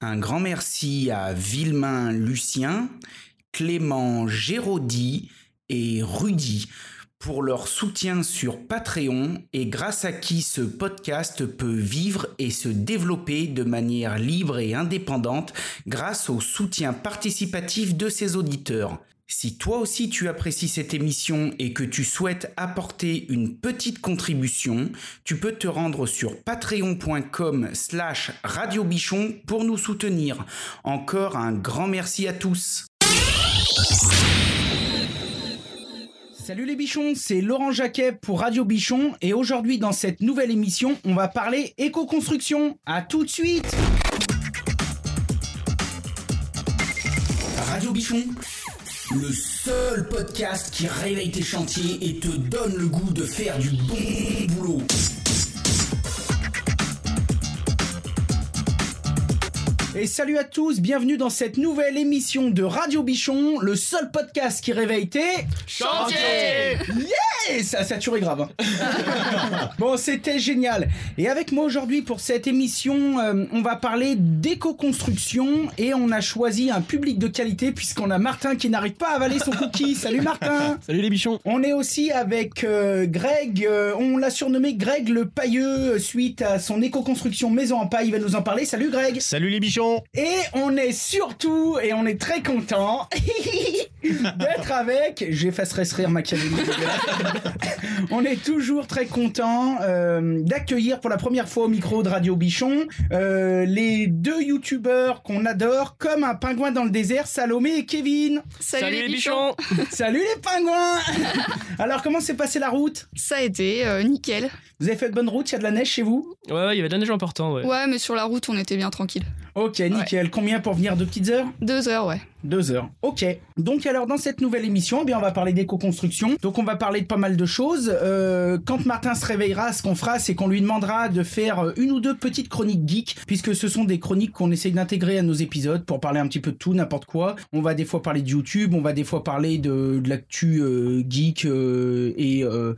Un grand merci à Villemain Lucien, Clément Géraudy et Rudy pour leur soutien sur Patreon et grâce à qui ce podcast peut vivre et se développer de manière libre et indépendante grâce au soutien participatif de ses auditeurs. Si toi aussi tu apprécies cette émission et que tu souhaites apporter une petite contribution, tu peux te rendre sur patreon.com slash radiobichon pour nous soutenir. Encore un grand merci à tous. Salut les bichons, c'est Laurent Jacquet pour Radio Bichon et aujourd'hui dans cette nouvelle émission, on va parler éco-construction. À tout de suite Radio Bichon, le seul podcast qui réveille tes chantiers et te donne le goût de faire du bon boulot. Et salut à tous, bienvenue dans cette nouvelle émission de Radio Bichon, le seul podcast qui réveille tes Chantier Yeah Ça a saturé grave. hein. bon, c'était génial. Et avec moi aujourd'hui pour cette émission, euh, on va parler d'éco-construction et on a choisi un public de qualité puisqu'on a Martin qui n'arrive pas à avaler son cookie. Salut Martin Salut les bichons on est aussi avec euh, Greg, euh, on l'a surnommé Greg le pailleux suite à son éco-construction maison en paille, il va nous en parler. Salut Greg Salut les bichons Et on est surtout, et on est très content d'être avec, j'effacerai ce rire Machiavelli. on est toujours très content euh, d'accueillir pour la première fois au micro de Radio Bichon euh, les deux youtubeurs qu'on adore comme un pingouin dans le désert, Salomé et Kevin. Salut, les bichons Salut les pingouins Alors comment s'est passée la route? Ça a été euh, nickel. Vous avez fait de bonne route, il y a de la neige chez vous? Ouais, ouais, il y avait de la neige important, ouais. Ouais, mais sur la route, on était bien tranquille. Ok, nickel. Combien pour venir? Deux petites heures? Deux heures, ouais. Deux heures. Ok. Donc alors dans cette nouvelle émission, eh bien on va parler d'éco-construction. Donc on va parler de pas mal de choses. Euh, quand Martin se réveillera, ce qu'on fera, c'est qu'on lui demandera de faire euh, une ou deux petites chroniques geek, puisque ce sont des chroniques qu'on essaye d'intégrer à nos épisodes pour parler un petit peu de tout, n'importe quoi. On va des fois parler de YouTube, on va des fois parler de, de l'actu euh, geek euh, et euh,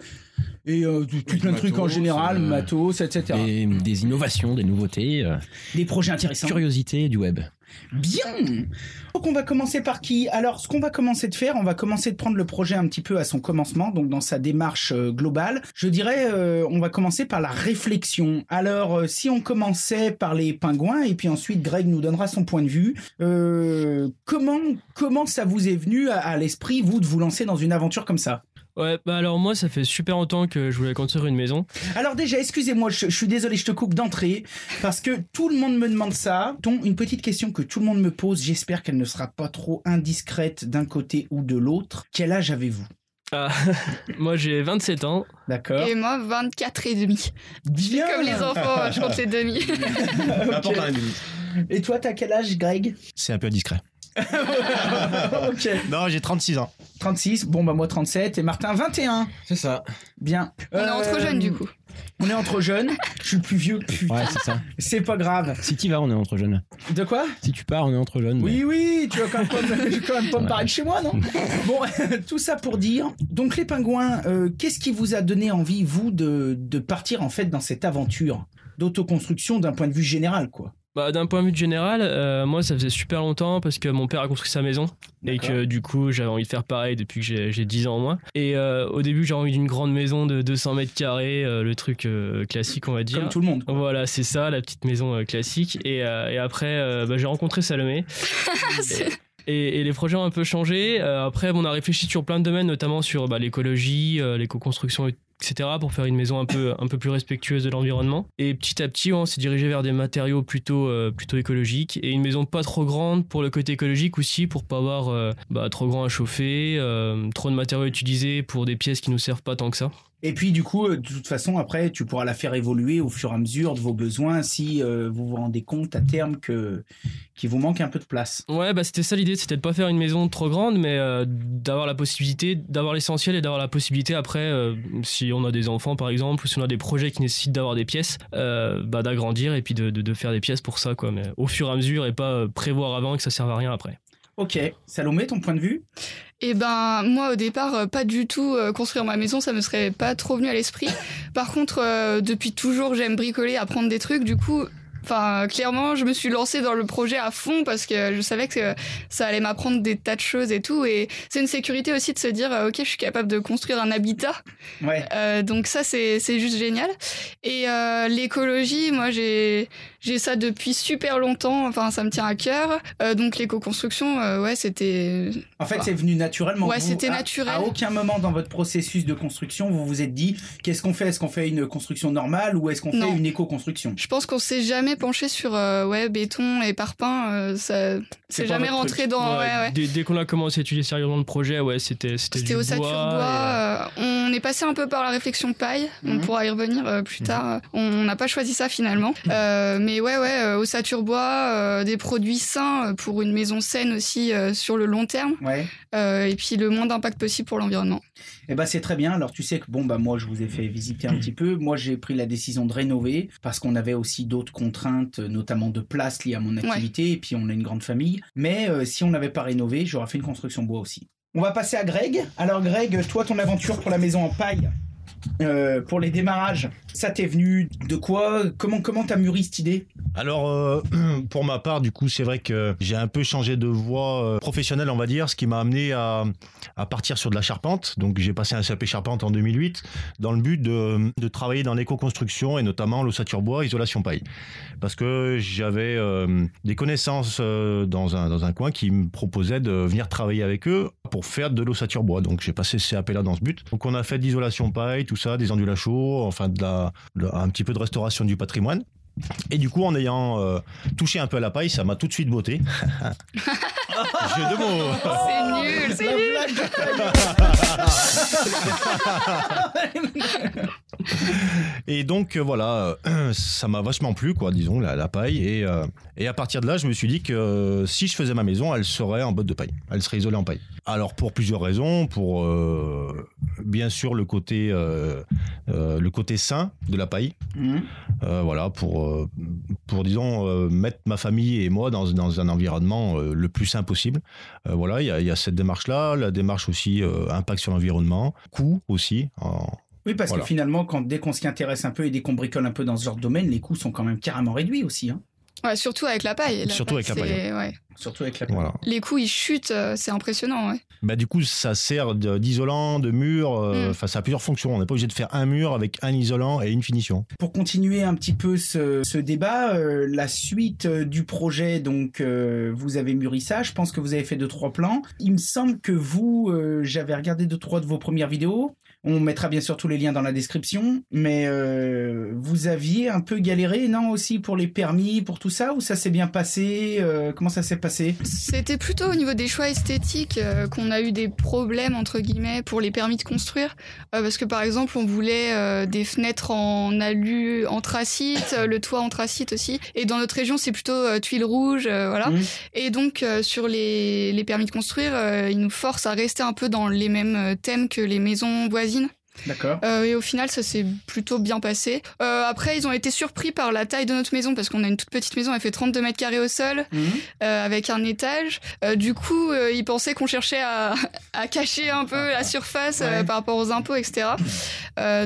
et euh, de tout plein de trucs en matos, général, euh, matos, etc. Des, des innovations, des nouveautés, euh, Des projets intéressants. curiosité du web. Bien. Donc on va commencer par qui? Alors ce qu'on va commencer de faire, on va commencer de prendre le projet un petit peu à son commencement, donc dans sa démarche euh, globale. Je dirais, euh, on va commencer par la réflexion. Alors euh, si on commençait par les pingouins et puis ensuite Greg nous donnera son point de vue. comment comment ça vous est venu à, à l'esprit vous de vous lancer dans une aventure comme ça? Ouais, bah alors moi, ça fait super longtemps que je voulais construire une maison. Alors déjà, excusez-moi, je, je suis désolé, je te coupe d'entrée, parce que tout le monde me demande ça. Donc, une petite question que tout le monde me pose, j'espère qu'elle ne sera pas trop indiscrète d'un côté ou de l'autre. Quel âge avez-vous? Ah, moi, j'ai 27 ans. D'accord. Et moi, 24 et demi. Bien Comme les enfants, je compte les demi. Et toi, t'as quel âge, Greg? C'est un peu discret. Ok. Non, j'ai 36 ans. 36, bon bah moi 37, et Martin 21. C'est ça. Bien. On est entre Euh, jeunes, du coup. On est entre jeunes, je suis le plus vieux, putain. Ouais, c'est ça. C'est pas grave. Si tu vas, on est entre jeunes. De quoi? Si tu pars, on est entre jeunes. Oui, oui, tu vas quand même pas quand même pas me parler de chez moi, non? Bon, tout ça pour dire. Donc, les pingouins, euh, qu'est-ce qui vous a donné envie, vous, de, de partir, en fait, dans cette aventure d'autoconstruction d'un point de vue général, quoi? Bah, d'un point de vue général, euh, moi, ça faisait super longtemps parce que mon père a construit sa maison et que du coup, j'avais envie de faire pareil depuis que j'ai j'ai 10 ans au moins. Et euh, au début, j'avais envie d'une grande maison de 200 mètres carrés, euh, le truc classique, on va dire. Comme tout le monde. quoi. Voilà, c'est ça, la petite maison classique. Et, et après, bah, j'ai rencontré Salomé. Et, et les projets ont un peu changé. Euh, après, on a réfléchi sur plein de domaines, notamment sur bah, l'écologie, euh, l'éco-construction, etc., pour faire une maison un peu, un peu plus respectueuse de l'environnement. Et petit à petit, on s'est dirigé vers des matériaux plutôt, euh, plutôt écologiques et une maison pas trop grande pour le côté écologique aussi, pour pas avoir euh, bah, trop grand à chauffer, euh, trop de matériaux utilisés pour des pièces qui nous servent pas tant que ça. Et puis, du coup, euh, de toute façon, après, tu pourras la faire évoluer au fur et à mesure de vos besoins si euh, vous vous rendez compte à terme que qu'il vous manque un peu de place. Ouais, bah c'était ça l'idée, c'était de pas faire une maison trop grande, mais euh, d'avoir la possibilité, d'avoir l'essentiel et d'avoir la possibilité après, si on a des enfants par exemple, ou si on a des projets qui nécessitent d'avoir des pièces, bah d'agrandir et puis de, de, de faire des pièces pour ça, quoi, mais au fur et à mesure et pas prévoir avant que ça serve à rien après. Ok. Salomé, ton point de vue? Et ben, moi, au départ, euh, pas du tout euh, construire ma maison, ça me serait pas trop venu à l'esprit. Par contre, euh, depuis toujours, j'aime bricoler, apprendre des trucs. Du coup, Enfin, clairement, je me suis lancée dans le projet à fond parce que je savais que ça allait m'apprendre des tas de choses et tout. Et c'est une sécurité aussi de se dire, euh, ok, je suis capable de construire un habitat. Ouais. Euh, donc ça, c'est juste génial. Et euh, l'écologie, moi, j'ai j'ai ça depuis super longtemps. Enfin, ça me tient à cœur. Euh, donc l'éco-construction, ouais, c'était. En fait, Voilà. c'est venu naturellement. Ouais, c'était naturel. À aucun moment dans votre processus de construction, vous vous êtes dit qu'est-ce qu'on fait? Est-ce qu'on fait une construction normale ou est-ce qu'on fait une éco-construction? Je pense qu'on s'est jamais penché sur euh, ouais béton et parpaing. euh, ça, C'est jamais rentré truc. dans. Ouais, Ouais, ouais. Dès, dès qu'on a commencé à étudier sérieusement le projet, ouais, c'était c'était du au bois. et, euh, euh, on est passé un peu par la réflexion paille. Mhm. On pourra y revenir euh, plus tard. On n'a pas choisi ça finalement. Euh, mais ouais, ouais, euh, au Saturbois, euh, des produits sains pour une maison saine aussi euh, sur le long terme. Ouais. Euh, et puis le moins d'impact possible pour l'environnement. Eh ben c'est très bien. Alors tu sais que bon bah moi je vous ai fait visiter un petit peu. Moi j'ai pris la décision de rénover parce qu'on avait aussi d'autres contraintes, notamment de place liées à mon activité. Et puis on a une grande famille. Mais euh, si on n'avait pas rénové, j'aurais fait une construction bois aussi. On va passer à Greg. Alors Greg, toi ton aventure pour la maison en paille. Euh, pour les démarrages, ça t'est venu de quoi? Comment comment t'as mûri cette idée? Alors, euh, pour ma part, du coup, c'est vrai que j'ai un peu changé de voie euh, professionnelle, on va dire, ce qui m'a amené à, à partir sur de la charpente. Donc, j'ai passé un CAP charpente en 2008 dans le but de, de travailler dans l'éco-construction et notamment l'ossature bois, isolation paille. Parce que j'avais des connaissances dans, un, dans un coin qui me proposaient de venir travailler avec eux pour faire de l'ossature bois. Donc, j'ai passé ce CAP là dans ce but. Donc, on a fait de l'isolation paille, tout ça, des ondulats enfin, de la, un petit peu de restauration du patrimoine. Et du coup, en ayant euh, touché un peu à la paille, ça m'a tout de suite botté. Jeu de mots. C'est nul, c'est nul. Et donc euh, voilà, euh, ça m'a vachement plu, quoi, disons, la, la paille. Et, euh, et à partir de là, je me suis dit que euh, si je faisais ma maison, elle serait en botte de paille. Elle serait isolée en paille. Alors pour plusieurs raisons, pour euh, bien sûr le côté, euh, euh, le côté sain de la paille. Euh, voilà, pour, euh, pour disons, euh, mettre ma famille et moi dans, dans un environnement euh, le plus sain possible. Euh, voilà, il y a, il y a cette démarche-là, la démarche aussi euh, impact sur l'environnement, coût aussi. en- Oui, parce Voilà. que finalement, quand, dès qu'on s'y intéresse un peu et dès qu'on bricole un peu dans ce genre de domaine, les coûts sont quand même carrément réduits aussi. Hein. Ouais, surtout avec la paille. La Surtout avec la ouais. Surtout avec la voilà. Les coûts ils chutent, euh, c'est impressionnant. Ouais. Bah, du coup, ça sert de- d'isolant, de mur, euh, Mm. enfin, ça a plusieurs fonctions. On n'est pas obligé de faire un mur avec un isolant et une finition. Pour continuer un petit peu ce, ce débat, euh, la suite euh, du projet, donc euh, vous avez mûri ça, je pense que vous avez fait deux trois plans. Il me semble que vous, euh, j'avais regardé deux trois de vos premières vidéos. On mettra bien sûr tous les liens dans la description, mais euh, vous aviez un peu galéré, non aussi pour les permis, pour tout ça, ou ça s'est bien passé Euh, Comment ça s'est passé? C'était plutôt au niveau des choix esthétiques euh, qu'on a eu des problèmes entre guillemets pour les permis de construire. Parce que par exemple on voulait des fenêtres en alu anthracite, le toit anthracite aussi. Et dans notre région c'est plutôt tuiles rouges voilà. Mhm. et donc sur les, les permis de construire ils nous forcent à rester un peu dans les mêmes thèmes que les maisons voisines D'accord. Euh, et au final, ça s'est plutôt bien passé. Euh, après, ils ont été surpris par la taille de notre maison parce qu'on a une toute petite maison, elle fait 32 mètres carrés au sol, Mhm. euh, avec un étage. Du coup, ils pensaient qu'on cherchait à, à cacher un peu la surface Ouais. par rapport aux impôts, etc.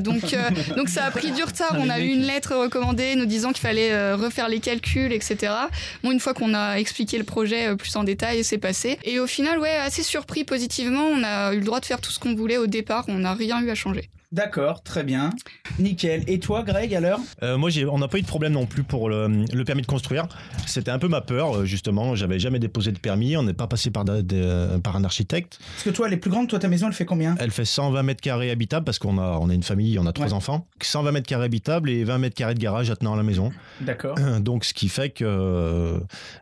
Donc, donc ça a pris du retard. On a eu une lettre recommandée nous disant qu'il fallait refaire les calculs, etc. Bon, une fois qu'on a expliqué le projet plus en détail, c'est passé. Et au final, ouais, assez surpris positivement. On a eu le droit de faire tout ce qu'on voulait au départ. On n'a rien eu à changer. D'accord, très bien. Nickel. Et toi, Greg, alors Euh, moi, on n'a pas eu de problème non plus pour le, le permis de construire. C'était un peu ma peur, euh, justement. J'avais jamais déposé de permis. On n'est pas passé par, de- par un architecte. Parce que toi, elle est plus grande, toi, ta maison, elle fait combien Elle fait 120 mètres carrés habitables parce qu'on a, on a une famille, on a trois Ouais. enfants. 120 mètres carrés habitables et 20 mètres carrés de garage attenant à la maison. D'accord. Donc, ce qui fait que, euh,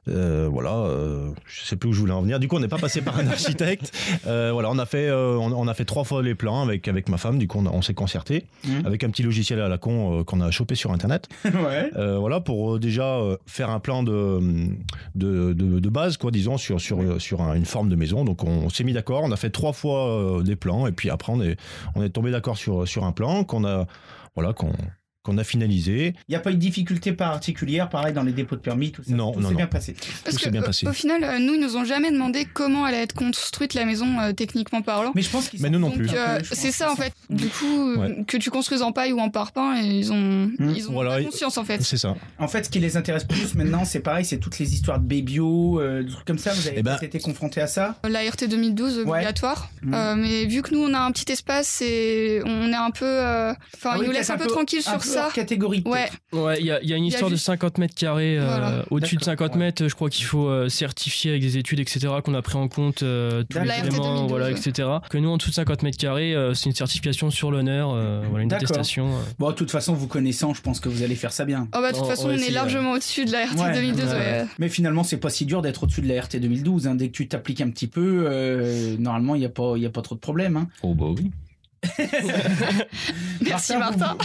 euh, voilà, euh, je sais plus où je voulais en venir. Du coup, on n'est pas passé par un architecte. Euh, voilà, on a fait, euh, on, on a fait trois fois les plans avec avec ma femme. Du coup, on, a- on s'est concerté Mhm. avec un petit logiciel à la con euh, qu'on a chopé sur internet. ouais. Euh, voilà, pour euh, déjà faire un plan de, de, de, de base, quoi, disons, sur, sur, sur un- une forme de maison. Donc, on, s'est mis d'accord. On a fait trois fois des plans et puis après, on est, on est tombé d'accord sur, sur un plan qu'on a, voilà, qu'on qu'on a finalisé. Il n'y a pas eu de difficulté particulière, pareil dans les dépôts de permis, tout ça. Non, tout non, s'est non. bien passé. Parce Tout s'est que, bien au- passé. Au, final, euh, nous, ils nous ont jamais demandé comment allait être construite la maison euh, techniquement parlant. Mais je pense qu'ils Mais nous non plus. Donc, un euh, c'est ça en fait. Du coup, euh, Ouais. que tu construises en paille ou en parpaing, et ils ont, Hmm. ils ont Voilà, pas et- conscience en fait. C'est ça. En fait, ce qui les intéresse plus maintenant, c'est pareil, c'est toutes les histoires de bébio, euh, des trucs comme ça. Vous avez Eh ben- été confronté à ça La RT 2012 obligatoire. Euh, mais vu que nous on a un petit espace et on est un peu, euh, enfin Ah ils oui, nous laissent un peu peu- tranquille sur peu ça. catégorie. Ouais, Ouais, il y a, il y a une Il y a histoire juste- de 50 mètres carrés. euh, Voilà. Au-dessus de D'accord, 50 ouais. mètres, je crois qu'il faut euh, certifier avec des études, etc., qu'on a pris en compte euh, tous les La RT éléments, 2012, voilà, etc. Que nous, en dessous de 50 mètres carrés, euh, c'est une certification sur l'honneur, euh, voilà, une attestation. euh. Bon, de toute façon, vous connaissant, je pense que vous allez faire ça bien. oh, bah, de toute On- façon on est largement au-dessus de la RT Ouais, 2012. ouais. ouais. Mais finalement, c'est pas si dur d'être au-dessus de la RT 2012. hein. Dès que tu t'appliques un petit peu, euh, normalement, il n'y a, pas- il y a pas trop de problème. hein. Oh bah oui. Merci Martin.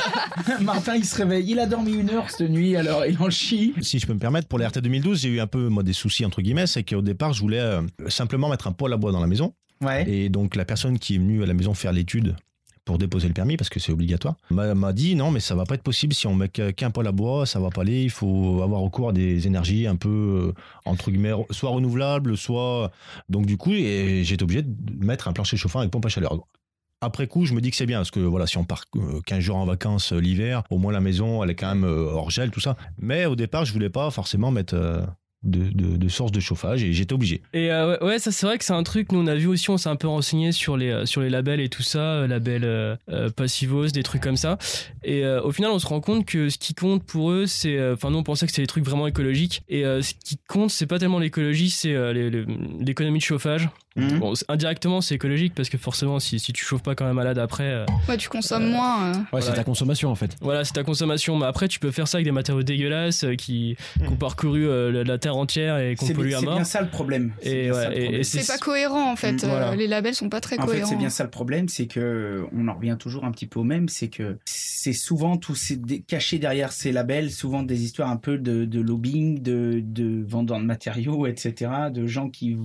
Martin, il se réveille. Il a dormi une heure cette nuit, alors il en chie. Si je peux me permettre, pour les RT 2012, j'ai eu un peu moi, des soucis, entre guillemets, c'est qu'au départ, je voulais euh, simplement mettre un poêle à bois dans la maison. Ouais. Et donc, la personne qui est venue à la maison faire l'étude pour déposer le permis, parce que c'est obligatoire, m'a dit non, mais ça va pas être possible si on met qu'un poêle à bois, ça va pas aller. Il faut avoir recours à des énergies un peu, euh, entre guillemets, soit renouvelables, soit. Donc, du coup, j'étais obligé de mettre un plancher chauffant avec pompe à chaleur. Après coup, je me dis que c'est bien, parce que voilà, si on part euh, 15 jours en vacances euh, l'hiver, au moins la maison, elle est quand même euh, hors gel, tout ça. Mais au départ, je voulais pas forcément mettre euh, de, de- source de chauffage et j'étais obligé. Et euh, ouais, ça c'est vrai que c'est un truc, nous on a vu aussi, on s'est un peu renseigné sur les, euh, sur les labels et tout ça, euh, labels euh, euh, Passivos, des trucs comme ça. Et euh, au final, on se rend compte que ce qui compte pour eux, c'est. euh, Enfin, nous on pensait que c'était des trucs vraiment écologiques. Et euh, ce qui compte, c'est pas tellement l'écologie, c'est euh, l'économie de chauffage. Mhm. Bon, indirectement, c'est écologique parce que forcément, si, si tu chauffes pas quand même malade après, euh, Ouais, tu consommes moins. euh. Ouais, Voilà. c'est ta consommation en fait. voilà, c'est ta consommation. Mais après, tu peux faire ça avec des matériaux dégueulasses euh, qui, qui ont parcouru euh, la, la terre entière et qui ont C'est pollué bi- à c'est mort. bien ça le problème. C'est Et bien ça ouais, le et- problème. et C'est pas cohérent en fait. Mm, voilà. euh, les labels sont pas très En fait, cohérents. c'est bien ça le problème, c'est que on en revient toujours un petit peu au même, c'est que c'est souvent tout caché derrière ces labels, souvent des histoires un peu de, de lobbying, de, de vendeurs de matériaux, etc., de gens qui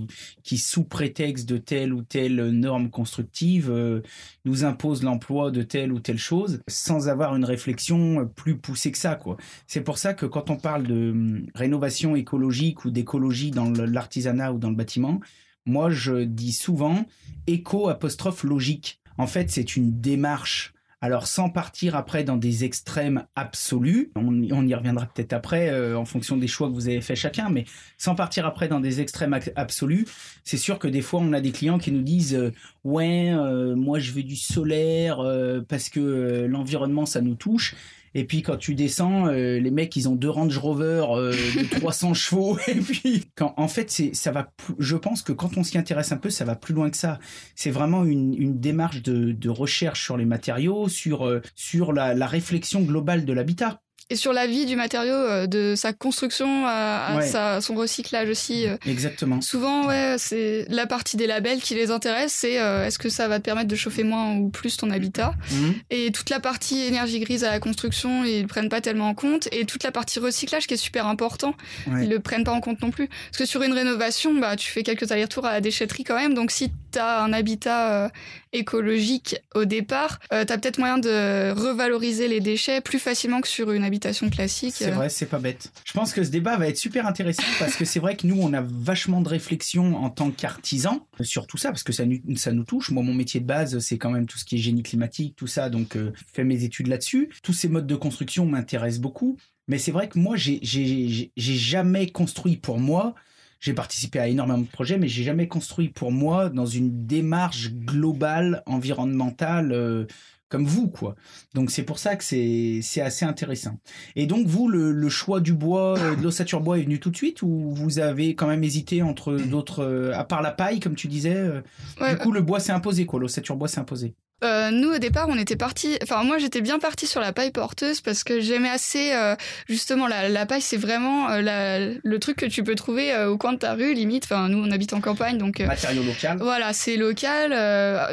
qui sous de telle ou telle norme constructive euh, nous imposent l'emploi de telle ou telle chose sans avoir une réflexion plus poussée que ça, quoi. C'est pour ça que quand on parle de hum, rénovation écologique ou d'écologie dans l'artisanat ou dans le bâtiment, moi, je dis souvent éco apostrophe logique. En fait, c'est une démarche. Alors, sans partir après dans des extrêmes absolus, on, y- reviendra peut-être après euh, en fonction des choix que vous avez fait chacun, mais sans partir après dans des extrêmes absolus, c'est sûr que des fois on a des clients qui nous disent euh, ouais, euh, moi je veux du solaire euh, parce que l'environnement ça nous touche. Et puis quand tu descends, euh, les mecs ils ont deux Range Rover euh, de 300 chevaux. Et puis quand en fait c'est ça va. Je pense que quand on s'y intéresse un peu, ça va plus loin que ça. C'est vraiment une, une démarche de, de recherche sur les matériaux, sur euh, sur la, la réflexion globale de l'habitat. Et sur la vie du matériau, euh, de sa construction à, à Ouais. sa- son recyclage aussi. euh. Exactement. Souvent, ouais, c'est la partie des labels qui les intéresse, c'est euh, est-ce que ça va te permettre de chauffer moins ou plus ton habitat? Mhm. Et toute la partie énergie grise à la construction, ils le prennent pas tellement en compte. Et toute la partie recyclage qui est super important, Ouais. ils le prennent pas en compte non plus. Parce que sur une rénovation, bah, tu fais quelques allers-retours à la déchetterie quand même. Donc si tu as un habitat euh, écologique au départ, euh, tu as peut-être moyen de revaloriser les déchets plus facilement que sur une habitation classique. C'est Euh, vrai, c'est pas bête. Je pense que ce débat va être super intéressant parce que c'est vrai que nous, on a vachement de réflexion en tant qu'artisans sur tout ça parce que ça, nous- ça nous touche. Moi, mon métier de base, c'est quand même tout ce qui est génie climatique, tout ça. Donc, euh, je fais mes études là-dessus. Tous ces modes de construction m'intéressent beaucoup. Mais c'est vrai que moi, j'ai jamais construit pour moi. J'ai participé à énormément de projets, mais j'ai jamais construit pour moi dans une démarche globale, environnementale, euh, comme vous, quoi. Donc c'est pour ça que c'est c'est assez intéressant. Et donc vous, le, le choix du bois, euh, de l'ossature bois est venu tout de suite ou vous avez quand même hésité entre d'autres, euh, à part la paille, comme tu disais. euh, ouais, du coup, le bois s'est imposé, quoi. L'ossature bois s'est imposé. Euh, nous au départ on était parti enfin moi j'étais bien partie sur la paille porteuse parce que j'aimais assez euh, justement la, la paille c'est vraiment euh, la- le truc que tu peux trouver au coin de ta rue limite enfin nous on habite en campagne donc euh, Matériau local. voilà c'est local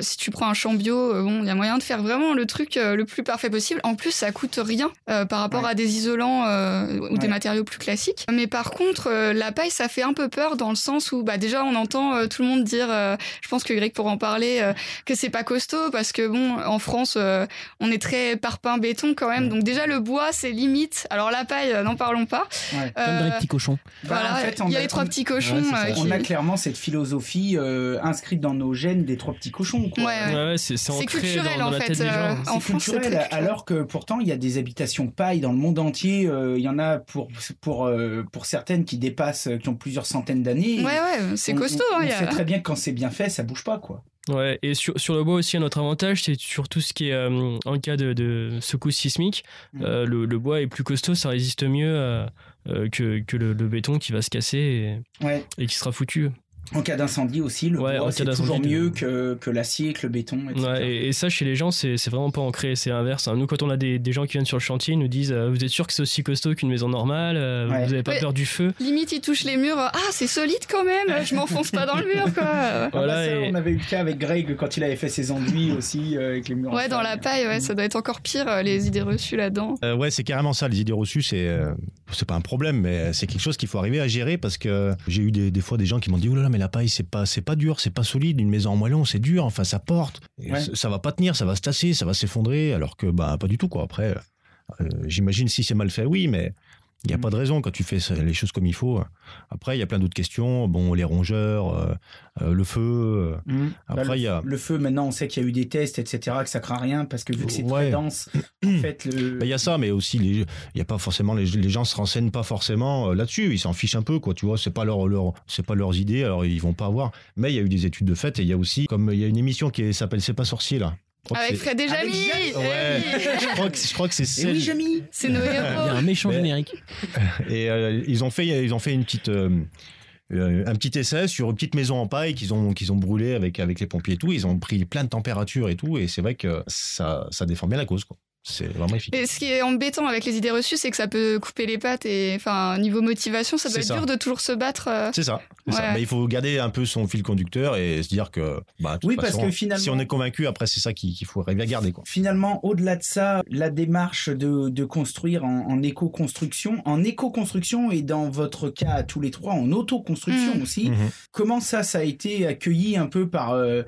si tu prends un champ bio bon il y a moyen de faire vraiment le truc le plus parfait possible en plus ça coûte rien par rapport Ouais. à des isolants ou des matériaux plus classiques mais par contre la paille ça fait un peu peur dans le sens où bah déjà on entend tout le monde dire je pense que Greg pourra en parler que c'est pas costaud parce que que bon, en France, euh, on est très parpaing béton quand même. Donc déjà le bois, c'est limite. Alors la paille, euh, n'en parlons pas. Ouais. Comme dans les petits cochons. Voilà, Bah, en fait, on il y a a- les trois petits cochons. Ouais, euh, qui- On a clairement cette philosophie euh, inscrite dans nos gènes des trois petits cochons. Quoi. Ouais, Ouais, ouais, c'est culturel, dans, dans en la fait, euh, en France, culturel, alors que pourtant il y a des habitations paille dans le monde entier. euh, Il y en a pour pour euh, pour certaines qui dépassent, euh, qui ont plusieurs centaines d'années. Ouais, ouais, c'est costaud. On, hein, on a- sait très bien que quand c'est bien fait, ça bouge pas quoi. Ouais, et sur, sur le bois aussi, un autre avantage, c'est sur tout ce qui est euh, en cas de, de secousse sismique, Mm. euh, le, le bois est plus costaud, ça résiste mieux euh, que, que le, le béton qui va se casser Ouais. et qui sera foutu. En cas d'incendie aussi, le Ouais, en bois cas c'est d'incendie, toujours mieux que, que l'acier, que le béton. etc. Ouais, et, et ça, chez les gens, c'est c'est vraiment pas ancré, c'est l'inverse. hein. Nous, quand on a des, des gens qui viennent sur le chantier, ils nous disent euh, Vous êtes sûr que c'est aussi costaud qu'une maison normale Euh, Ouais. Vous avez pas Ouais. peur du feu? Limite, il touche les murs. Ah, c'est solide quand même. Je m'enfonce pas dans le mur, quoi. Ah bah Voilà, ça, et- On avait eu le cas avec Greg quand il avait fait ses enduits aussi euh, avec les murs. Ouais, dans la paille, ouais, ça doit être encore pire, euh, les idées reçues là-dedans. Euh, ouais, c'est carrément ça. Les idées reçues, c'est euh, c'est pas un problème, mais c'est quelque chose qu'il faut arriver à gérer parce que j'ai eu des, des fois des gens qui m'ont dit oh là là, mais la paille c'est pas c'est pas dur, c'est pas solide. Une maison en moellon, c'est dur. Enfin, ça porte. Et Ouais. ça, ça va pas tenir, ça va se tasser, ça va s'effondrer. Alors que bah pas du tout quoi. Après, euh, j'imagine si c'est mal fait, oui, mais il n'y a Mm. pas de raison quand tu fais les choses comme il faut. Après, il y a plein d'autres questions. Bon, les rongeurs, euh, euh, le feu. euh, Mhm. Après, Bah, le, il y a- le feu, maintenant, on sait qu'il y a eu des tests, etc., que ça craint rien parce que vu que c'est très Ouais. dense, en fait, le. Bah, Il y a ça, mais aussi les, il y a pas forcément les, les gens se renseignent pas forcément là-dessus. Ils s'en fichent un peu, quoi. Tu vois, c'est pas leur, leur c'est pas leurs idées, alors ils vont pas avoir. Mais il y a eu des études de fait et il y a aussi comme il y a une émission qui s'appelle C'est pas sorcier là. Avec Fred et Jamy eh Ouais. oui. je crois que je crois que c'est celle. oui, Jamy C'est nos Il y a un méchant Mais- générique. Et euh, ils ont fait ils ont fait une petite euh, euh, un petit essai sur une petite maison en paille qu'ils ont qu'ils ont brûlé avec avec les pompiers et tout. Ils ont pris plein de températures et tout et c'est vrai que ça ça défend bien la cause quoi. C'est vraiment efficace. Et ce qui est embêtant avec les idées reçues, c'est que ça peut couper les pattes et, enfin, niveau motivation, ça doit être ça. dur de toujours se battre. euh. C'est ça. Mais il faut garder un peu son fil conducteur et se dire que, bah, Oui, parce façon, que finalement- si on est convaincu, après, c'est ça qu'il qu'il faut arriver à garder. Quoi. Finalement, au-delà de ça, la démarche de, de construire en, éco-construction, en éco-construction et dans votre cas à tous les trois, en auto-construction Mm. aussi, Mhm. comment ça, ça a été accueilli un peu par, euh,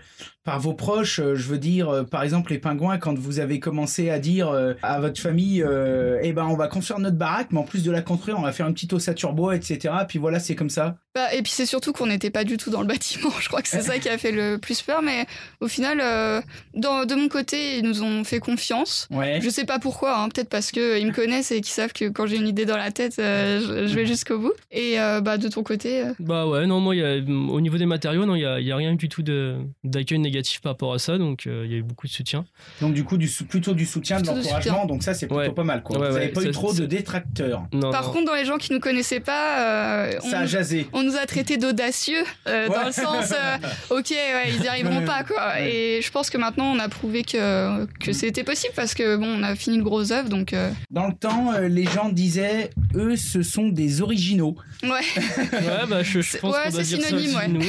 par vos proches euh, Je veux dire, euh, par exemple, les pingouins, quand vous avez commencé à dire euh, à votre famille, euh, eh ben, on va construire notre baraque, mais en plus de la construire, on va faire une petite ossature bois, etc. Puis voilà, c'est comme ça. Bah, et puis c'est surtout qu'on n'était pas du tout dans le bâtiment. Je crois que c'est ça qui a fait le plus peur. Mais au final, euh, dans, de mon côté, ils nous ont fait confiance. Ouais. Je sais pas pourquoi, hein, peut-être parce que ils me connaissent et qu'ils savent que quand j'ai une idée dans la tête, euh, je, je vais jusqu'au bout. Et euh, bah de ton côté, euh, Bah ouais, non, moi, il y a- au niveau des matériaux, non, il y a, il y a rien du tout de- d'accueil négatif par rapport à ça, donc euh, il y a eu beaucoup de soutien. Donc du coup, du, sou- plutôt du soutien, Plutôt de l'encouragement. Donc ça, c'est plutôt Ouais. pas mal. Quoi. Ouais, vous n'avez ouais, pas eu trop de détracteurs. Non, par non. contre, dans les gens qui nous connaissaient pas, euh, Ça a on, jasé. on nous a traités d'audacieux euh, Ouais. dans le sens, euh, ok, ouais, ils y arriveront pas quoi. Ouais. Et je pense que maintenant, on a prouvé que que c'était possible parce que bon, on a fini le gros œuvre, donc euh, Dans le temps, euh, les gens disaient, eux, ce sont des originaux. ouais. Ouais, bah je, je C'est- pense ouais, qu'on doit c'est dire ça synonyme, aussi ouais. de nous.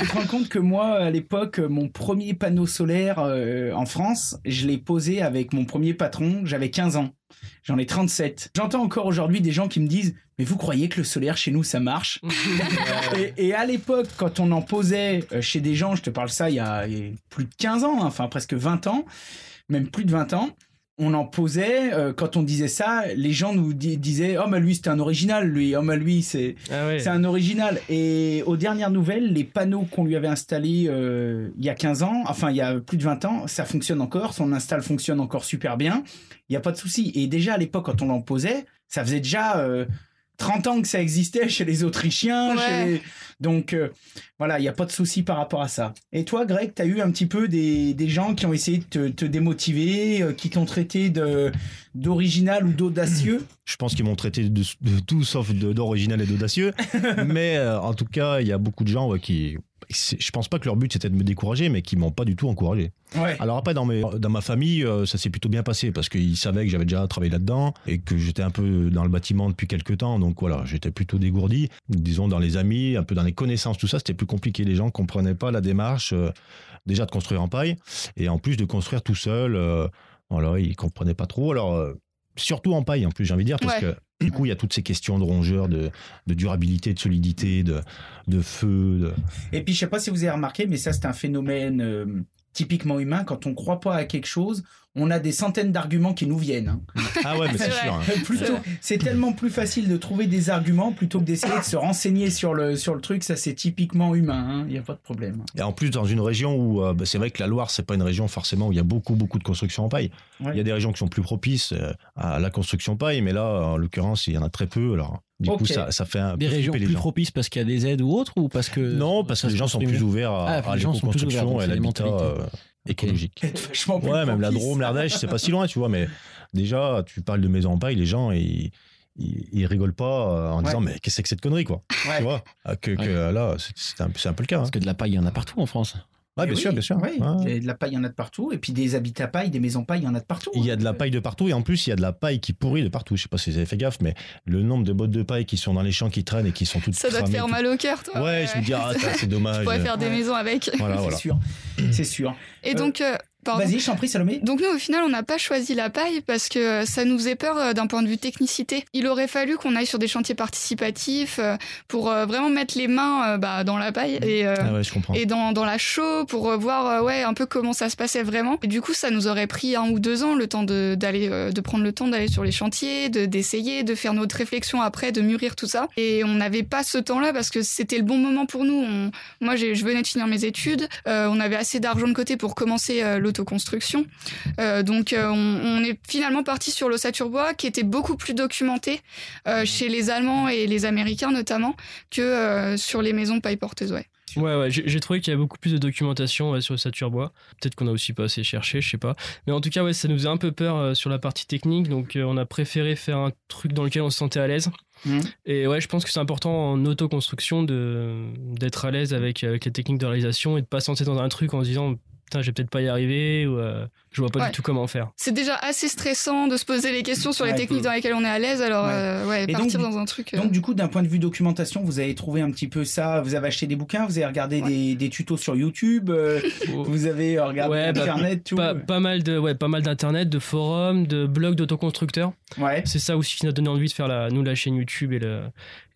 Tu te rends compte que moi, à l'époque, mon premier panneau solaire euh, en France, je l'ai posé avec mon premier patron, j'avais 15 ans. J'en ai 37. J'entends encore aujourd'hui des gens qui me disent Mais vous croyez que le solaire chez nous, ça marche et, et à l'époque, quand on en posait euh, chez des gens, je te parle ça il y a, il y a plus de 15 ans, hein, enfin presque 20 ans, même plus de 20 ans, on en posait, euh, quand on disait ça, les gens nous di- disaient Oh, mais lui, c'était un original, lui. Oh, mais lui, c'est. Ah ouais. C'est un original. Et aux dernières nouvelles, les panneaux qu'on lui avait installés euh, il y a 15 ans, enfin il y a plus de 20 ans, ça fonctionne encore. Son install fonctionne encore super bien. Il n'y a pas de souci. Et déjà à l'époque, quand on l'en posait, ça faisait déjà euh, 30 ans que ça existait chez les Autrichiens. Ouais. chez les- Donc euh, voilà, il n'y a pas de souci par rapport à ça. Et toi, Greg, tu as eu un petit peu des, des gens qui ont essayé de te, te démotiver, euh, qui t'ont traité de d'original ou d'audacieux? Je pense qu'ils m'ont traité de, de tout sauf d'original et d'audacieux. mais euh, en tout cas, il y a beaucoup de gens ouais, qui. Je pense pas que leur but c'était de me décourager, mais qui m'ont pas du tout encouragé. Ouais. Alors après, dans, mes, dans ma famille, euh, ça s'est plutôt bien passé parce qu'ils savaient que j'avais déjà travaillé là-dedans et que j'étais un peu dans le bâtiment depuis quelques temps. Donc voilà, j'étais plutôt dégourdi. Disons, dans les amis, un peu dans les connaissances, tout ça, c'était plus compliqué. Les gens comprenaient pas la démarche euh, déjà de construire en paille et en plus de construire tout seul. euh, voilà, ils comprenaient pas trop. Alors, euh, surtout en paille, en plus, j'ai envie de dire, parce Ouais. que du coup, il y a toutes ces questions de rongeur, de, durabilité, de solidité, de, feu. de- Et puis, je sais pas si vous avez remarqué, mais ça, c'est un phénomène euh, typiquement humain, quand on croit pas à quelque chose, on a des centaines d'arguments qui nous viennent. hein. Ah ouais, mais c'est sûr. hein. Plutôt, c'est tellement plus facile de trouver des arguments plutôt que d'essayer de se renseigner sur le, sur le truc. Ça, c'est typiquement humain. hein. Il n'y a pas de problème. Et en plus, dans une région où euh, bah, c'est vrai que la Loire, c'est pas une région forcément où il y a beaucoup, beaucoup de construction en paille. Ouais. Il y a des régions qui sont plus propices euh, à la construction paille, mais là, en l'occurrence, il y en a très peu. Alors, du coup, ça, ça fait un Des régions plus gens. propices parce qu'il y a des aides ou autres ou parce que Non, parce que les gens se sont plus ouverts à, Ah, à les gens sont donc et l'habitat euh, écologique. Être vachement plus Ouais, même la. Drôme, l'Ardèche, c'est pas si loin, tu vois, mais déjà, tu parles de maison en paille, les gens, ils, ils, ils rigolent pas euh, en Ouais. disant, mais qu'est-ce que c'est que cette connerie, quoi? Ouais. Tu vois? Ah, que, que là, c'est- c'est un, c'est un peu le cas. hein. Parce que de la paille, il y en a partout en France. Ouais, Eh bien oui, sûr, bien sûr. oui. Ouais. De la paille, il y en a de partout. Et puis des habitats paille, des maisons paille, il y en a de partout. Il y a hein. de la paille de partout et en plus il y a de la paille qui pourrit de partout. Je sais pas si vous avez fait gaffe, mais le nombre de bottes de paille qui sont dans les champs qui traînent et qui sont toutes Ça doit te faire mal au cœur, toi. Ouais, je me dis ah ça, c'est dommage. Tu pourrais faire des maisons avec. Voilà, C'est voilà. sûr. C'est sûr. Et Euh, donc, euh. Vas-y, je t'en prie, Salomé. Donc nous, au final, on n'a pas choisi la paille parce que euh, ça nous faisait peur euh, d'un point de vue technicité. Il aurait fallu qu'on aille sur des chantiers participatifs euh, pour vraiment mettre les mains bah, dans la paille et, euh, Ah ouais, je comprends. et dans, dans la chaux pour voir ouais, un peu comment ça se passait vraiment. Et du coup, ça nous aurait pris un ou deux ans le temps de, d'aller, de prendre le temps d'aller sur les chantiers, de, d'essayer, de faire notre réflexion après, de mûrir tout ça. Et on n'avait pas ce temps-là parce que c'était le bon moment pour nous. On- moi, je venais de finir mes études. Euh, on avait assez d'argent de côté pour commencer euh, l'autoconstruction. Euh, donc, euh, on, on est finalement parti sur l'ossature-bois qui était beaucoup plus documenté euh, chez les Allemands et les Américains notamment que euh, sur les maisons paille porteuses. Ouais. Ouais, ouais, j'ai trouvé qu'il y avait beaucoup plus de documentation ouais, sur le Saturbois. Peut-être qu'on a aussi pas assez cherché, je sais pas. Mais en tout cas, ouais, ça nous faisait un peu peur euh, sur la partie technique, donc euh, on a préféré faire un truc dans lequel on se sentait à l'aise. Mhm. Et ouais, je pense que c'est important en autoconstruction de d'être à l'aise avec, avec les techniques de réalisation et de pas se lancer dans un truc en se disant putain, je vais peut-être pas y arriver ou euh, je vois pas Ouais. du tout comment faire. C'est déjà assez stressant de se poser les questions sur les Ouais, techniques dans lesquelles on est à l'aise. Alors, Ouais. euh, ouais, Et partir donc, dans un truc. euh, Donc, du coup, d'un point de vue documentation, vous avez trouvé un petit peu ça. Vous avez acheté des bouquins, vous avez regardé Ouais. des, des tutos sur YouTube, euh, vous avez regardé Ouais, bah, Internet, tout. Pas, pas mal de ouais, pas mal d'internet, de forums, de blogs d'autoconstructeurs. Ouais. C'est ça aussi qui nous a donné envie de faire la, nous la chaîne YouTube et le,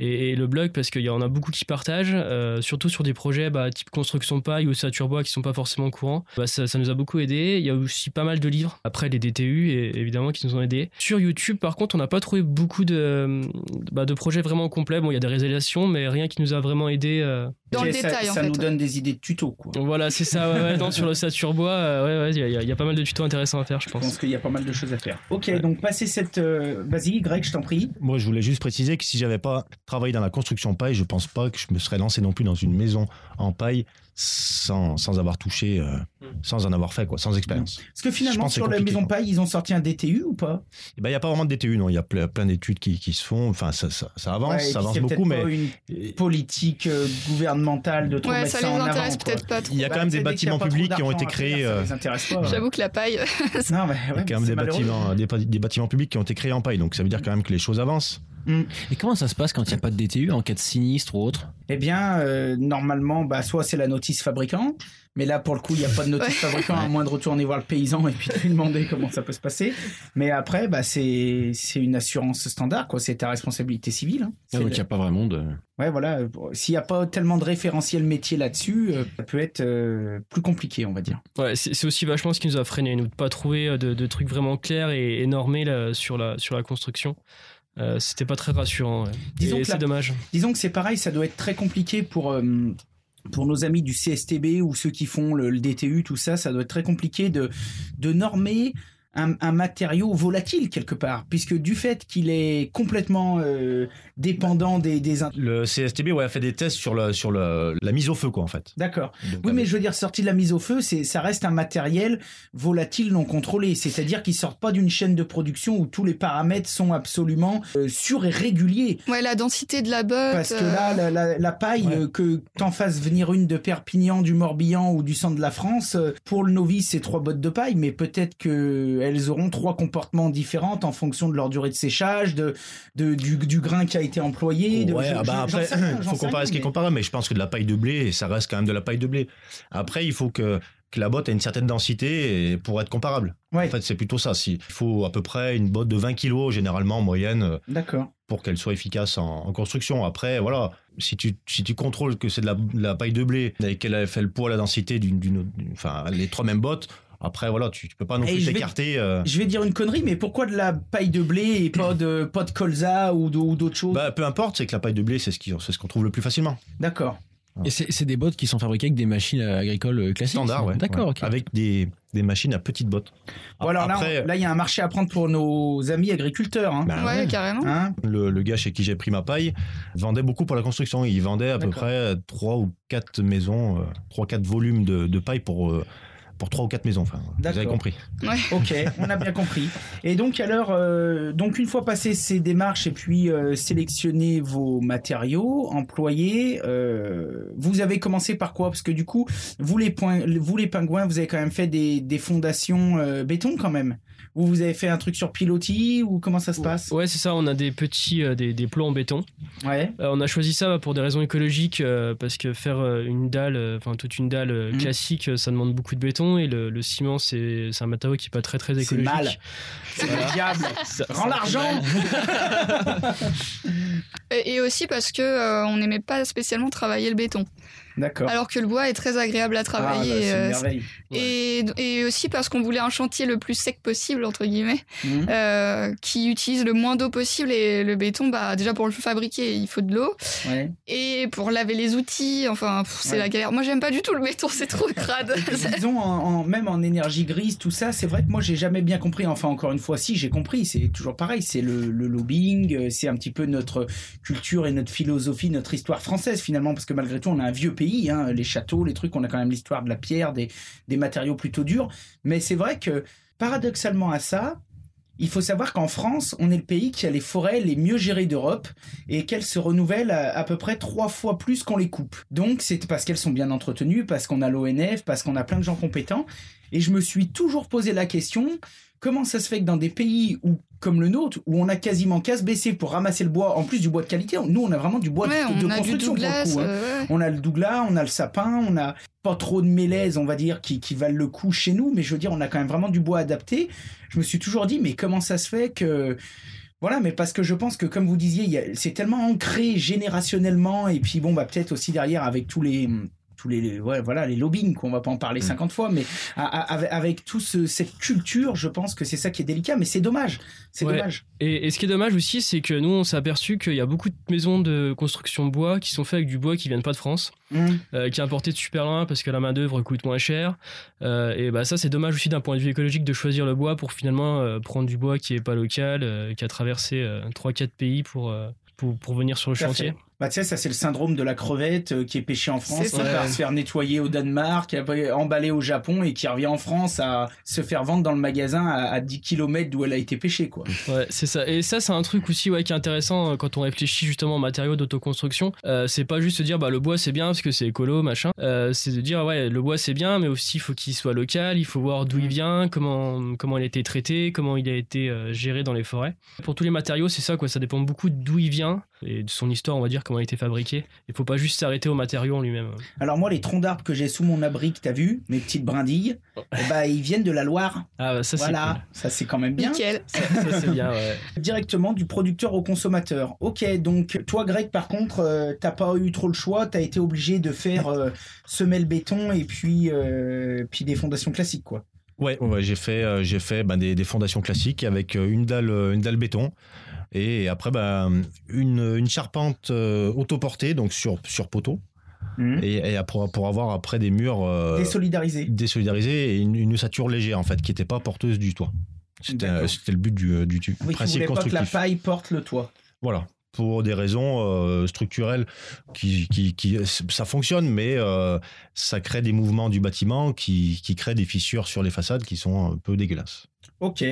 et, et le blog parce qu'il y en a beaucoup qui partagent, euh, surtout sur des projets bah, type construction paille ou saturbois qui sont pas forcément courants. Bah, ça, ça nous a beaucoup aidé. Il y a aussi pas mal de livres, après les DTU et, évidemment qui nous ont aidés. Sur YouTube par contre on n'a pas trouvé beaucoup de, bah, de projets vraiment complets. Bon il y a des réalisations mais rien qui nous a vraiment aidé. euh. Dans le Ok, ça, détail, en ça fait. nous donne des idées de tutos, quoi. Donc voilà c'est ça ouais, ouais, non, sur le saturbois euh, ouais, ouais, il y, a- il y a pas mal de tutos intéressants à faire je Je pense pense. qu'il y a pas mal de choses à faire. Ok, donc passer cette. euh, Vas-y, Greg, je t'en prie. Moi, je voulais juste préciser que si j'avais pas travaillé dans la construction paille, je pense pas que je me serais lancé non plus dans une maison en paille sans, sans avoir touché, euh, sans en avoir fait, quoi, sans expérience. Parce que finalement, sur la maison paille, ils ont sorti un DTU ou pas? Il n'y a pas vraiment de DTU, non. Il y a ple- plein d'études qui, qui se font. Enfin, ça, ça, ça avance, Ouais, ça avance beaucoup, mais pas une politique euh, gouvernementale de trop Ouais, ça ça, les en intéresse peut-être pas trop. il y a quand Bah, même tu des bâtiments publics qui ont été créés. faire, euh. J'avoue que la paille. Non, mais ouais, Il y a quand même des malheureux. bâtiments, des, pa- des bâtiments publics qui ont été créés en paille, donc ça veut dire quand même que les choses avancent. Et comment ça se passe quand il n'y a pas de DTU en cas de sinistre ou autre Eh bien, euh, normalement, bah, soit c'est la notice fabricant, mais là, pour le coup, il n'y a pas de notice fabricant, à moins de retourner voir le paysan et puis de lui demander comment ça peut se passer. Mais après, bah, c'est c'est une assurance standard, quoi. C'est ta responsabilité civile. hein. Ah, Donc le- il n'y a pas vraiment de. Ouais, voilà. S'il n'y a pas tellement de référentiel métier là-dessus, euh, ça peut être euh, plus compliqué, on va dire. Ouais, c'est aussi vachement ce qui nous a freiné, nous, de pas trouver de, de trucs vraiment clairs et, et normés là, sur, la, sur la construction. Euh, C'était pas très rassurant. ouais. Disons Et que c'est dommage. Disons que c'est pareil, ça doit être très compliqué pour, euh, pour nos amis du CSTB ou ceux qui font le, le DTU, tout ça, ça doit être très compliqué de, de normer un, un matériau volatile quelque part, puisque du fait qu'il est complètement euh, dépendant des... Le CSTB ouais, a fait des tests sur, le, sur le, la mise au feu, quoi, en fait. D'accord. Oui, mais je veux dire, sorti de la mise au feu, c'est, ça reste un matériel volatile non contrôlé. C'est-à-dire qu'il sort pas d'une chaîne de production où tous les paramètres sont absolument euh, sûrs et réguliers. Ouais, la densité de la botte. Parce que euh, là, la, la- la paille, Ouais. euh, que t'en fasses venir une de Perpignan, du Morbihan ou du centre de la France, euh, pour le novice, c'est trois bottes de paille, mais peut-être que elles auront trois comportements différents en fonction de leur durée de séchage, de, de- du, du grain qui a été employé. de- Ouais, je- ah bah après, il faut comparer rien, ce qui est comparable, mais je pense que de la paille de blé, ça reste quand même de la paille de blé. Après, il faut que, que la botte ait une certaine densité pour être comparable. Ouais, En fait, c'est plutôt ça. Il faut à peu près une botte de 20 kilos, généralement en moyenne, euh, d'accord. pour qu'elle soit efficace en, en construction. Après, voilà, si tu, si tu contrôles que c'est de la, de la paille de blé et qu'elle a fait le poids, la densité d'une- enfin, les trois mêmes bottes, après, voilà, tu, tu peux pas non Et plus je vais- t'écarter. euh, Je vais dire une connerie, mais pourquoi de la paille de blé et pas de, pas de colza ou d'autres choses? Bah, peu importe, c'est que la paille de blé, c'est ce c'est ce qu'on trouve le plus facilement. D'accord. Et c'est des bottes qui sont fabriquées avec des machines agricoles euh, classiques Standard, ouais. D'accord, ouais. ok. Avec des, des machines à petites bottes. Bon, alors là, Après, là, il y a un marché à prendre pour nos amis agriculteurs. Hein. bah, ouais, ouais. carrément. Hein? Le, le gars chez qui j'ai pris ma paille vendait beaucoup pour la construction. Il vendait à peu près trois ou quatre maisons, euh, trois quatre volumes de, de paille pour euh, pour trois ou quatre maisons. Enfin, vous avez compris. Ok, on a bien compris. Et donc alors, euh, donc une fois passé ces démarches et puis euh, sélectionner vos matériaux, employés, euh, vous avez commencé par quoi? Parce que du coup, vous les points, vous les pingouins, vous avez quand même fait des, des fondations euh, béton quand même. Ou vous avez fait un truc sur pilotis ou comment ça se passe Ouais, c'est ça, on a des petits euh, des, des plots en béton. Ouais. Euh, on a choisi ça bah, pour des raisons écologiques euh, parce que faire euh, une dalle, euh, enfin toute une dalle euh, Mhm. classique, ça demande beaucoup de béton et le, le ciment c'est c'est un matériau qui est pas très très C'est écologique. mal. C'est le diable. Ça- Rends l'argent. Et, et aussi parce que euh, on n'aimait pas spécialement travailler le béton. D'accord. Alors que le bois est très agréable à Ah, bah, travailler. une euh, et, et aussi parce qu'on voulait un chantier le plus sec possible, entre guillemets, Mhm. euh, qui utilise le moins d'eau possible. Et le béton, bah, déjà pour le fabriquer, il faut de l'eau. Ouais. Et pour laver les outils, enfin, c'est Ouais. la galère. Moi, j'aime pas du tout le béton, c'est trop crade. Disons, en, en- même en énergie grise, tout ça, c'est vrai que moi, j'ai jamais bien compris. Enfin, encore une fois, si, j'ai compris. C'est toujours pareil. C'est le, le lobbying, euh, c'est un petit peu notre culture et notre philosophie, notre histoire française, finalement, parce que malgré tout, on a un vieux hein, les châteaux, les trucs, on a quand même l'histoire de la pierre, des, des matériaux plutôt durs. Mais c'est vrai que, paradoxalement à ça, il faut savoir qu'en France, on est le pays qui a les forêts les mieux gérées d'Europe et qu'elles se renouvellent à, à peu près trois fois plus qu'on les coupe. Donc c'est parce qu'elles sont bien entretenues, parce qu'on a l'ONF, parce qu'on a plein de gens compétents. Et je me suis toujours posé la question, comment ça se fait que dans des pays où, comme le nôtre, où on a quasiment qu'à se baisser pour ramasser le bois, en plus du bois de qualité, nous on a vraiment du bois de- ouais, de, on a du construction pour le coup, hein. euh, ouais. On a le douglas, on a le sapin, on a pas trop de mélèzes, on va dire, qui, qui valent le coup chez nous, mais je veux dire, on a quand même vraiment du bois adapté. Je me suis toujours dit, mais comment ça se fait que. Voilà, mais parce que je pense que, comme vous disiez, c'est tellement ancré générationnellement, et puis bon, bah peut-être aussi derrière avec tous les. Tous les, ouais, voilà, les lobbying, qu'on va pas en parler 50 fois, mais a- a- avec, avec tout ce- cette culture, je pense que c'est ça qui est délicat, mais c'est dommage. C'est Ouais. dommage. Et, et ce qui est dommage aussi, c'est que nous on s'est aperçu qu'il y a beaucoup de maisons de construction bois qui sont faites avec du bois qui viennent pas de France. Hum. euh, qui est importé de super loin parce que la main d'œuvre coûte moins cher. Euh, et bah ça c'est dommage aussi d'un point de vue écologique de choisir le bois pour finalement euh, prendre du bois qui est pas local, qui a traversé euh, 3-4 pays pour, pour pour venir sur le chantier. Bah, tu sais, ça, c'est le syndrome de la crevette euh, qui est pêchée en France, qui part se faire nettoyer au Danemark, emballée au Japon et qui revient en France à se faire vendre dans le magasin à, à 10 km d'où elle a été pêchée, quoi. Ouais, c'est ça. Et ça, c'est un truc aussi ouais, qui est intéressant euh, quand on réfléchit justement aux matériaux d'autoconstruction. Euh, c'est pas juste se dire bah le bois c'est bien parce que c'est écolo machin. Euh, c'est de dire ouais le bois c'est bien, mais aussi il faut qu'il soit local. Il faut voir d'où il vient, comment comment il a été traité, comment il a été euh, géré dans les forêts. Pour tous les matériaux, c'est ça quoi. Ça dépend beaucoup d'où il vient et de son histoire, on va dire comment il a été fabriqué. Il faut pas juste s'arrêter au matériau en lui-même. Alors, moi, les troncs d'arbres que j'ai sous mon abri, que t'as vu, mes petites brindilles, eh bah, ils viennent de la Loire. Ah bah, ça c'est voilà, ça, c'est quand même bien. Nickel. cool. Ça, ça, c'est bien. Ouais. Directement du producteur au consommateur. Ok, donc toi, Greg, par contre, euh, t'as pas eu trop le choix, t'as été obligé de faire euh, semelle béton et puis, euh, puis des fondations classiques, quoi. Ouais, ouais, j'ai fait, euh, j'ai fait ben, des, des fondations classiques avec euh, une dalle, une dalle béton. Et après, ben, une, une charpente euh, autoportée, donc sur, sur poteau. Mhm. Et, et pour, pour avoir après des murs euh, Désolidarisé. désolidarisés et une, une ossature légère, en fait, qui n'était pas porteuse du toit. C'était le but du, du, du Oui, tu principe pas que la constructif. paille porte le toit. Voilà. Pour des raisons euh, structurelles, qui, qui, qui- ça fonctionne, mais euh, ça crée des mouvements du bâtiment qui, qui créent des fissures sur les façades qui sont un peu dégueulasses. Ok,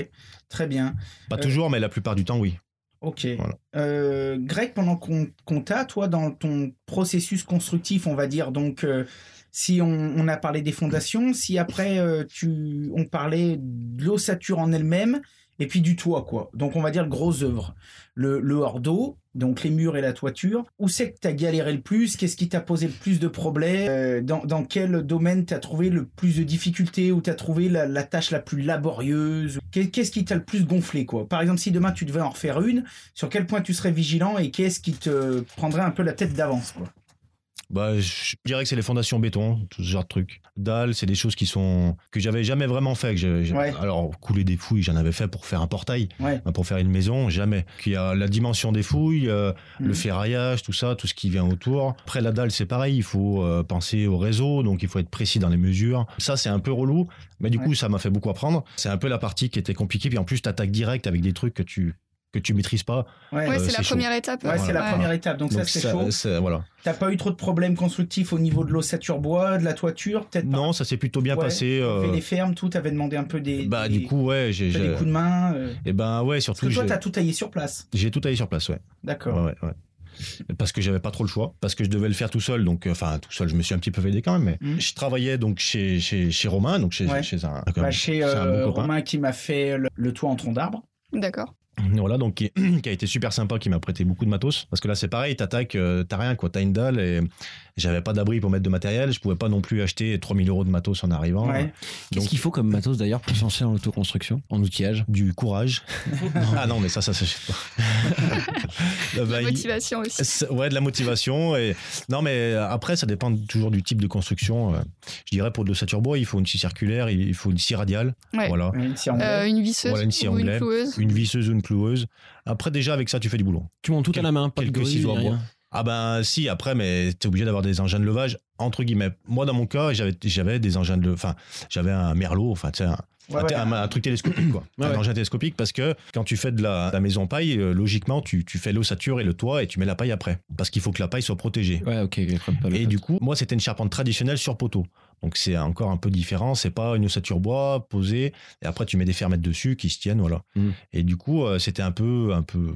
très bien. Pas Euh, toujours, mais la plupart du temps, oui. Ok. Voilà. Euh, Greg, pendant qu'on qu'on t'a, toi, dans ton processus constructif, on va dire, donc, euh, si on, on a parlé des fondations, si après, euh, tu, on parlait de l'ossature en elle-même, et puis du toit, quoi. Donc on va dire grosse œuvre. Le, le hors d'eau, donc les murs et la toiture. Où c'est que tu as galéré le plus? Qu'est-ce qui t'a posé le plus de problèmes? Euh, dans, dans quel domaine tu as trouvé le plus de difficultés Ou tu as trouvé la, la tâche la plus laborieuse? Qu'est- Qu'est-ce qui t'a le plus gonflé, quoi? Par exemple, si demain tu devais en refaire une, sur quel point tu serais vigilant et qu'est-ce qui te prendrait un peu la tête d'avance, quoi? Bah, je dirais que c'est les fondations béton, tout ce genre de trucs. Dalles, c'est des choses qui sont que j'avais jamais vraiment fait. Que Ouais. Alors couler des fouilles, j'en avais fait pour faire un portail, Ouais. mais pour faire une maison, jamais. Qu'il y a la dimension des fouilles, euh, Mhm. le ferraillage, tout ça, tout ce qui vient autour. Après la dalle, c'est pareil, il faut euh, penser au réseau, donc il faut être précis dans les mesures. Ça, c'est un peu relou, mais du Ouais. coup, ça m'a fait beaucoup apprendre. C'est un peu la partie qui était compliquée, puis en plus, t'attaques direct avec des trucs que tu que tu maîtrises pas. Ouais, Euh, c'est la chaud. première étape. Ouais, c'est la Ouais. première étape, donc, ça c'est chaud. voilà. T'as pas eu trop de problèmes constructifs au niveau de l'ossature bois, de la toiture, peut-être Non, ça s'est plutôt bien Ouais, passé. pas euh, fait les fermes, tout, t'avais demandé un peu des, Bah des, du coup ouais j'ai des coups de main. euh. et ben ouais Parce surtout que toi, j'ai t'as tout taillé sur place. j'ai tout taillé sur place ouais. D'accord. ouais ouais. Parce que j'avais pas trop le choix, parce que je devais le faire tout seul, donc euh, enfin tout seul, je me suis un petit peu aidé quand même. Mais Mhm. je travaillais donc chez chez chez Romain, donc chez Ouais. chez un, Bah, chez un bon euh. Romain qui m'a fait le, le toit en tronc d'arbre. D'accord. Voilà, donc qui, a été super sympa, qui m'a prêté beaucoup de matos. Parce que là, c'est pareil, t'attaques, euh, t'as rien, quoi. T'as une dalle et j'avais pas d'abri pour mettre de matériel. Je pouvais pas non plus acheter 3000 euros de matos en arrivant. Ouais. Qu'est-ce qu'il faut comme matos d'ailleurs pour se lancer en autoconstruction, en outillage? Du courage. ah non, mais ça, ça s'achète pas. Euh, bah, La il- motivation aussi. Ouais, de la motivation. Et... Non, mais après, ça dépend toujours du type de construction. Euh, Je dirais pour de l'ossature bois, il faut une scie circulaire, il faut une scie radiale. Ouais. Voilà. Une scie en Euh, une visseuse Voilà, une scie ou une cloueuse. Une visseuse ou une cloueuse. Après, déjà, avec ça, tu fais du boulot. Tu montes tout à la main, pas de quelques Ah ben si, après, mais t'es obligé d'avoir des engins de levage, entre guillemets. Moi, dans mon cas, j'avais, j'avais des engins de... Enfin, j'avais un merlot, enfin, tu sais, un, Ouais, un, ouais. un- un truc télescopique, quoi. Ouais, un ouais. engin télescopique parce que quand tu fais de la, de la maison paille, euh, logiquement, tu, tu fais l'ossature et le toit et tu mets la paille après. Parce qu'il faut que la paille soit protégée. Et fait. du coup, moi, c'était une charpente traditionnelle sur poteau. Donc, c'est encore un peu différent. C'est pas une ossature bois posée. Et après, tu mets des fermettes dessus qui se tiennent, voilà. Mm. Et du coup, euh, c'était un peu, un peu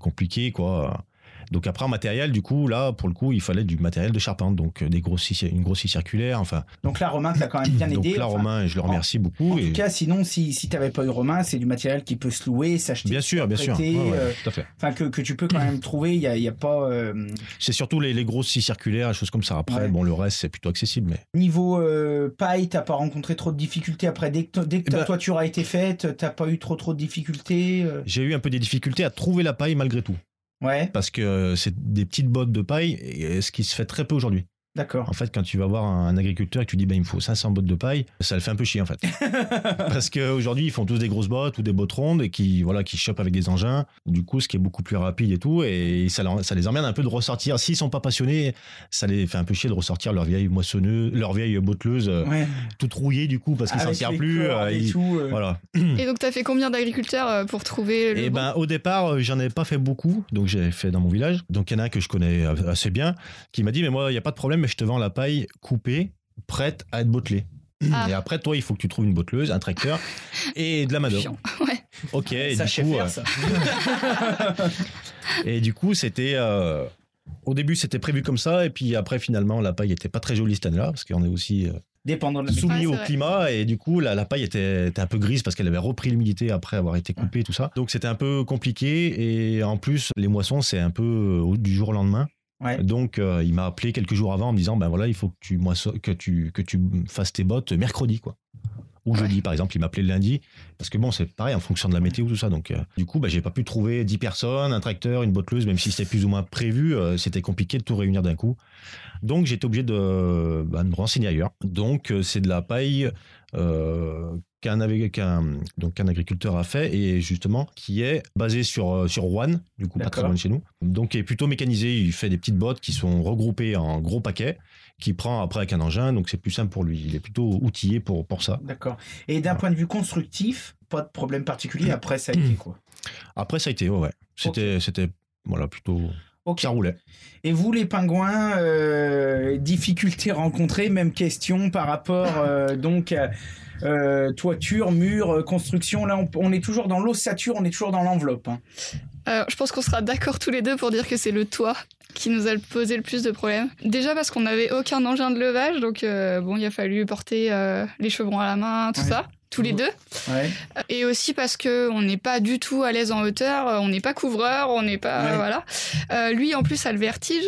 compliqué, quoi. Donc après en matériel, du coup, là, pour le coup, il fallait du matériel de charpente, donc euh, des grosses scies- une grosse scie circulaire, enfin. Donc là, Romain t'a quand même bien donc aidé. là, enfin, Romain, je le remercie beaucoup. En et tout cas, sinon, si, si t'avais pas eu Romain, c'est du matériel qui peut se louer, s'acheter. bien sûr, bien sûr. prêter, Ouais, ouais, euh, tout à fait. Enfin, que, que tu peux quand même trouver. Il n'y a, y a pas. euh, C'est surtout les, les grosses scies circulaires, choses comme ça. Après, Ouais. bon, le reste, c'est plutôt accessible, mais. Niveau euh, paille, t'as pas rencontré trop de difficultés après? Dès que, dès que Eh ta ben- toiture a été faite, t'as pas eu trop trop de difficultés. J'ai eu un peu des difficultés à trouver la paille malgré tout. Ouais, Parce que c'est des petites bottes de paille, et ce qui se fait très peu aujourd'hui. D'accord. En fait, quand tu vas voir un agriculteur et que tu dis, ben, il me faut 500 bottes de paille, ça le fait un peu chier, en fait. Parce qu'aujourd'hui, ils font tous des grosses bottes ou des bottes rondes et qui, voilà, qui chopent avec des engins. Du coup, ce qui est beaucoup plus rapide et tout. Et ça, leur- ça les emmène un peu de ressortir. S'ils sont pas passionnés, ça les fait un peu chier de ressortir leur vieille moissonneuse, leur vieille botteleuse, euh, Ouais. toute rouillée, du coup, parce qu'ils s'en les plus. euh, et ils- tout, euh, Voilà. Et donc, t'as fait combien d'agriculteurs pour trouver le Et bon ben au départ, j'en ai pas fait beaucoup, donc j'ai fait dans mon village. Donc il y en a un que je connais assez bien, qui m'a dit mais moi il y a pas de problème, mais je te vends la paille coupée, prête à être bottelée. Ah. Et après toi il faut que tu trouves une botteleuse, un tracteur et de la main. Ouais. Ok. Et ça du coup, faire euh, ça. et du coup c'était euh, au début c'était prévu comme ça et puis après finalement la paille était pas très jolie cette année-là parce qu'on est aussi euh, Dépendant de la soumis Ouais, au vrai. climat et du coup la, la paille était, était un peu grise parce qu'elle avait repris l'humidité après avoir été coupée tout ça donc c'était un peu compliqué et en plus les moissons c'est un peu euh, du jour au lendemain Ouais. donc euh, il m'a appelé quelques jours avant en me disant ben voilà il faut que tu que tu que tu fasses tes bottes mercredi quoi. Ou jeudi par exemple. Il m'a appelé le lundi. Parce que bon c'est pareil en fonction de la météo tout ça. Donc euh, du coup ben, j'ai pas pu trouver 10 personnes un tracteur une botteleuse même si c'était plus ou moins prévu euh, c'était compliqué de tout réunir d'un coup. Donc j'étais obligé de, bah, de me renseigner ailleurs. Donc c'est de la paille qu'un donc qu'un agriculteur a fait et justement qui est basé sur euh, sur Rouen, du coup pas très loin de chez nous. Donc il est plutôt mécanisé. Il fait des petites bottes qui sont regroupées en gros paquets, qui prend après avec un engin. Donc c'est plus simple pour lui. Il est plutôt outillé pour pour ça. D'accord. Et d'un point de vue constructif, pas de problème particulier. Après, ça a été quoi? Après ça a été ouais, ouais. C'était c'était voilà plutôt Ok. ça roulait. Et vous, les pingouins, euh, difficultés rencontrées, même question par rapport euh, donc à euh, toiture, mur, euh, construction. Là, on, on est toujours dans l'ossature, on est toujours dans l'enveloppe. hein. Alors, je pense qu'on sera d'accord tous les deux pour dire que c'est le toit qui nous a posé le plus de problèmes. Déjà parce qu'on n'avait aucun engin de levage, donc euh, bon, il a fallu porter euh, les chevrons à la main, tout Ouais. ça. tous les deux. Ouais. Et aussi parce que on n'est pas du tout à l'aise en hauteur, on n'est pas couvreur, on n'est pas Ouais. voilà. Euh, lui en plus a le vertige,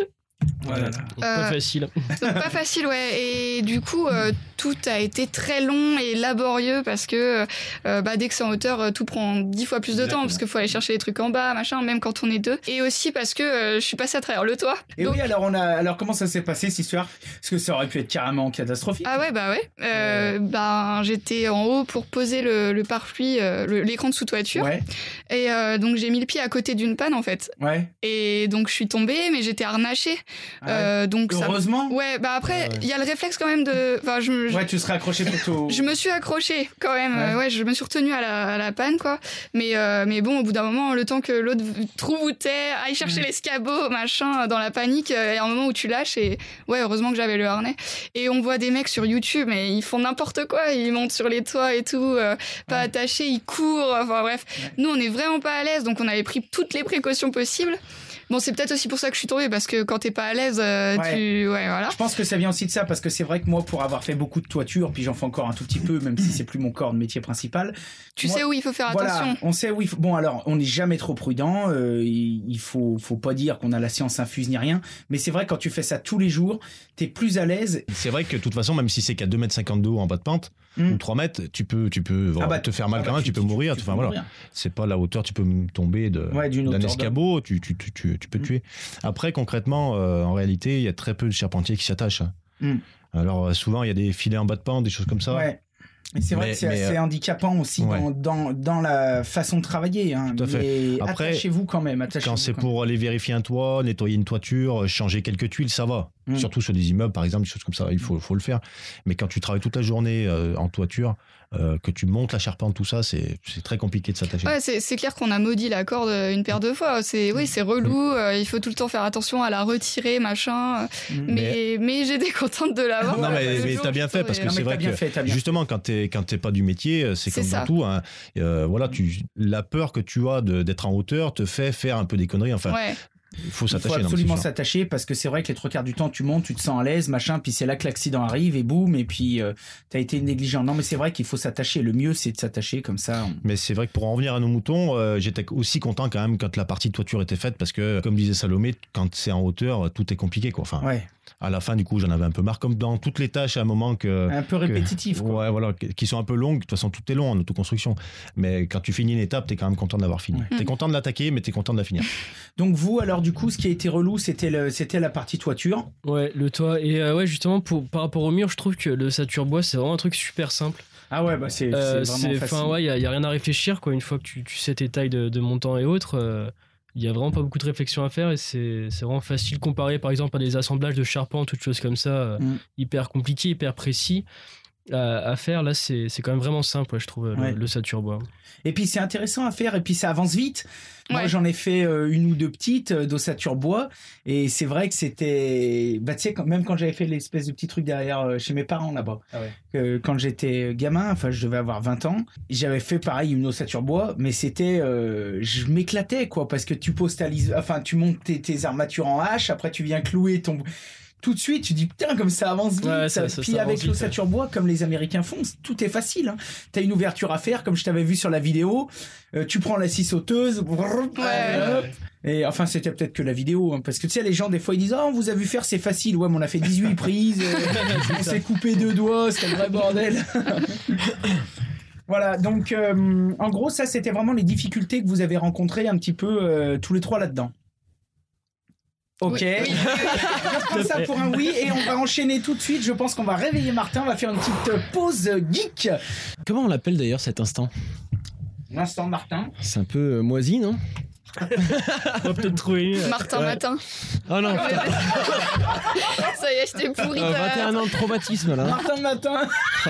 Voilà. Donc, pas Euh, facile. donc pas facile ouais. Et du coup euh, tout a été très long et laborieux parce que euh, bah, dès que c'est en hauteur, euh, tout prend dix fois plus de temps parce qu'il faut aller chercher les trucs en bas, machin, même quand on est deux. Et aussi parce que euh, je suis passée à travers le toit. Et Donc- oui, alors on a, alors comment ça s'est passé cette histoire? Parce que ça aurait pu être carrément catastrophique. Ah ouais, bah ouais. Euh, ben, j'étais en haut pour poser le, le euh, l'écran de sous-toiture. Ouais, Et euh, donc j'ai mis le pied à côté d'une panne en fait. ouais. Et donc je suis tombée, mais j'étais harnachée. Ouais. Euh, donc ça. Heureusement. Ouais, bah après, Ah il y a le réflexe quand même de. Enfin, je, me- Ouais, tu serais accroché plutôt. je me suis accrochée quand même. Ouais. Ouais, je me suis retenue à la, à la panne quoi. Mais euh, mais bon, au bout d'un moment, le temps que l'autre trouve où t'es, aille chercher Mm. l'escabeau, machin, dans la panique, euh, il y a un moment où tu lâches et ouais, heureusement que j'avais le harnais. Et on voit des mecs sur YouTube, mais ils font n'importe quoi. Ils montent sur les toits et tout, pas attachés, ils courent. Enfin bref, nous on est vraiment pas à l'aise, donc on avait pris toutes les précautions possibles. Bon, c'est peut-être aussi pour ça que je suis tombée, parce que quand t'es pas à l'aise, euh, Ouais. tu. Ouais, voilà. Je pense que ça vient aussi de ça parce que c'est vrai que moi, pour avoir fait beaucoup de toitures, puis j'en fais encore un tout petit peu, même si c'est plus mon corps de métier principal. Tu Moi- sais où il faut faire Voilà, attention. on sait où il faut. Bon, alors, on n'est jamais trop prudent. euh, il faut, faut pas dire qu'on a la science infuse ni rien. Mais c'est vrai, quand tu fais ça tous les jours, t'es plus à l'aise. C'est vrai que de toute façon, même si c'est qu'à 2 mètres 50 de haut en bas de pente, Mm. ou 3 mètres, tu peux, tu peux voilà, Ah bah, te faire mal Ah quand bah, même, tu, peux mourir. tu enfin, peux voilà. mourir. C'est pas la hauteur, tu peux tomber de, Ouais, d'une d'un escabeau, tu, tu, tu, tu, tu peux te Mm. tuer. Après, concrètement, euh, en réalité, il y a très peu de charpentiers qui s'attachent. hein. Mm. Alors, euh, souvent, il y a des filets en bas de pente, des choses comme ça. Ouais. Et c'est vrai Mais- que c'est assez euh, handicapant aussi ouais. dans, dans, dans la façon de travailler. Hein. Tout à fait. Mais Après, attachez-vous quand même. attachez-vous Quand c'est quand pour aller vérifier un toit, nettoyer une toiture, changer quelques tuiles, ça va. Mm. Surtout sur des immeubles, par exemple, des choses comme ça, il faut, faut le faire. Mais quand tu travailles toute la journée euh, en toiture, euh, que tu montes la charpente, tout ça, c'est c'est très compliqué de s'attacher. Ouais, c'est c'est clair qu'on a maudit la corde une paire de fois. C'est oui, c'est relou. euh, il faut tout le temps faire attention à la retirer, machin. Mm. Mais mais, j'étais contente de l'avoir. Non, mais, mais t'as bien fait parce que Non, c'est vrai que fait, justement quand t'es quand t'es pas du métier, euh, c'est comme ça. dans tout. hein. Euh, voilà, tu la peur que tu as de- d'être en hauteur te fait faire un peu des conneries. Enfin, Ouais. Il faut Il faut s'attacher. non, mais absolument s'attacher parce que c'est vrai que les trois quarts du temps tu montes, tu te sens à l'aise, machin, puis c'est là que l'accident arrive et boum, et puis euh, t'as été négligent. Non, mais c'est vrai qu'il faut s'attacher. Le mieux c'est de s'attacher comme ça. on- Mais c'est vrai que pour en revenir à nos moutons, euh, j'étais aussi content quand même quand la partie de toiture était faite parce que, comme disait Salomé, quand c'est en hauteur, tout est compliqué. Quoi. Enfin, Ouais, à la fin, du coup, j'en avais un peu marre, comme dans toutes les tâches à un moment que. un peu répétitif. quoi. Ouais, voilà, qui sont un peu longues. De toute façon, tout est long en autoconstruction. Mais quand tu finis une étape, t'es quand même content d'avoir fini. Ouais. T'es content de l'attaquer, mais t'es content de la finir. Donc vous, alors du coup, ce qui a été relou, c'était c'était la partie toiture. Ouais, le toit. Et euh, ouais, justement, pour, par rapport au mur, je trouve que le Satur bois, c'est vraiment un truc super simple. Ah ouais, bah c'est, Euh, vraiment. Enfin, ouais, il y, a- rien à réfléchir, quoi. Une fois que tu, tu sais tes tailles de, de montant et autres, euh, il y a vraiment pas beaucoup de réflexion à faire et c'est vraiment facile comparé, par exemple, à des assemblages de charpente, toutes choses comme ça, euh, Mm. hyper compliqués, hyper précis. À, à faire là c'est c'est quand même vraiment simple ouais, je trouve Ouais. le, le Satur bois Et puis c'est intéressant à faire et puis ça avance vite. Moi Ouais. j'en ai fait euh, une ou deux petites euh, d'ossature bois et c'est vrai que c'était bah tu sais quand- même quand j'avais fait l'espèce de petit truc derrière euh, chez mes parents là-bas. Euh, quand j'étais gamin, enfin je devais avoir 20 ans, j'avais fait pareil une ossature bois mais c'était euh, je m'éclatais quoi parce que tu poses ta lise enfin tu montes tes, tes armatures en hache, après tu viens clouer ton tout de suite, tu dis putain comme ça avance vite. Ouais, ça- ça- Puis ça avec l'ossature bois, comme les Américains font, tout est facile. Hein. T'as une ouverture à faire, comme je t'avais vu sur la vidéo. Euh, tu prends la scie sauteuse. brrr. Et enfin, c'était peut-être que la vidéo, hein, parce que tu sais, les gens des fois ils disent oh, on vous a vu faire, c'est facile. Ouais, mais on a fait 18 prises, euh, on s'est coupé deux doigts, c'était le vrai bordel. Voilà, donc euh, en gros, ça c'était vraiment les difficultés que vous avez rencontrées un petit peu euh, tous les trois là-dedans. Ok. Oui, oui, ça pour un oui et on va enchaîner tout de suite. Je pense qu'on va réveiller Martin. On va faire une petite pause geek. Comment on l'appelle d'ailleurs cet instant? L'instant Martin. C'est un peu euh, moisi, non? On va peut-être trouver une. Martin Ouais. Matin. Oh non, putain, Ça y est, je t'ai pourri. euh, ta- 21 ans de traumatisme là. Martin Matin.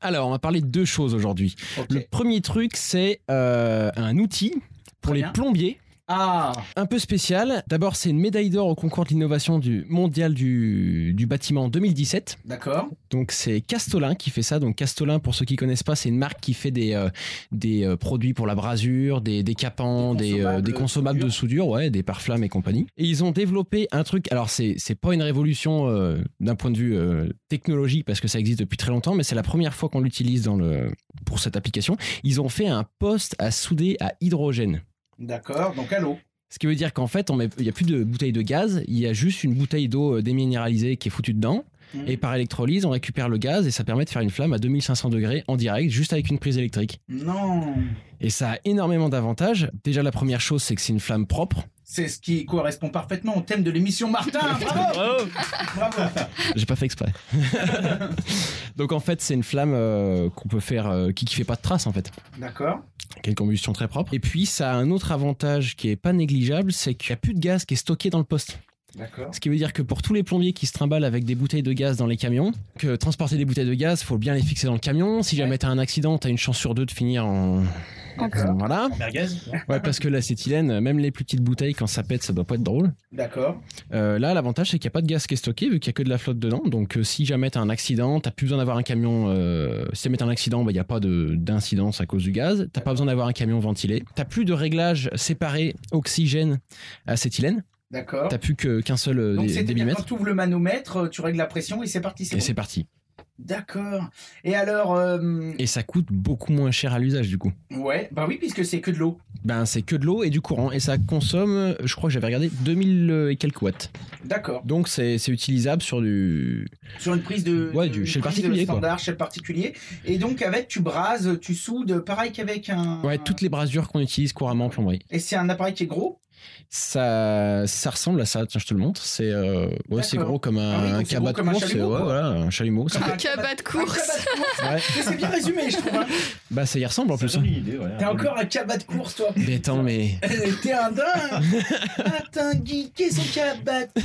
Alors, on va parler de deux choses aujourd'hui. Le premier truc, c'est euh, un outil pour Très les bien. plombiers Ah Un peu spécial. D'abord, c'est une médaille d'or au concours de l'innovation du mondial du, du bâtiment 2017. D'accord. Donc c'est Castolin qui fait ça. Donc Castolin, pour ceux qui connaissent pas, c'est une marque qui fait des, euh, des euh, produits pour la brasure, des, des capants, Des des, euh, consommables des consommables de soudure, ouais, des pare-flammes et compagnie. Et ils ont développé un truc. Alors c'est c'est pas une révolution d'un point de vue technologique parce que ça existe depuis très longtemps, mais c'est la première fois qu'on l'utilise dans le pour cette application. Ils ont fait un poste à souder à hydrogène. D'accord, donc à l'eau. Ce qui veut dire qu'en fait, on met- il n'y a plus de bouteille de gaz, il y a juste une bouteille d'eau euh, déminéralisée qui est foutue dedans. Mhm. Et par électrolyse, on récupère le gaz et ça permet de faire une flamme à 2500 degrés en direct, juste avec une prise électrique. Non Et ça a énormément d'avantages. Déjà, la première chose, c'est que c'est une flamme propre. C'est ce qui correspond parfaitement au thème de l'émission Martin Bravo Bravo. J'ai pas fait exprès. Donc en fait, c'est une flamme euh, qu'on peut faire, euh, qui, qui fait pas de traces en fait. D'accord. une combustion très propre. Et puis, ça a un autre avantage qui est pas négligeable, c'est qu'il n'y a plus de gaz qui est stocké dans le poste. Ce qui veut dire que pour tous les plombiers qui se trimballent avec des bouteilles de gaz dans les camions, que transporter des bouteilles de gaz, faut bien les fixer dans le camion. Si jamais t'as un accident, t'as une chance sur deux de finir en. D'accord. Voilà. Ouais, parce que l'acétylène, même les plus petites bouteilles, quand ça pète, ça doit pas être drôle. D'accord. Euh, là, l'avantage, c'est qu'il n'y a pas de gaz qui est stocké, vu qu'il n'y a que de la flotte dedans. Donc, euh, si jamais t'as un accident, t'as plus besoin d'avoir un camion. euh, si jamais t'as un accident, bah, il n'y a pas de- d'incidence à cause du gaz. T'as pas besoin d'avoir un camion ventilé. T'as plus de réglage séparé oxygène-acétylène. D'accord. T'as plus qu'un seul euh, Donc dé- c'est quand tu ouvres le manomètre, euh, tu règles la pression et c'est parti. Et c'est parti. D'accord. Et alors, euh, Et ça coûte beaucoup moins cher à l'usage du coup. ouais, bah oui, puisque c'est que de l'eau. Ben c'est que de l'eau et du courant et ça consomme, je crois que j'avais regardé 2000 et quelques watts. D'accord. Donc c'est utilisable sur du Sur une prise de, Ouais, du- chez le particulier, quoi. standard, chez le particulier. Et donc avec, tu brases, tu soudes, pareil qu'avec un. ouais toutes les brasures qu'on utilise couramment en plomberie. Et c'est un appareil qui est gros? Ça ça ressemble à ça. Tiens je te le montre. C'est euh, ouais c'est gros comme un, Ah oui, donc un c'est cabas gros de comme un course. chalumeau, ouais, quoi. voilà un chalumeau. ça un cabas de un course. cabas de course. Ouais. Mais c'est bien résumé, je trouve. hein. Bah ça y ressemble en plus. Ça hein. T'es encore un cabas de course, toi. Mais attends mais T'es un dingue. Attends, qu'est-ce son cabas de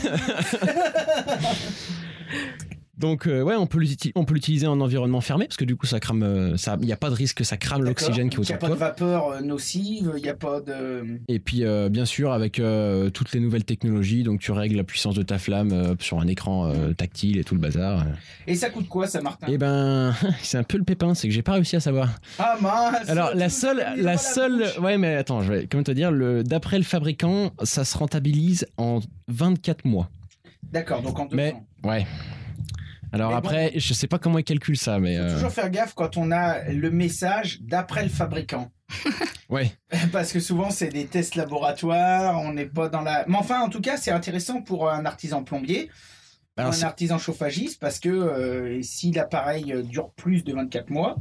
donc euh, ouais on peut l'uti- on peut l'utiliser en environnement fermé parce que du coup ça crame euh, ça il y a pas de risque que ça crame l'oxygène qui est Il n'y autour a pas de vapeur euh, nocive, il n'y a pas de. Et puis, euh, bien sûr, avec euh, toutes les nouvelles technologies, donc tu règles la puissance de ta flamme euh, sur un écran euh, tactile et tout le bazar. Et ça coûte quoi, ça, Martin? Et ben, c'est un peu le pépin, c'est que j'ai pas réussi à savoir. Ah mince Alors, la seule, la seule, ouais, mais attends, je vais, comment te dire, le, d'après le fabricant, ça se rentabilise en 24 mois. D'accord, donc en deux Mais, ans. ouais. Alors Mais bon. après, je sais pas comment ils calculent ça, mais Faut euh, toujours faire gaffe quand on a le message d'après le fabricant. ouais. Parce que souvent, c'est des tests laboratoires, on n'est pas dans la. Mais enfin, en tout cas, c'est intéressant pour un artisan plombier, Alors, un artisan chauffagiste, parce que euh, si l'appareil dure plus de 24 mois,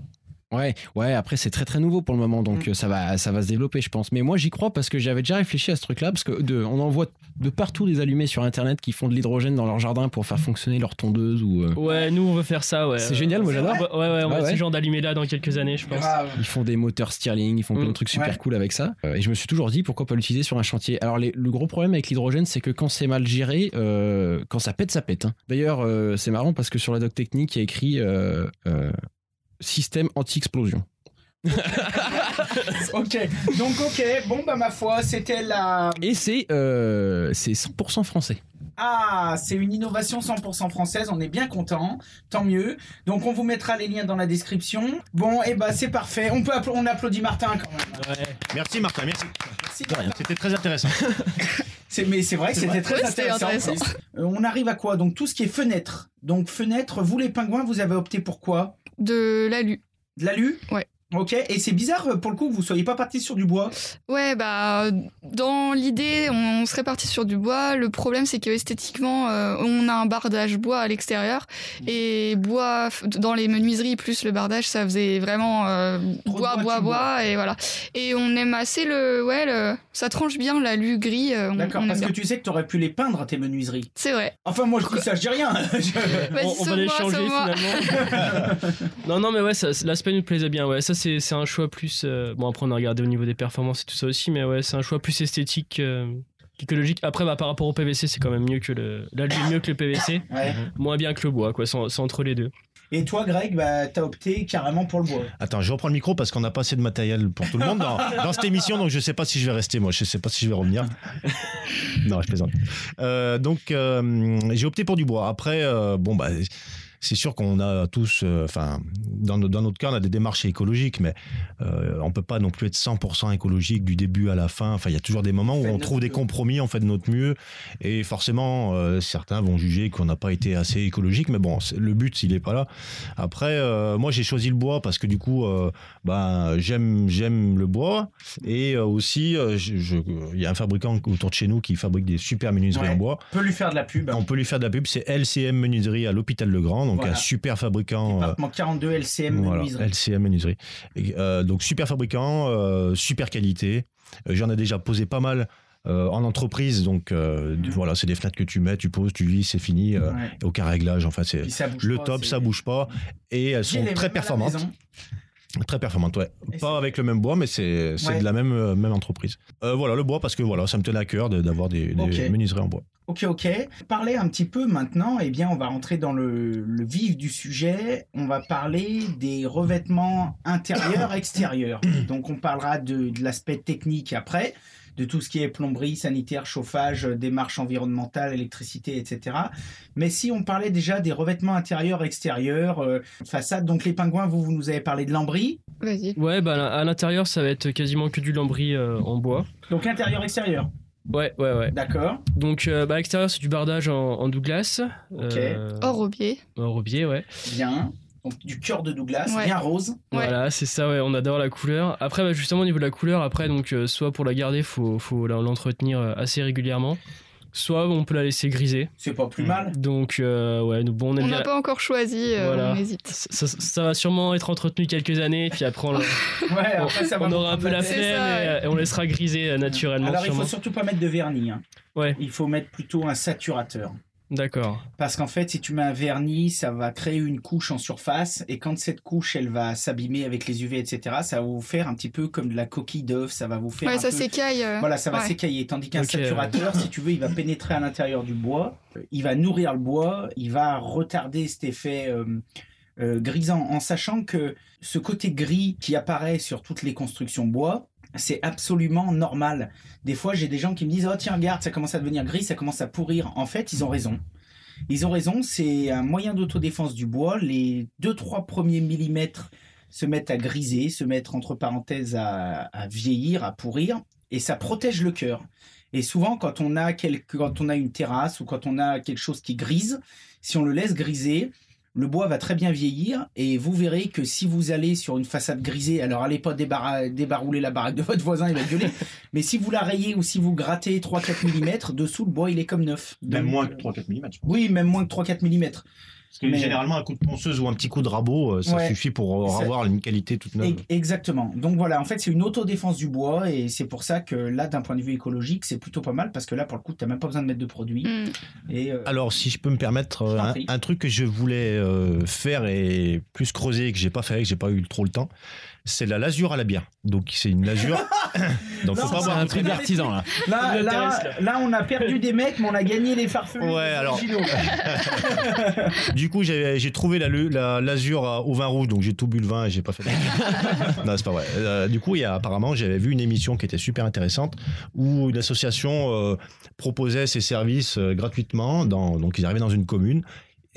Ouais, ouais, après c'est très très nouveau pour le moment, donc Mm. euh, ça va, ça va se développer, je pense. Mais moi j'y crois parce que j'avais déjà réfléchi à ce truc-là, parce que de, on en voit de partout des allumés sur internet qui font de l'hydrogène dans leur jardin pour faire fonctionner leur tondeuse ou. euh, Ouais, nous on veut faire ça, ouais. C'est génial, moi j'adore. Ouais, ouais, on Ah va ouais. ce genre d'allumer là dans quelques années, je pense. grave. Ils font des moteurs Stirling, ils font plein Mm. de trucs super Ouais. cool avec ça. Euh, et je me suis toujours dit pourquoi pas l'utiliser sur un chantier? Alors les- le gros problème avec l'hydrogène, c'est que quand c'est mal géré, euh, quand ça pète, ça pète. hein. D'ailleurs, euh, c'est marrant parce que sur la doc technique, il y a écrit euh, euh, système anti-explosion. ok, donc ok, bon bah ma foi, c'était la... Et c'est euh, c'est 100% français. Ah, c'est une innovation 100% française, on est bien content, tant mieux. Donc on vous mettra les liens dans la description. Bon, et bah c'est parfait, on, peut appla- on applaudit Martin quand même. Ouais. Merci Martin, merci. C'était très intéressant. C'est- Mais c'est vrai que c'était très Ouais, intéressant. Euh, on arrive à quoi? Donc tout ce qui est fenêtre. Donc fenêtre, vous les pingouins, vous avez opté pour quoi? De l'alu. De l'alu? Ouais. Ok, et c'est bizarre euh, pour le coup que vous soyez pas parti sur du bois. Ouais, bah, dans l'idée, on serait parti sur du bois. Le problème, c'est que esthétiquement, euh, on a un bardage bois à l'extérieur. Et bois, dans les menuiseries, plus le bardage, ça faisait vraiment euh, bois, bois, bois, tu bois. Et voilà. Et on aime assez le. Ouais, le, ça tranche bien l'alu gris. euh, on, D'accord, parce que tu sais que t'aurais pu les peindre tes menuiseries. C'est vrai. Enfin moi je dis ça, je dis rien. Je- on, on va les changer finalement. non, non, mais ouais, l'aspect nous plaisait bien. Ouais, ça c'est c'est un choix plus. euh, bon, après on a regardé au niveau des performances et tout ça aussi, mais ouais, c'est un choix plus esthétique euh, qu'écologique. Après, bah, par rapport au PVC, c'est quand même mieux que le. Là, mieux que le PVC, Ouais. moins bien que le bois, quoi. C'est c'est entre les deux. Et toi, Greg, bah, t'as opté carrément pour le bois. Attends, je reprends le micro parce qu'on n'a pas assez de matériel pour tout le monde dans, dans cette émission, donc je sais pas si je vais rester, moi. Je sais pas si je vais revenir. non, je plaisante. Euh, donc, euh, j'ai opté pour du bois. Après, euh, bon, bah c'est sûr qu'on a tous, euh, enfin, dans, no- dans notre cas, on a des démarches écologiques, mais euh, on peut pas non plus être 100% écologique du début à la fin. Enfin, il y a toujours des moments où on trouve des compromis, on fait de notre mieux, et forcément, euh, certains vont juger qu'on n'a pas été assez écologique, mais bon, le but, il est pas là. Après, euh, moi, j'ai choisi le bois parce que du coup, ben, j'aime, j'aime le bois, et aussi, il y a un fabricant autour de chez nous qui fabrique des super menuiseries Ouais. en bois. On peut lui faire de la pub. On peut lui faire de la pub, c'est LCM Menuiserie à l'hôpital Le Grand, donc Voilà. un super fabricant. euh, Département 42 LCM voilà, menuiserie. LCM Menuiserie. Et, euh, donc super fabricant, euh, super qualité. Euh, J'en ai déjà posé pas mal euh, en entreprise, donc euh, Mhm. voilà, c'est des fenêtres que tu mets, tu poses, tu vis, c'est fini, euh, Ouais. aucun réglage. Enfin, c'est le pas, top, ça bouge pas, et elles sont très performantes. Très performantes, ouais. Et Pas avec le même bois, mais c'est Ouais. de la même, euh, même entreprise. Euh, voilà, le bois, parce que voilà, ça me tenait à cœur de- d'avoir des, des menuiseries en bois. Ok, ok. Parler un petit peu maintenant, eh bien, on va rentrer dans le, le vif du sujet. On va parler des revêtements intérieurs, extérieurs. Donc, on parlera de, de l'aspect technique après, de tout ce qui est plomberie, sanitaire, chauffage, euh, démarche environnementale, électricité, etc. Mais si on parlait déjà des revêtements intérieurs, extérieurs, euh, façade, donc les pingouins, vous, vous nous avez parlé de lambris. Vas-y. Ouais, bah à l'intérieur, ça va être quasiment que du lambris euh, en bois. Donc, intérieur, extérieur. Ouais, ouais, ouais. D'accord. Donc, euh, bah, extérieur, c'est du bardage en, en Douglas. Ok. Euh, Hors au pied. en robier, ouais. Bien. Donc, du cœur de Douglas, Ouais. bien rose. Ouais. Voilà, c'est ça, ouais, on adore la couleur. Après, bah, justement, au niveau de la couleur, après, donc, euh, soit pour la garder, faut, faut l'entretenir euh, assez régulièrement, soit on peut la laisser griser. C'est pas plus mal. Donc, euh, ouais, nous, bon, on aime On bien. n'a pas encore choisi, euh, Voilà. on hésite. Ça, ça- ça va sûrement être entretenu quelques années, puis après, on, le- Ouais, après, ça va on vous aura un peu la flemme et, et on laissera griser euh, naturellement. Alors, il sûrement. faut surtout pas mettre de vernis. hein. Ouais. Il faut mettre plutôt un saturateur. D'accord. Parce qu'en fait, si tu mets un vernis, ça va créer une couche en surface. Et quand cette couche, elle va s'abîmer avec les UV, etc., ça va vous faire un petit peu comme de la coquille d'œuf. Ça va vous faire Ouais, un ça peu... s'écaille. euh, Voilà, ça va ouais. s'écailler. Tandis qu'un saturateur, si tu veux, il va pénétrer à l'intérieur du bois. Il va nourrir le bois. Il va retarder cet effet euh, euh, grisant. En sachant que ce côté gris qui apparaît sur toutes les constructions bois, c'est absolument normal. Des fois, j'ai des gens qui me disent Oh, tiens, regarde, ça commence à devenir gris, ça commence à pourrir. En fait, ils ont raison. Ils ont raison, c'est un moyen d'autodéfense du bois. Les 2-3 premiers millimètres se mettent à griser, se mettre entre parenthèses à, à vieillir, à pourrir, et ça protège le cœur. Et souvent, quand on a quelque, quand on a une terrasse ou quand on a quelque chose qui grise, si on le laisse griser, le bois va très bien vieillir et vous verrez que si vous allez sur une façade grisée, alors allez pas débarra- débarouler la baraque de votre voisin, il va gueuler, mais si vous la rayez ou si vous grattez 3-4 mm, dessous le bois il est comme neuf. Donc, 3-4 mm. Oui, même moins que 3-4 mm. Parce que Mais- généralement, un coup de ponceuse ou un petit coup de rabot, euh, ça Ouais. suffit pour Ça- avoir une qualité toute neuve. Exactement. Donc voilà, en fait, c'est une autodéfense du bois et c'est pour ça que là, d'un point de vue écologique, c'est plutôt pas mal parce que là, pour le coup, t'as même pas besoin de mettre de produits. Mm. Et euh, Alors, si je peux me permettre, euh, un, truc que je voulais euh, faire et plus creuser, que j'ai pas fait, que j'ai pas eu trop le temps, c'est la lasure à la bière. Donc, c'est une lasure. Donc, faut pas boire un truc d'artisan là. là, là, là, on a perdu des mecs, mais on a gagné les farfelus. Ouais, alors-. Du coup, j'ai j'ai trouvé la, la lasure à- au vin rouge, donc j'ai tout bu le vin et j'ai pas fait. non, c'est pas vrai. Euh, du coup, il y a apparemment, j'avais vu une émission qui était super intéressante où une association euh, proposait ses services euh, gratuitement. Dans, donc, ils arrivaient dans une commune.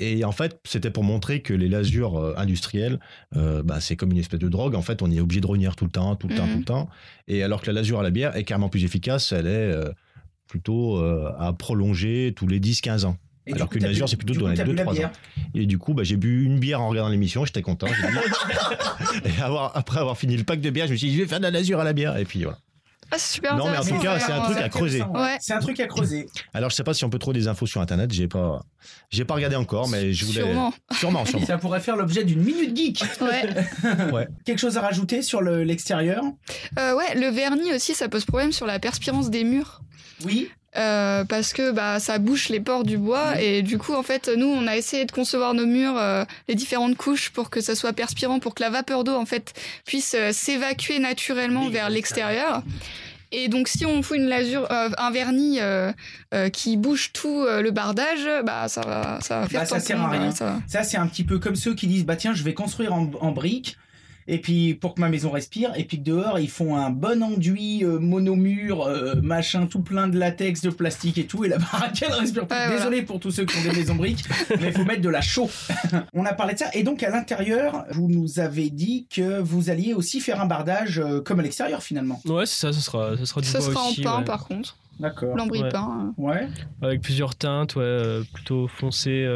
Et en fait, c'était pour montrer que les lasures euh, industrielles, euh, bah, c'est comme une espèce de drogue. En fait, on est obligé de revenir tout le temps, tout le temps, Mhm. tout le temps. Et alors que la lasure à la bière est carrément plus efficace, elle est euh, plutôt euh, à prolonger tous les 10-15 ans. Et Alors qu'une lasure, c'est plutôt dans les t'as bu la 2-3 ans. Et du coup, bah, j'ai bu une bière en regardant l'émission, j'étais content. dit- et avoir, après avoir fini le pack de bière, je me suis dit, je vais faire de la lasure à la bière. Et puis voilà. Ah, c'est super Non, mais en intéressant. tout cas, c'est un truc à creuser. Ouais. C'est un truc à creuser. Alors, je sais pas si on peut trouver des infos sur Internet, j'ai pas, j'ai pas regardé encore, mais je voulais. Sûrement. Sûrement, sûrement. Ça pourrait faire l'objet d'une minute geek. Ouais. Quelque chose à rajouter sur le- l'extérieur? Euh, ouais, le vernis aussi, ça pose problème sur la perspirance des murs. Oui. Euh, parce que bah ça bouche les pores du bois et du coup en fait nous on a essayé de concevoir nos murs euh, les différentes couches pour que ça soit perspirant pour que la vapeur d'eau en fait puisse euh, s'évacuer naturellement Oui, vers l'extérieur Et donc si on fout une lasure, un vernis qui bouge tout le bardage, bah ça va, ça va faire Bah, ça sert à rien. ça va. Ça, c'est un petit peu comme ceux qui disent bah tiens, je vais construire en, en briques. Et puis pour que ma maison respire, et puis que dehors ils font un bon enduit euh, monomure, euh, machin tout plein de latex, de plastique et tout, et la baraque elle respire pas. Ouais, voilà. Désolé pour tous ceux qui ont des maisons briques, mais il faut mettre de la chaux. On a parlé de ça, et donc à l'intérieur, vous nous avez dit que vous alliez aussi faire un bardage euh, comme à l'extérieur finalement. Ouais, c'est ça, ça sera, ça sera du Ça bois sera aussi, en pain ouais. par contre, D'accord. lambris Ouais. peint. euh, Ouais. Avec plusieurs teintes, ouais, euh, plutôt foncé.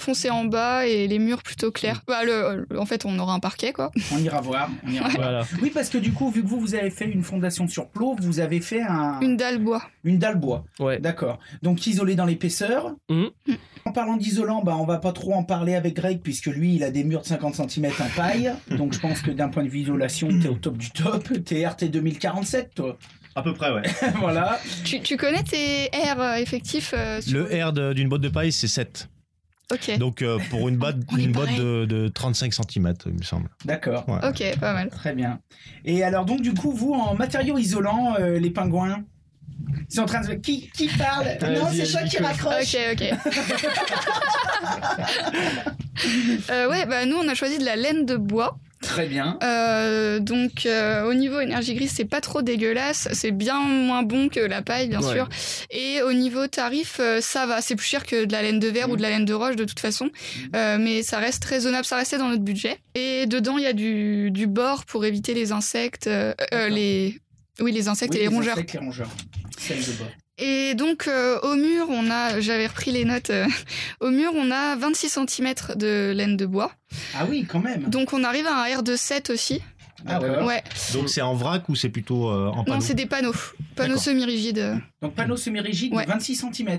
Foncé en bas et les murs plutôt clairs. Bah, le, le- en fait, on aura un parquet quoi. On ira voir. On ira voir. Voilà. Oui, parce que du coup, vu que vous, vous avez fait une fondation sur plot, vous avez fait un, Une dalle bois. une dalle bois. Ouais. D'accord. Donc isolé dans l'épaisseur. Mhm. En parlant d'isolant, bah, on va pas trop en parler avec Greg puisque lui, il a des murs de 50 cm en paille. Donc je pense que d'un point de vue isolation, t'es au top du top. T'es RT 2047, toi. À peu près, ouais. voilà. Tu, tu connais tes R euh, effectifs euh, sur- Le R d'une botte de paille, c'est 7. Donc euh, pour une, botte une de, de 35 cm, il me semble. D'accord. Ouais. Ok, pas mal. Très bien. Et alors donc du coup, vous en matériaux isolants, euh, les pingouins, ils sont en train de qui qui parle? Non, c'est toi qui raccroche. Ok, ok. Euh, ouais, bah nous on a choisi de la laine de bois. Très bien. Euh, donc euh, au niveau énergie grise, c'est pas trop dégueulasse, c'est bien moins bon que la paille bien Ouais. sûr. Et au niveau tarif, euh, ça va, c'est plus cher que de la laine de verre Mhm. ou de la laine de roche de toute façon, Euh, mais ça reste raisonnable, ça restait dans notre budget. Et dedans il y a du, du bord pour éviter les insectes, les oui les insectes Oui, et les rongeurs. insectes, les rongeurs. Celle de bord. Et donc euh, au mur, on a, j'avais repris les notes, euh, au mur on a 26 cm de laine de bois. Ah oui, quand même. Donc on arrive à un R de 7 aussi. Ah ouais. Ouais, Donc c'est en vrac ou c'est plutôt euh, en panneau non c'est des panneaux, panneaux D'accord. semi-rigides. Donc panneau semi-rigide Ouais. de 26 cm.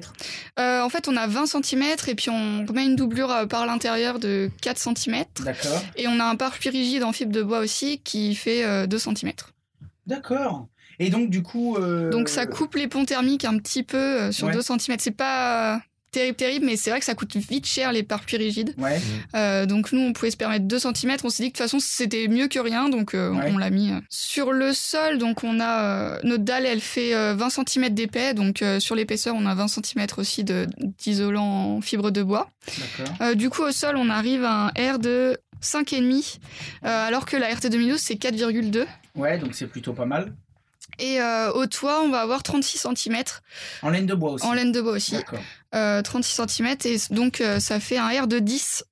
Euh, en fait, on a 20 cm et puis on met une doublure par l'intérieur de 4 cm. D'accord. Et on a un pare-pluie rigide en fibre de bois aussi qui fait euh, 2 cm. D'accord. Et donc du coup. euh, Donc ça coupe les ponts thermiques un petit peu euh, sur Ouais. 2 cm. C'est pas euh, terrible, terrible, mais c'est vrai que ça coûte vite cher les pare-pluis rigides. Ouais. Euh, donc nous, on pouvait se permettre 2 cm. On s'est dit que de toute façon, c'était mieux que rien, donc euh, Ouais. on l'a mis. Sur le sol, donc on a euh, notre dalle, elle fait euh, 20 cm d'épais, donc euh, sur l'épaisseur, on a 20 cm aussi de- d'isolant en fibre de bois. D'accord. Euh, du coup, au sol, on arrive à un R de 5,5, euh, alors que la RT 2012, c'est 4,2. Ouais, donc c'est plutôt pas mal. Et euh, au toit, on va avoir 36 cm En laine de bois aussi. en laine de bois aussi. D'accord. Euh, 36 cm, et donc euh, ça fait un R de 10.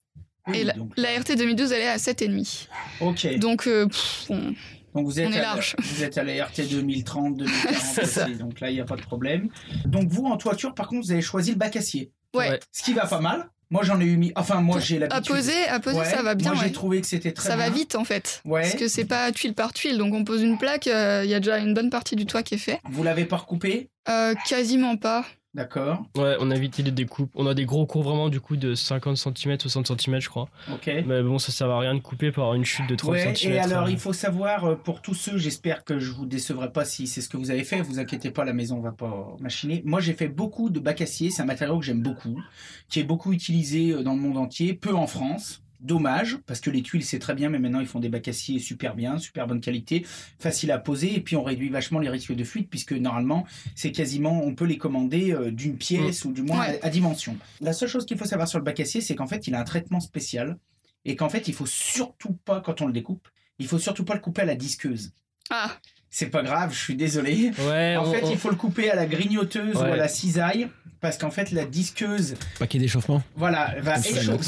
Oui, et la, donc, la RT 2012, elle est à 7,5. Ok. Donc, euh, pff, on- Donc vous êtes, On est à, large. vous êtes à la RT 2030, 2040 C'est ça. aussi, donc là il n'y a pas de problème. Donc vous en toiture par contre vous avez choisi le bac acier. Ouais. ce qui va pas mal. Moi j'en ai eu mis, enfin moi j'ai À l'habitude. poser, à poser Ouais, ça va bien. Moi j'ai trouvé que c'était très Ça va vite en fait. Ouais. Parce que c'est pas tuile par tuile, donc on pose une plaque, euh, il y a déjà une bonne partie du toit qui est fait. Vous l'avez pas recoupé, Euh, quasiment pas. D'accord. Ouais, on a évité les découpes. On a des gros cours vraiment du coup de 50 cm, 60 cm, je crois. Ok. Mais bon, ça sert à rien de couper par une chute de 30 Ouais, cm. et alors il faut savoir euh, pour tous ceux, j'espère que je vous décevrai pas si c'est ce que vous avez fait, vous inquiétez pas, la maison va pas machiner. Moi j'ai fait beaucoup de bac acier, c'est un matériau que j'aime beaucoup, qui est beaucoup utilisé euh, dans le monde entier, peu en France. Dommage, parce que les tuiles c'est très bien, mais maintenant ils font des bacs acier super bien, super bonne qualité, facile à poser, et puis on réduit vachement les risques de fuite, puisque normalement c'est quasiment, on peut les commander euh, d'une pièce ou du moins Ouais. à, à dimension. La seule chose qu'il faut savoir sur le bac acier, c'est qu'en fait il a un traitement spécial, et qu'en fait il faut surtout pas, quand on le découpe, il faut surtout pas le couper à la disqueuse. Ah, C'est pas grave, je suis désolé. Ouais, En on- fait, on- il faut le couper à la grignoteuse ou à la cisaille, parce qu'en fait la disqueuse, Paquet d'échauffement. voilà, va,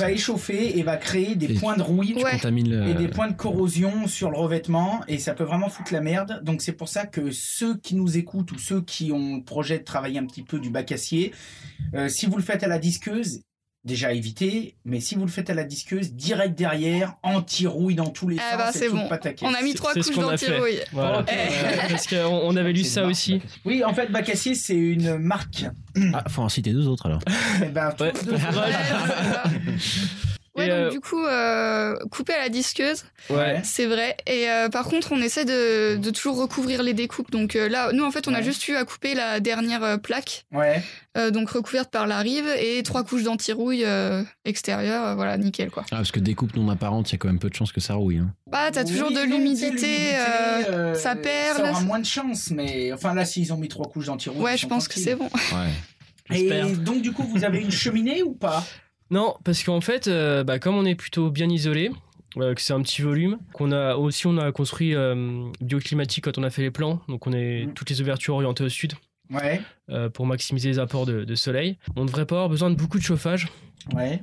échauffer et va créer des Et- points de rouille Ouais. Le. et des points de corrosion sur le revêtement et ça peut vraiment foutre la merde. Donc c'est pour ça que ceux qui nous écoutent ou ceux qui ont le projet de travailler un petit peu du bac acier, euh, si vous le faites à la disqueuse, déjà évitez, mais si vous le faites à la disqueuse, direct derrière, anti-rouille dans tous les Ah sens, bah, c'est bon. on a mis trois couches d'anti-rouille. Voilà. Ouais, parce qu'on on avait lu ça aussi. marque. Oui, en fait, Bac Acier, c'est une marque. Ah, faut en citer deux autres alors. Eh ben, Ouais. deux- Ouais. Ouais, donc euh, du coup, euh, couper à la disqueuse, Ouais. c'est vrai. Et euh, par contre, on essaie de, de toujours recouvrir les découpes. Donc euh, là, nous, en fait, on a juste eu à couper la dernière euh, plaque, Ouais. euh, donc recouverte par la rive, et trois couches d'anti-rouille euh, extérieures. euh, voilà, nickel, quoi. Ah, parce que découpe non apparente, il y a quand même peu de chances que ça rouille. hein. Bah, t'as toujours de l'humidité, euh, euh, ça perle. Ça aura moins de chance, mais enfin là, s'ils ont mis trois couches d'anti-rouge. Ouais, je pense que c'est bon. Ouais. Et donc, du coup, vous avez une cheminée ou pas? Non, parce qu'en fait, euh, bah, comme on est plutôt bien isolé, euh, que c'est un petit volume, qu'on a aussi on a construit euh, bioclimatique quand on a fait les plans, donc on est Mm. toutes les ouvertures orientées au sud Ouais. pour maximiser les apports de, de soleil. On ne devrait pas avoir besoin de beaucoup de chauffage. Ouais.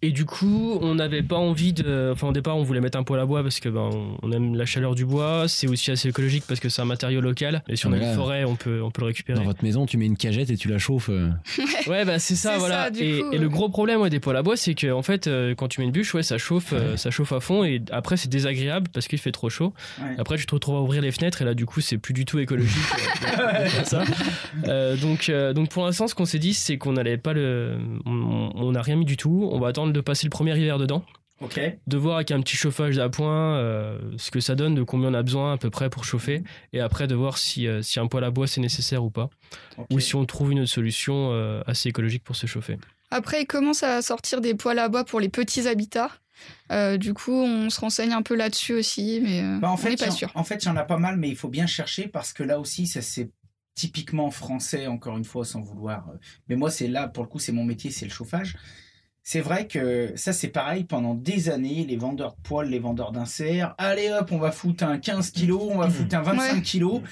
Et du coup, on n'avait pas envie de. Enfin, au départ, on voulait mettre un poêle à bois parce que ben, on- aime la chaleur du bois. C'est aussi assez écologique parce que c'est un matériau local. Et si on a une forêt, on peut, on peut le récupérer. Dans votre maison, tu mets une cagette et tu la chauffes. euh. Ouais, bah c'est ça, voilà. ça, et, coup, et le gros problème ouais, des poêles à bois, c'est que en fait, euh, quand tu mets une bûche, ouais, ça chauffe, euh, ça chauffe à fond. Et après, c'est désagréable parce qu'il fait trop chaud. Ouais. Après, tu te retrouves à ouvrir les fenêtres et là, du coup, c'est plus du tout écologique. euh, ça. Donc, euh, donc pour l'instant, ce qu'on s'est dit, c'est qu'on n'allait pas le, on on n'a rien mis du tout. On va attendre de passer le premier hiver dedans, de voir avec un petit chauffage d'appoint euh, ce que ça donne, de combien on a besoin à peu près pour chauffer, et après de voir si, euh, si un poêle à bois c'est nécessaire ou pas, ou si on trouve une autre solution euh, assez écologique pour se chauffer. Après, il commence à sortir des poêles à bois pour les petits habitats? Euh, du coup, on se renseigne un peu là-dessus aussi, mais euh, Bah, en on fait, n'est pas il y en- sûr. En fait, il y en a pas mal, mais il faut bien chercher parce que là aussi, ça c'est typiquement français, encore une fois, sans vouloir. Mais moi, c'est là, pour le coup, c'est mon métier, c'est le chauffage. C'est vrai que ça, c'est pareil, pendant des années, les vendeurs de poils, les vendeurs d'inserts, allez hop, on va foutre un 15 kilos, on va foutre un 25 Ouais. kilos.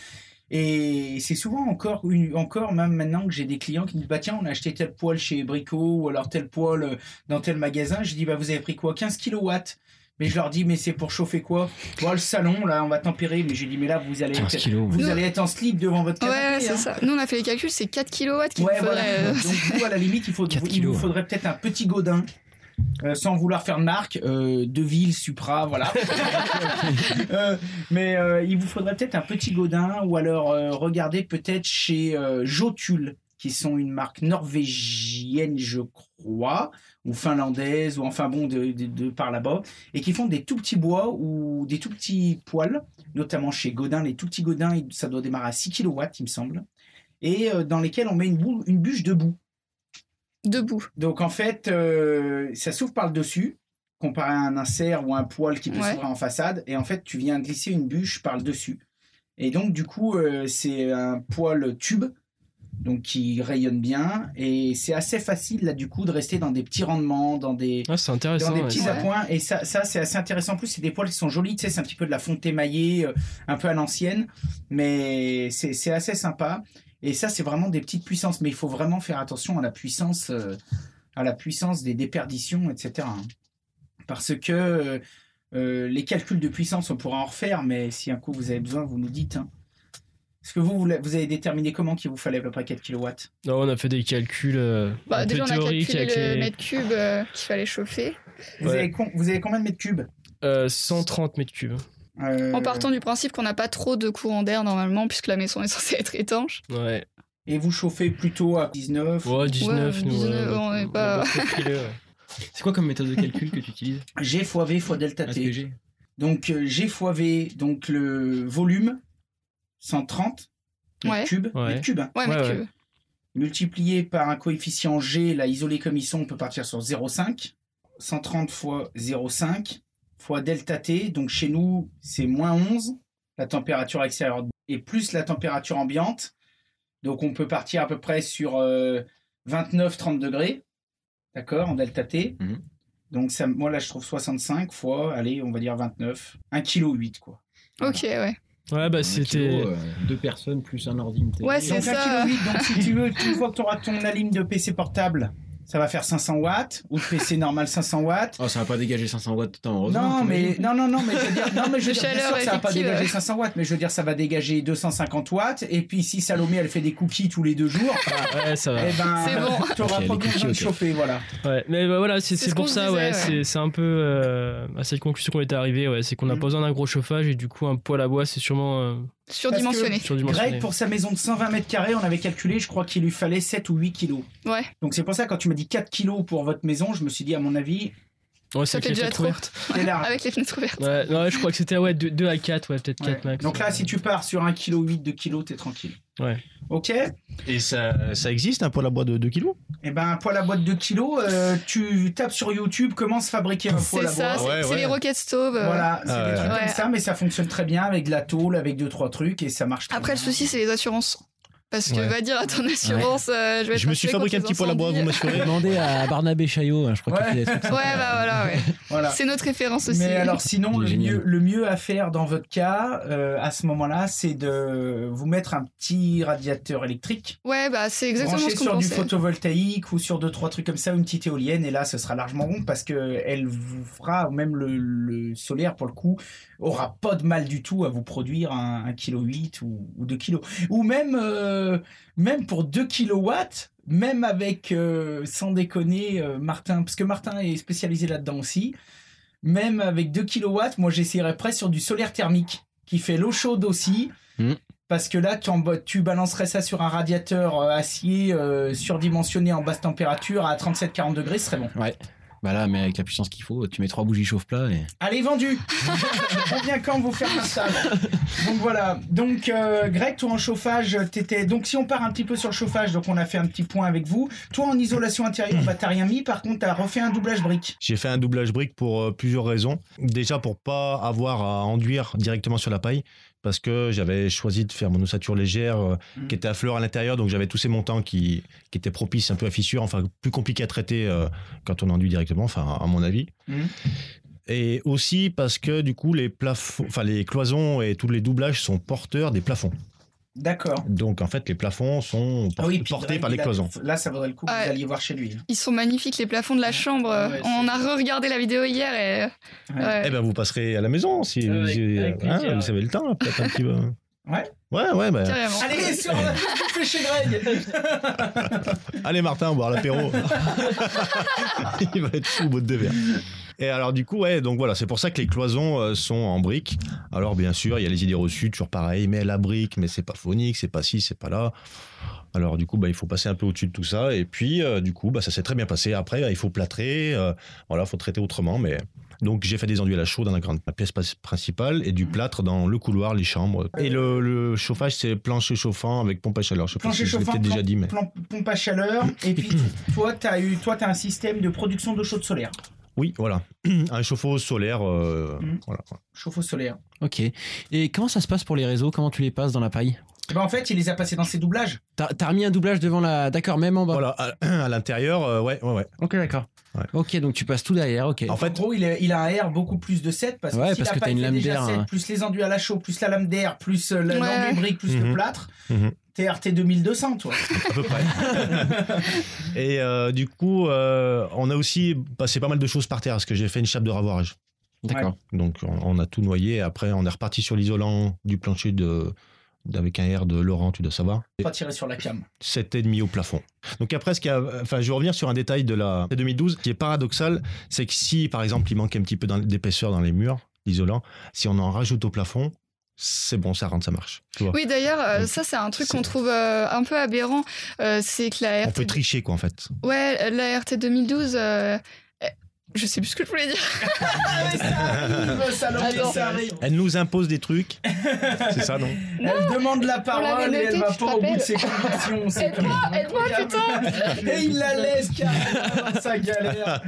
Et c'est souvent encore, une, encore même maintenant que j'ai des clients qui me disent bah tiens on a acheté tel poêle chez Brico ou alors tel poêle euh, dans tel magasin. Je dis bah vous avez pris quoi? 15 kilowatts. Mais je leur dis mais c'est pour chauffer quoi? Bon le salon là on va tempérer. Mais j'ai dit mais là vous allez 15 être, kilos. vous allez être en slip devant votre canapé. Ouais, c'est hein. ça. Nous, on a fait les calculs, c'est 4 kilowatts qu'il Ouais, faudrait. voilà. euh, Donc, vous, à la limite, il, faut, 4 il kilos. vous faudrait peut-être un petit godin. euh, sans vouloir faire de marque, euh, Deville, Supra, voilà. Euh, mais euh, il vous faudrait peut-être un petit godin ou alors euh, regardez peut-être chez euh, Jotul, qui sont une marque norvégienne, je crois, ou finlandaise, ou enfin bon, de, de- de par là-bas, et qui font des tout petits bois ou des tout petits poils, notamment chez Godin. Les tout petits Godins, ils- ça doit démarrer à 6 kW, il me semble, et euh, dans lesquels on met une, boule, une bûche debout. debout. Donc en fait, euh, ça s'ouvre par le dessus, comparé à un insert ou un poêle qui peut Ouais. s'ouvrir en façade. Et en fait, tu viens glisser une bûche par le dessus. Et donc du coup, euh, c'est un poêle tube, donc qui rayonne bien. Et c'est assez facile là du coup de rester dans des petits rendements, dans des Ah, c'est dans des petits Ouais. appoints et ça, ça c'est assez intéressant en plus c'est des poils qui sont jolis tu sais c'est un petit peu de la fonte émaillée euh, un peu à l'ancienne mais c'est c'est assez sympa et ça c'est vraiment des petites puissances mais il faut vraiment faire attention à la puissance euh, à la puissance des déperditions etc hein. parce que euh, les calculs de puissance on pourra en refaire mais si un coup vous avez besoin vous nous dites hein. Est-ce que vous, vous avez déterminé comment qu'il vous fallait à peu près 4 kW Non, on a fait des calculs euh, Bah, un peu déjà, on a théoriques calculé avec le les mètre cube euh, qu'il fallait chauffer. vous, Ouais. avez, con- vous avez combien de mètres cubes? Euh, 130 mètres cubes. Euh, En partant du principe qu'on n'a pas trop de courant d'air normalement, puisque la maison est censée être étanche. Ouais. Et vous chauffez plutôt à 19 Ouais, 19, Ouais, nous. 19, euh, on est a pas-. C'est quoi comme méthode de calcul que tu utilises? G fois V fois delta T. Donc G fois V, donc le volume, 130 mètres Ouais. cubes, Ouais. mètres cubes, hein. Ouais, Ouais, mètre ouais. cube. multiplié par un coefficient G, là isolé comme ils sont, on peut partir sur 0,5. 130 fois 0,5 fois delta T, donc chez nous c'est moins 11, la température extérieure, et plus la température ambiante. Donc on peut partir à peu près sur 29-30 degrés, d'accord, en delta T. Mhm. Donc ça, moi là je trouve 65 fois, allez, on va dire 29, 1,8 kg quoi. Ok, ouais. Ouais, bah c'était. euh, deux personnes plus un ordi. une télé. Ouais, c'est Donc ça. 1,8 kg, donc si tu veux, une fois que tu auras ton alim de PC portable, ça va faire 500 watts, ou de PC normal 500 watts. Oh, ça va pas dégager 500 watts temps, heureusement. Non, mais, non, non, non, mais je veux dire, non, mais je veux dire, bien chaleur sûr que ça va pas dégager ouais. 500 watts, mais je veux dire, ça va dégager 250 watts, et puis si Salomé, elle fait des cookies tous les deux jours, Ouais, ça va. eh ben, C'est bon. t'auras Ok, pas besoin de chauffer, voilà. Ouais, mais bah, voilà, c'est C'est c'est ce pour ça, ouais, c'est c'est un peu euh, à cette conclusion qu'on était arrivé, ouais, c'est qu'on n'a Mhm. pas besoin d'un gros chauffage et du coup un poêle à bois c'est sûrement euh, Surdimensionné. surdimensionné. Greg, pour sa maison de 120 mètres carrés, on avait calculé, je crois qu'il lui fallait 7 ou 8 kilos. Ouais. Donc c'est pour ça, quand tu m'as dit 4 kilos pour votre maison, je me suis dit, à mon avis, Ouais, Ça c'est fait avec les déjà fenêtres trop. Avec les fenêtres ouvertes. Ouais, non, ouais, je crois que c'était ouais, 2, à 4, ouais, peut-être 4 Ouais. max. Donc là, si tu pars sur 1,8 kg, 2 kg, t'es tranquille. Ouais. Ok Et ça, ça existe un poil à bois de 2 kilos? Eh ben, un poêle à bois de 2 kg, euh, tu tapes sur YouTube comment se fabriquer un poêle à ça, bois. c'est Ouais, c'est ouais. les rocket stoves. euh. Voilà, c'est Ah, des ouais, trucs ouais. comme ça, mais ça fonctionne très bien avec de la tôle, avec deux trois trucs et ça marche. très Après, le souci, c'est les assurances. Parce que Ouais. va dire à ton assurance, euh, je vais Je me suis fabriqué un petit poêle à bois, vous m'assurez Demandez à Barnabé Chaillot, hein, je crois qu'il Ouais. fait trucs. incendies. Ouais, bah voilà, ouais. Voilà. C'est notre référence aussi. Mais alors sinon, le mieux, le mieux à faire dans votre cas, euh, à ce moment-là, c'est de vous mettre un petit radiateur électrique, Ouais, bah c'est exactement ce qu'on sur du photovoltaïque ou sur deux trois trucs comme ça, une petite éolienne, et là, ce sera largement bon parce que elle vous fera, ou même le, le solaire pour le coup, aura pas de mal du tout à vous produire un, un kilo 8 ou, ou 2 kilos. Ou même, euh, même pour 2 kilowatts, même avec, euh, sans déconner, euh, Martin, parce que Martin est spécialisé là-dedans aussi, même avec 2 kilowatts, moi j'essaierais presque sur du solaire thermique qui fait l'eau chaude aussi. Mhm. Parce que là, tu, balancerais ça sur un radiateur euh, acier euh, surdimensionné en basse température à 37-40 degrés, ce serait bon. Ouais. Bah là, mais avec la puissance qu'il faut, tu mets trois bougies chauffe-plat et. Allez, vendu Combien quand vous faire l'install Donc voilà. Donc, euh, Greg, toi en chauffage, t'étais. Donc, si on part un petit peu sur le chauffage, donc on a fait un petit point avec vous. Toi en isolation intérieure, bah t'as rien mis. Par contre, t'as refait un doublage brique. J'ai fait un doublage brique pour euh, plusieurs raisons. Déjà pour pas avoir à enduire directement sur la paille, parce que j'avais choisi de faire mon ossature légère euh, Mhm. qui était à fleur à l'intérieur, donc j'avais tous ces montants qui, qui étaient propices un peu à fissure, enfin plus compliqués à traiter euh, quand on enduit directement, enfin à mon avis. Mhm. Et aussi parce que du coup les plafonds, enfin les cloisons et tous les doublages sont porteurs des plafonds. D'accord. Donc en fait les plafonds sont por- Ah oui, portés par les cloisons. Là, ça vaudrait le coup que Ouais. vous alliez voir chez lui. Ils sont magnifiques, les plafonds de la chambre. Ouais, on a re-regardé la vidéo hier et. Ouais. ouais. Eh ben vous passerez à la maison si hein, vous avez le temps là, peut-être un petit peu. Ouais. Ouais ouais bah. Allez, sur fait chez Greg Allez Martin, boire l'apéro. Il va être fou au bout de deux verres. Et alors du coup, ouais, donc voilà, c'est pour ça que les cloisons euh, sont en briques. Alors bien sûr, il y a les idées reçues, toujours pareil, mais la brique, mais c'est pas phonique, c'est pas ci, c'est pas là. Alors du coup, bah, il faut passer un peu au-dessus de tout ça. Et puis, euh, du coup, bah, ça s'est très bien passé. Après, il faut plâtrer, euh, voilà, il faut traiter autrement. Mais donc j'ai fait des enduits à la chaux dans la grande la pièce principale et du plâtre dans le couloir, les chambres. Et le, le chauffage, c'est plancher chauffant avec pompe à chaleur. Je Plancher je chauffant, peut-être déjà dit, mais pompe à chaleur. Et puis, toi, t'as eu, toi, t'as un système de production d'eau chaude solaire. Oui, voilà. Un chauffe-eau solaire. euh, Mhm. voilà. Chauffe-eau solaire. Ok. Et comment ça se passe pour les réseaux? Comment tu les passes dans la paille? Eh ben, en fait, il les a passés dans ses doublages. T'as remis un doublage devant la. D'accord, même en bas. Voilà, à, à l'intérieur, euh, ouais, ouais, ouais. Ok, d'accord. Ouais. Ok, donc tu passes tout derrière, ok. En En fait, gros, il a, il a un R beaucoup plus de 7 parce que Ouais, si parce la que t'as paille une lame déjà d'air, 7, hein. plus les enduits à la chaux, plus la lame d'air, plus euh, l'enduit brique, plus le Mhm. plâtre, Mhm. RT 2200, toi. à peu près. Et euh, du coup, euh, on a aussi passé pas mal de choses par terre, parce que j'ai fait une chape de ravoirage. D'accord. Donc, on, on a tout noyé. Après, on est reparti sur l'isolant du plancher de avec un R de Laurent, tu dois savoir. Pas tirer sur la cam. 7,5 au plafond. Donc après, ce qui a, enfin, je vais revenir sur un détail de la 2012 qui est paradoxal, c'est que si, par exemple, il manque un petit peu d'épaisseur dans les murs, l'isolant, si on en rajoute au plafond, c'est bon, ça rentre, ça marche. Tu vois. Oui, d'ailleurs, euh, ça, c'est un truc qu'on trouve euh, un peu aberrant. Euh, c'est que la On RT. peut tricher, quoi, en fait. Ouais, la RT 2012. euh, eh, Je sais plus ce que je voulais dire. Mais ça arrive, saloperie, ça arrive. Elle nous impose des trucs. c'est ça, non Elle demande la parole et elle va pas au bout de ses convictions. Aide-moi, aide-moi, incroyable. Et il la laisse carrément sa galère.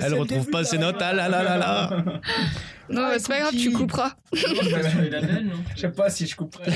Elle le retrouve pas ses notes. Ah là là là là. Non, Ah, c'est pas grave, tu couperas. Je sais pas si je couperai.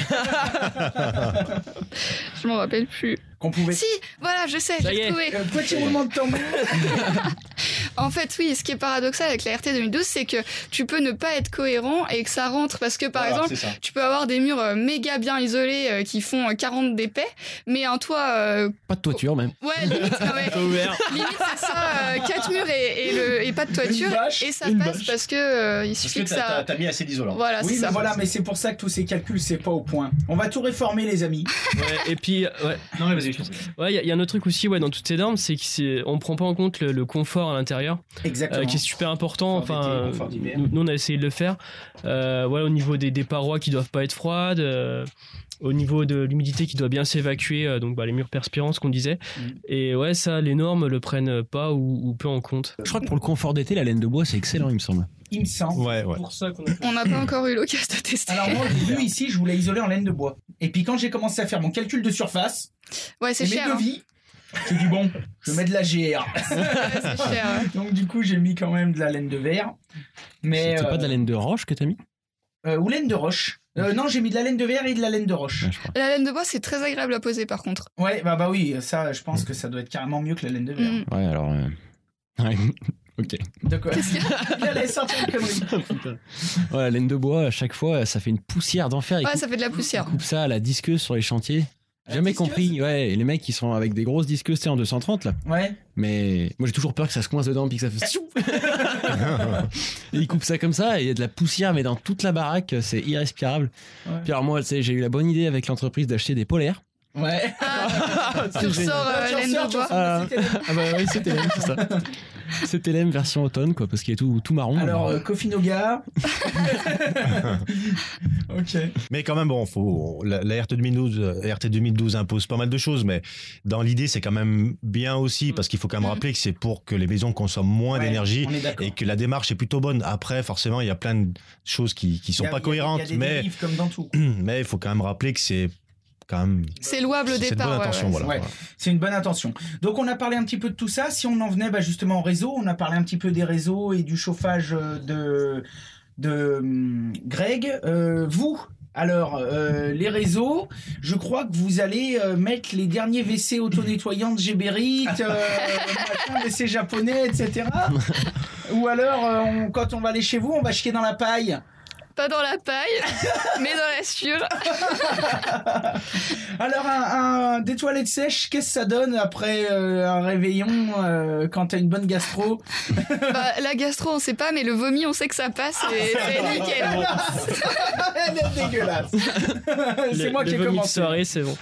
Je m'en rappelle plus. Qu'on pouvait. Si, voilà, je sais, Ça y j'ai est. trouvé. Euh, Petit roulement de tambour. En fait, oui, ce qui est paradoxal avec la RT 2012, c'est que tu peux ne pas être cohérent et que ça rentre parce que, par exemple, tu peux avoir des murs euh, méga bien isolés euh, qui font euh, 40 d'épais, mais un toit, euh, Pas de toiture, même. ouais, limite, non, mais- ouvert. limite c'est ça, euh, quatre murs et, et, le, et pas de toiture, bâche, et ça passe bâche. parce que euh, il suffit que ça. mis assez d'isolant. Voilà, Oui, c'est mais ça. voilà, mais c'est pour ça que tous ces calculs, c'est pas au point. On va tout réformer, les amis. Ouais, et puis, ouais. Non, mais vas-y. Ouais, il y, a- il y a un autre truc aussi, ouais, dans toutes ces normes, c'est qu'on prend pas en compte le, le confort à l'intérieur, Exactement. euh, qui est super important. Enfin, d'hiver. nous, nous, on a essayé de le faire. Euh, voilà, au niveau des, des parois qui doivent pas être froides. euh, au niveau de l'humidité qui doit bien s'évacuer, euh, donc bah, les murs perspirants, ce qu'on disait. Mm. Et ouais, ça, les normes le prennent pas ou, ou peu en compte. Je crois que pour le confort d'été, la laine de bois, c'est excellent, il me semble. Il me semble. Ouais, ouais. pour ça qu'on On n'a pas encore eu l'occasion de tester. Alors moi, au début, ici, je voulais isoler en laine de bois. Et puis quand j'ai commencé à faire mon calcul de surface, ouais, c'est mes cher. hein. J'ai dit bon, je mets de la GR. C'est cher. ouais. Donc du coup, j'ai mis quand même de la laine de verre. Mais C'est pas de la euh, laine de roche que t'as mis? Euh, ou laine de roche. Euh, non, j'ai mis de la laine de verre et de la laine de roche. Ouais. La laine de bois, c'est très agréable à poser par contre. Ouais, bah bah oui, ça, je pense que ça doit être carrément mieux que la laine de verre. Mm. Ouais, alors. euh, Ouais. ok. De quoi Il allait sortir une connerie. Ouais, la laine de bois, à chaque fois, ça fait une poussière d'enfer. Ouais, ça fait de la poussière. ils coupent ça à la disqueuse sur les chantiers. Jamais disqueuse compris. Ouais, et les mecs, ils sont avec des grosses sais, en 230 là. Ouais. Mais moi, j'ai toujours peur que ça se coince dedans puis que ça fasse. Et ils coupent ça comme ça, et il y a de la poussière, mais dans toute la baraque, c'est irrespirable. Ouais. Puis alors, moi, tu sais, j'ai eu la bonne idée avec l'entreprise d'acheter des polaires. Ouais. Ah, tu ressors euh, Ah. c'était- Ah bah oui, c'était LM, c'est ça. C'était LM version automne, quoi, parce qu'il est tout, tout marron. Alors, euh, Kofi Noga. ok. Mais quand même, bon, faut, la, la RT 2012, euh, RT 2012 impose pas mal de choses, mais dans l'idée, c'est quand même bien aussi, parce qu'il faut quand même Mm. rappeler que c'est pour que les maisons consomment moins Ouais, d'énergie et que la démarche est plutôt bonne. Après, forcément, il y a plein de choses qui, qui sont a- pas il y a- cohérentes, Il y a des mais, dérives comme dans tout. mais il faut quand même rappeler que c'est quand même. C'est louable au C'est départ. bonne ouais, intention, ouais. voilà. Ouais. C'est une bonne intention. Donc on a parlé un petit peu de tout ça. Si on en venait bah, justement au réseau, on a parlé un petit peu des réseaux et du chauffage euh, de, de hum, Greg. Euh, vous, alors, euh, les réseaux, je crois que vous allez euh, mettre les derniers WC auto-nettoyants de Géberit, euh, machin, WC japonais, etc. Ou alors, euh, on- quand on va aller chez vous, on va chier dans la paille. Pas dans la paille, mais dans la sure. Alors, un, un- des toilettes sèches, qu'est-ce que ça donne après euh, un réveillon euh, quand t'as une bonne gastro? Bah, la gastro, on sait pas, mais le vomi, on sait que ça passe et c'est nickel. Elle est dégueulasse. c'est moi qui ai vomi de commencé. soirée, c'est bon.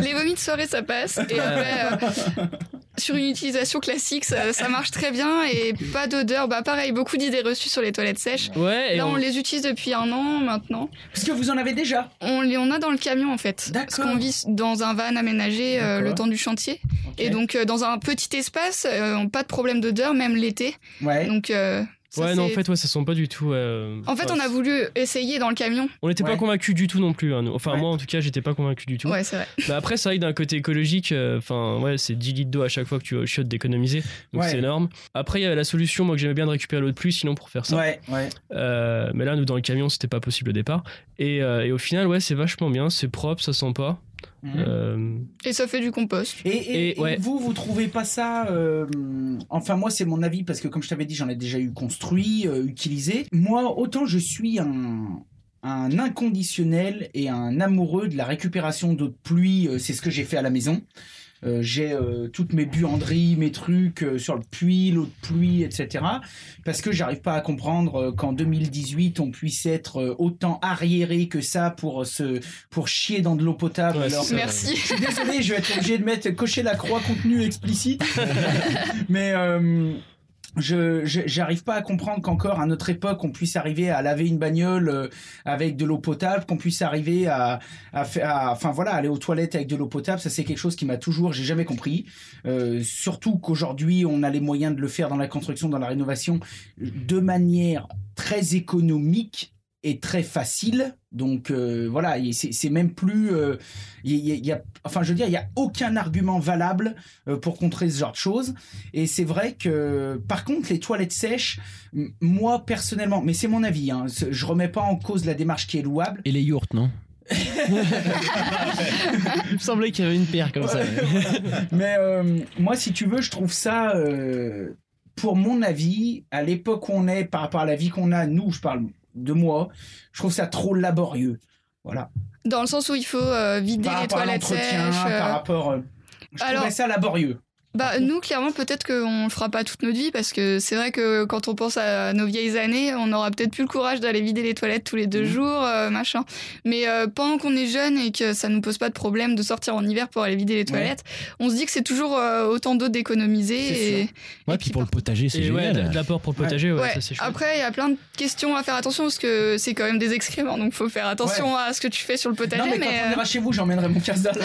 Les vomis de soirée, ça passe. Et après, euh, sur une utilisation classique, ça, ça marche très bien et pas d'odeur. Bah, pareil, beaucoup d'idées reçues sur les toilettes sèches. Ouais, et Là, on on- les utilise depuis un an maintenant. Parce que vous en avez déjà. On les on a dans le camion en fait. Parce D'accord. qu'on vit dans un van aménagé euh, le temps du chantier. Et donc, euh, dans un petit espace, euh, pas de problème d'odeur, même l'été. ouais. Donc, euh, ça, ouais, non, en fait, ouais, ça sent pas du tout. euh, En fait, ouais, on a voulu essayer dans le camion. On n'était Ouais. pas convaincus du tout non plus. hein. Enfin, Ouais. moi, en tout cas, j'étais pas convaincu du tout. Ouais, c'est vrai. Mais après, c'est vrai que d'un côté écologique, euh, enfin, ouais, c'est 10 litres d'eau à chaque fois que tu chiottes d'économiser. Donc Ouais. c'est énorme. Après, il y avait la solution, moi, que j'aimais bien de récupérer l'eau de pluie, sinon pour faire ça. Ouais, ouais. Euh, mais là, nous, dans le camion, c'était pas possible au départ. Et, euh, et au final, ouais, c'est vachement bien. C'est propre, ça sent pas. Mhm. Euh, Et ça fait du compost. Et, et- Et, ouais. et vous, vous trouvez pas ça euh, Enfin, moi, c'est mon avis parce que, comme je t'avais dit, j'en ai déjà eu construit, euh, utilisé. Moi, autant je suis un un inconditionnel et un amoureux de la récupération d'eau de pluie. c'est ce que j'ai fait à la maison. Euh, j'ai euh, toutes mes buanderies, mes trucs euh, sur le puits, l'eau de pluie, etc. Parce que j'arrive pas à comprendre qu'en 2018 on puisse être autant arriéré que ça pour se pour chier dans de l'eau potable. Ouais, alors Merci. je suis désolé, je vais être obligé de mettre cocher la croix contenu explicite. Mais je j'arrive pas à comprendre qu'encore à notre époque on puisse arriver à laver une bagnole euh, avec de l'eau potable, qu'on puisse arriver à à- enfin voilà, aller aux toilettes avec de l'eau potable, ça c'est quelque chose qui m'a toujours j'ai jamais compris. Euh, surtout qu'aujourd'hui on a les moyens de le faire dans la construction, dans la rénovation de manière très économique et très facile. Donc euh, voilà, c'est même plus, euh, il y, a- il y a, enfin je veux dire, il y a aucun argument valable euh, pour contrer ce genre de choses. Et c'est vrai que, par contre, les toilettes sèches, moi personnellement, mais c'est mon avis, hein, je remets pas en cause la démarche qui est louable. Et les yourtes, non? Il me semblait qu'il y avait une paire comme ça. Mais euh, moi, si tu veux, je trouve ça, euh, pour mon avis, à l'époque où on est, par rapport à la vie qu'on a, nous, je parle de moi, je trouve ça trop laborieux. Voilà. Dans le sens où il faut euh, vider Par les rapport à toilettes l'entretien, sèches. euh, par rapport. euh, je alors- trouvais ça laborieux. Bah nous clairement peut-être qu'on le fera pas toute notre vie parce que c'est vrai que quand on pense à nos vieilles années, on aura peut-être plus le courage d'aller vider les toilettes tous les deux Mhm. jours, euh, machin. Mais euh, pendant qu'on est jeune et que ça nous pose pas de problème de sortir en hiver pour aller vider les toilettes, on se dit que c'est toujours euh, autant d'eau d'économiser. C'est Et, Ouais, et puis pour le potager, c'est Et ouais, génial. de l'apport pour le potager, ouais, Ouais. ça c'est chouette. Après, il y a plein de questions à faire attention parce que c'est quand même des excréments, donc faut faire attention à ce que tu fais sur le potager. Non, mais, quand on ira chez vous, j'emmènerai mon casse.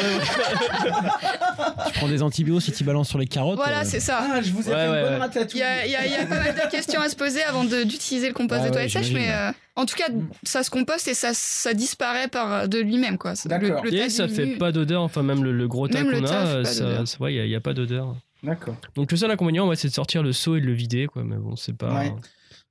Tu prends des antibiotiques si tu balances sur les carottes. voilà, euh, c'est ça. Ah, je vous ai Ouais, fait une bonne. Il ratatouille. y a, il y a- il y a pas mal de questions à se poser avant de- d'utiliser le compost Ah toilettes sèches, j'imagine. mais euh, en tout cas, ça se composte et ça, ça disparaît par de lui-même, quoi. D'accord. le tas Et ça fait pas d'odeur, enfin même le, le gros tas qu'on a, euh, il n'y a, pas d'odeur. D'accord. Donc le seul inconvénient, ouais, c'est de sortir le seau et de le vider, quoi. Mais bon, c'est pas. Ouais.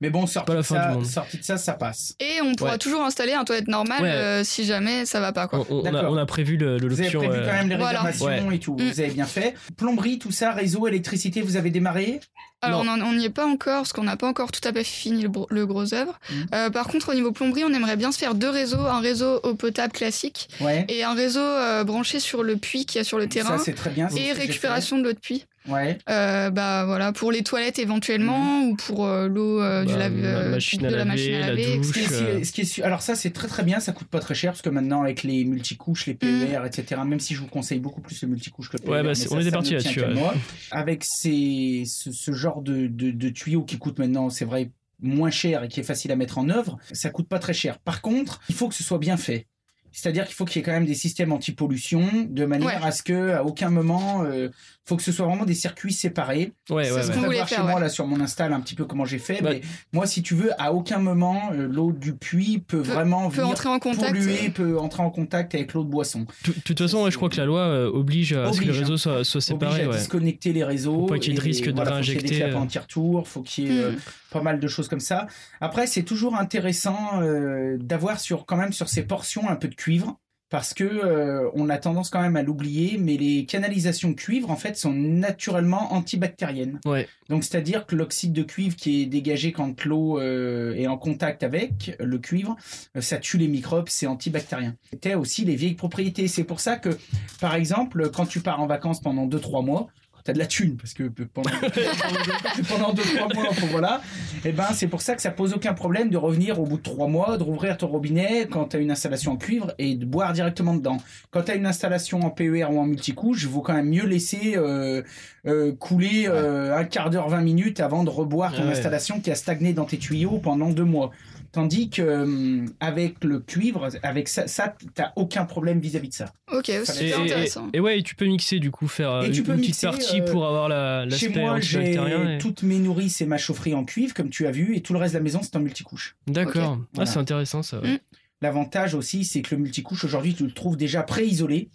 Mais bon, sorti, pas la de fin ça, du monde. sorti de ça, ça passe. Et on pourra Ouais. toujours installer un toilette normal Ouais. euh, si jamais ça va pas, quoi. On, on a, D'accord. on a prévu le- le- Vous avez prévu euh, quand même les Voilà. réservations et tout. Mm. Vous avez bien fait. Plomberie, tout ça, réseau, électricité, vous avez démarré? Alors on Non. en- on n'y est pas encore parce qu'on n'a pas encore tout à fait fini le, gros œuvre. Mhm. Euh, par contre au niveau plomberie on aimerait bien se faire deux réseaux, un réseau eau potable classique Ouais. et un réseau euh, branché sur le puits qu'il y a sur le terrain Ça, c'est très bien. et récupération de l'eau de puits. Ouais. Euh, bah voilà pour les toilettes éventuellement ou pour euh, l'eau euh, du bah, lave- la machine de la laver, machine à la laver. douche. Ce qui est, ce qui est su- alors ça c'est très très bien, ça coûte pas très cher parce que maintenant avec les multicouches, les PER, etc. Même si je vous conseille beaucoup plus le multicouche que le PER. Ouais, bah, mais c'est- ça, on était parti là-dessus, qu'à ouais. moi. Avec ces, ce, ce genre de, de, de tuyaux qui coûtent maintenant, c'est vrai moins cher et qui est facile à mettre en œuvre, ça coûte pas très cher. Par contre, il faut que ce soit bien fait. C'est-à-dire qu'il faut qu'il y ait quand même des systèmes anti-pollution de manière Ouais. à ce que à aucun moment, euh, faut que ce soit vraiment des circuits séparés. Ouais, C'est ouais, ce ouais. qu'on Vous voir chez faire, moi là sur mon install un petit peu comment j'ai fait. Bah- mais moi, si tu veux, à aucun moment euh, l'eau du puits peut, vraiment peut venir entrer en contact. polluer, peut entrer en contact avec l'eau de boisson. De toute façon, je crois que la loi euh, oblige à ce que le Oblige, réseau hein. soit, soit séparé. Oblige à disconnecter les réseaux. Faut pas qu'il y ait de risque de voilà, faut qu'il y ait réinjecter, des euh. anti-retour, faut qu'il y ait euh, Mm. pas mal de choses comme ça. Après, c'est toujours intéressant euh, d'avoir sur quand même sur ces portions un peu de cuivre. Parce que euh, on a tendance quand même à l'oublier, mais les canalisations cuivre en fait sont naturellement antibactériennes. Ouais. Donc c'est-à-dire que l'oxyde de cuivre qui est dégagé quand l'eau euh, est en contact avec le cuivre, euh, ça tue les microbes, c'est antibactérien. C'était aussi les vieilles propriétés. C'est pour ça que, par exemple, quand tu pars en vacances pendant 2-3 mois, T'as de la thune parce que pendant pendant deux trois mois voilà. Et ben c'est pour ça que ça pose aucun problème de revenir au bout de trois mois de rouvrir ton robinet quand t'as une installation en cuivre et de boire directement dedans. Quand t'as une installation en PER ou en multicouche il vaut quand même mieux laisser euh, euh, couler euh, un quart d'heure 20 minutes avant de reboire ton ouais. installation qui a stagné dans tes tuyaux pendant deux mois tandis que hum, avec le cuivre avec ça, ça t'as aucun problème vis-à-vis de ça Ok, c'est et- intéressant. et ouais, et tu peux mixer du coup, faire euh, tu une petite partie euh, pour avoir la- Chez moi, j'ai et- toutes mes nourrices et ma chaufferie en cuivre, comme tu as vu, et tout le reste de la maison, c'est en multicouche. D'accord. Ah, Voilà. c'est intéressant ça. ouais. Mm. L'avantage aussi, c'est que le multicouche, aujourd'hui, tu le trouves déjà pré-isolé.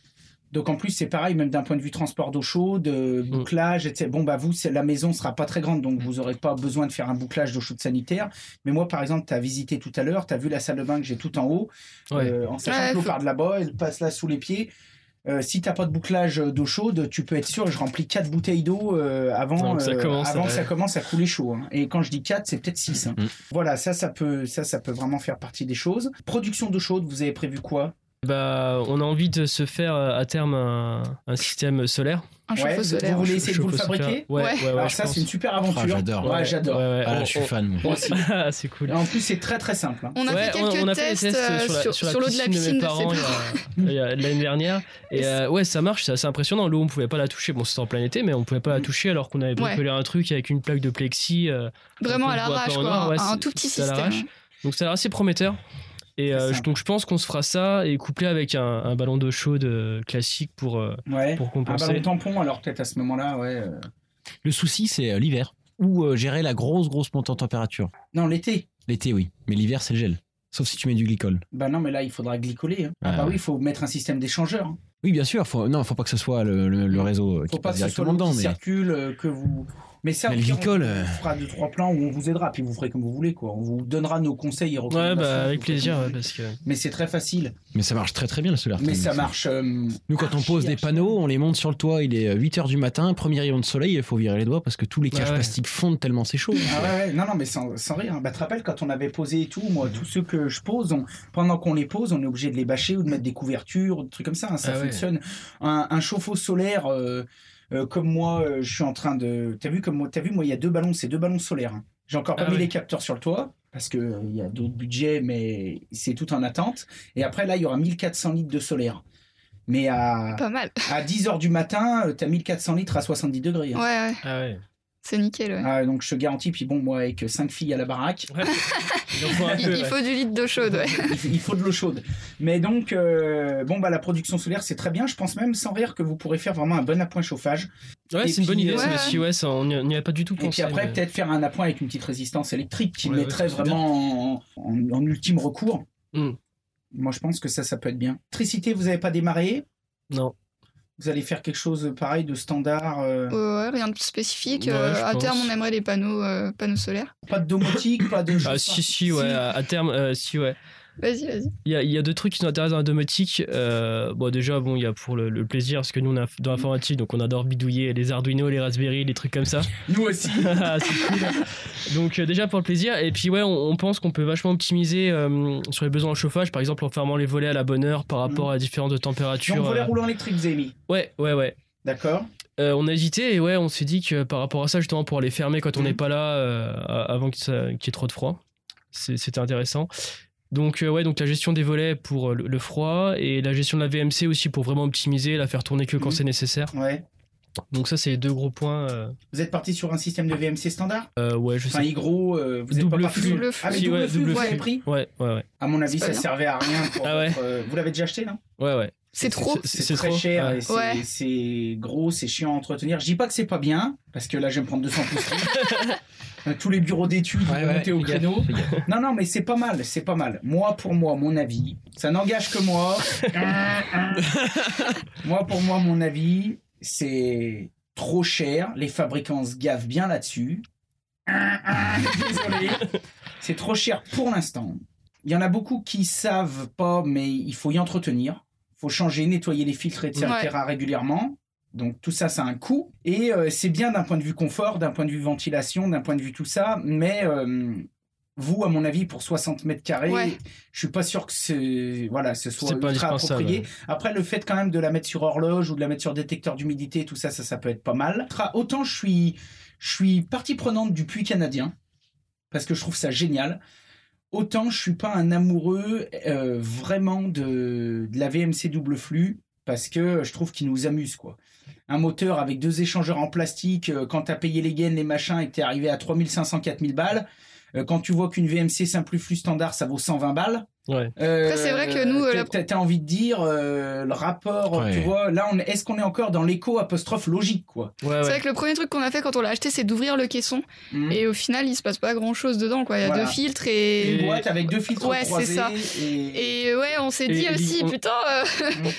Donc en plus, c'est pareil, même d'un point de vue transport d'eau chaude, euh, Mm. bouclage, etc. Bon, bah vous, c'est- la maison sera pas très grande, donc vous n'aurez pas besoin de faire un bouclage d'eau chaude sanitaire. Mais moi, par exemple, tu as visité tout à l'heure, tu as vu la salle de bain que j'ai tout en haut, Ouais. euh, en sachant Ouais, que l'eau faut- part de là-bas, elle passe là sous les pieds. Euh, si t'as pas de bouclage d'eau chaude, tu peux être sûr, je remplis quatre bouteilles d'eau euh, avant, Avant que ça euh, commence, avant ouais. ça commence à couler chaud. hein. Et quand je dis quatre, c'est peut-être six. hein. Mm. Voilà, ça, ça peut, ça, ça peut vraiment faire partie des choses. Production d'eau chaude, vous avez prévu quoi? Bah, on a envie de se faire euh, à terme un, un système solaire. Un Ouais, chauffe-eau solaire. vous voulez essayer de vous le fabriquer? Ouais, Ouais. ouais, Alors ça, c'est une super aventure. Ah, j'adore. Ouais, j'adore. Ouais, ouais. Ah là, je suis fan. moi. Aussi. Ah, c'est cool. Et en plus, c'est très très simple. hein. On a Ouais, fait quelques on a fait des tests, tests euh, sur la- sur, sur l'eau de la piscine de mes parents l'année dernière. Et euh, ouais, ça marche, c'est assez impressionnant. L'eau, on pouvait pas la toucher. Bon, c'était en plein été, mais on pouvait pas la Mm. toucher alors qu'on avait bricolé un truc avec une plaque de plexi. Vraiment à l'arrache, quoi. un, tout petit système. Donc ça a l'air assez prometteur. Et euh, donc je pense qu'on se fera ça et couplé avec un, un ballon d'eau chaude euh, classique pour, euh, Ouais. pour Un compenser. ballon tampon, alors peut-être à ce moment-là, ouais. euh. Le souci, c'est l'hiver. Ou euh, gérer la grosse, grosse montée en température. Non, l'été. L'été, oui. Mais l'hiver, c'est le gel. Sauf si tu mets du glycol. Bah non, mais là, il faudra glycoler. hein. Ah Ah bah ouais. oui, il faut mettre un système d'échangeur. hein. Oui, bien sûr. Faut, non, faut pas que ce soit le, le- le réseau euh, qui Faut pas passe que ce soit dedans. qui Mais... circule, que vous. Mais ça, Mais on euh, fera deux trois plans où on vous aidera, puis vous ferez comme vous voulez, quoi. On vous donnera nos conseils et Ouais, recommandations. bah avec plaisir, ouais, parce que. Mais c'est très facile. mais ça marche très très bien le solaire. Mais ça marche. euh, Nous, quand on archi, pose des archi panneaux, on les monte sur le toit, il est 8h du matin, premier rayon de soleil, il faut virer les doigts parce que tous les Ouais, cages ouais. plastiques fondent tellement c'est chaud. Ah ouais, ouais, non, non, mais sans, sans rire. hein. Bah, tu te rappelles quand on avait posé et tout, moi, tous ceux que je pose, on- pendant qu'on les pose, on est obligé de les bâcher ou de mettre des couvertures, ou des trucs comme ça. hein. Ça Ah ouais. fonctionne. Un, un chauffe-eau solaire, euh, euh, comme moi, euh, je suis en train de. T'as vu comme moi T'as vu moi, il y a deux ballons, c'est deux ballons solaires. hein. J'ai encore pas Ah mis les capteurs sur le toit parce que euh, il y a d'autres budgets, mais c'est tout en attente. Et après là, il y aura 1400 litres de solaire. Mais à, Pas mal. à 10 heures du matin, euh, t'as 1400 litres à 70 degrés. hein. Ouais, ouais. Ah ouais. C'est nickel, ouais. Ah, donc je te garantis, puis bon, moi avec cinq filles à la baraque, Ouais. Il faut un Il, peu, il ouais. faut du litre d'eau chaude, ouais. il faut de l'eau chaude. Mais donc, euh, bon, bah la production solaire, c'est très bien. Je pense même, sans rire, que vous pourrez faire vraiment un bon appoint chauffage. Ouais, Et c'est une bonne idée, euh, ça ouais. aussi. Ouais, ça, on n'y a- on n'y a pas du tout Et pensé. puis après, mais- peut-être faire un appoint avec une petite résistance électrique qui mettrait vraiment en, en- en ultime recours. Hmm. Moi, je pense que ça, ça peut être bien. Électricité, vous n'avez pas démarré? Non. Vous allez faire quelque chose pareil de standard euh, Ouais, rien de spécifique. Ouais, Euh, à pense. terme, on aimerait des panneaux, euh, panneaux solaires. Pas de domotique, pas de Ah, si, si, ouais, à, à terme, euh, si, ouais. Vas-y, vas-y. Il y a, il y a deux trucs qui nous intéressent dans la domotique. Euh, bon, déjà, bon, il y a pour le, le plaisir, parce que nous, on a dans l'informatique, donc on adore bidouiller les Arduino, les Raspberry, les trucs comme ça. Nous aussi. Ah, c'est cool. Donc, euh, déjà pour le plaisir. Et puis, ouais, on, on pense qu'on peut vachement optimiser euh, sur les besoins en chauffage, par exemple en fermant les volets à la bonne heure par rapport à la différence de température. Donc, volet euh. roulant électrique, vous avez mis. Ouais, ouais, ouais. D'accord Euh, on a hésité et ouais, on s'est dit que par rapport à ça, justement, pour les fermer quand on Mhm. n'est pas là, euh, avant qu'il qu'il y ait trop de froid, c'était intéressant. Donc euh, ouais, donc la gestion des volets pour euh, le, le froid et la gestion de la VMC aussi pour vraiment optimiser, la faire tourner que quand Mhm. c'est nécessaire. Ouais. Donc ça, c'est les deux gros points. euh, Vous êtes parti sur un système de VMC standard? Euh, ouais, je Enfin, sais. Hygro, euh, vous êtes Double pas parti flux. Double Ah, mais flux. double Ouais, flux, double vous avez flux. pris? Ouais, ouais, ouais, À mon avis, ça bien. servait à rien pour Ah ouais. votre, euh, Vous l'avez déjà acheté, non? Ouais, ouais. C'est trop. C'est très trop, cher ouais. et c'est Ouais. c'est gros, c'est chiant à entretenir. Je dis pas que c'est pas bien, parce que là, je vais me prendre 200 pouces. Tous les bureaux d'études Ouais, vont ouais, monter au créneau. Non, non, mais c'est pas mal, c'est pas mal. Moi, pour moi, mon avis, ça n'engage que moi. moi, pour moi, mon avis, c'est trop cher. Les fabricants se gavent bien là-dessus. Désolé. C'est trop cher pour l'instant. Il y en a beaucoup qui savent pas, mais il faut y entretenir. Il faut changer, nettoyer les filtres, etc. Ouais. régulièrement. Donc tout ça, ça a un coût. Et euh, c'est bien d'un point de vue confort, d'un point de vue ventilation, d'un point de vue tout ça. Mais euh, vous, à mon avis, pour 60 mètres carrés, Ouais. je suis pas sûr que ce, voilà, ce soit ultra approprié. Après, le fait quand même de la mettre sur horloge ou de la mettre sur détecteur d'humidité, tout ça, ça, ça peut être pas mal. Autant je suis, je suis partie prenante du puits canadien parce que je trouve ça génial. Autant je suis pas un amoureux euh, vraiment de, de la VMC double flux parce que je trouve qu'il nous amuse quoi. Un moteur avec deux échangeurs en plastique, euh, quand t'as payé les gaines, les machins, et que t'es arrivé à 3500, 4000 balles, euh, quand tu vois qu'une VMC simple flux standard, ça vaut 120 balles. Ouais. Euh, Après, c'est vrai que nous, euh, la- t'as, t'as envie de dire euh, le rapport, Ouais. tu vois, là, on, est- est-ce qu'on est encore dans l'écho apostrophe logique, quoi? Ouais, C'est ouais. vrai que le premier truc qu'on a fait quand on l'a acheté, c'est d'ouvrir le caisson. Mhm. Et au final, il se passe pas grand chose dedans, quoi. Il y a Voilà. deux filtres Une et. boîte avec deux filtres Ouais, c'est croisés ça. et, Et ouais, on s'est dit et aussi, on- putain, euh,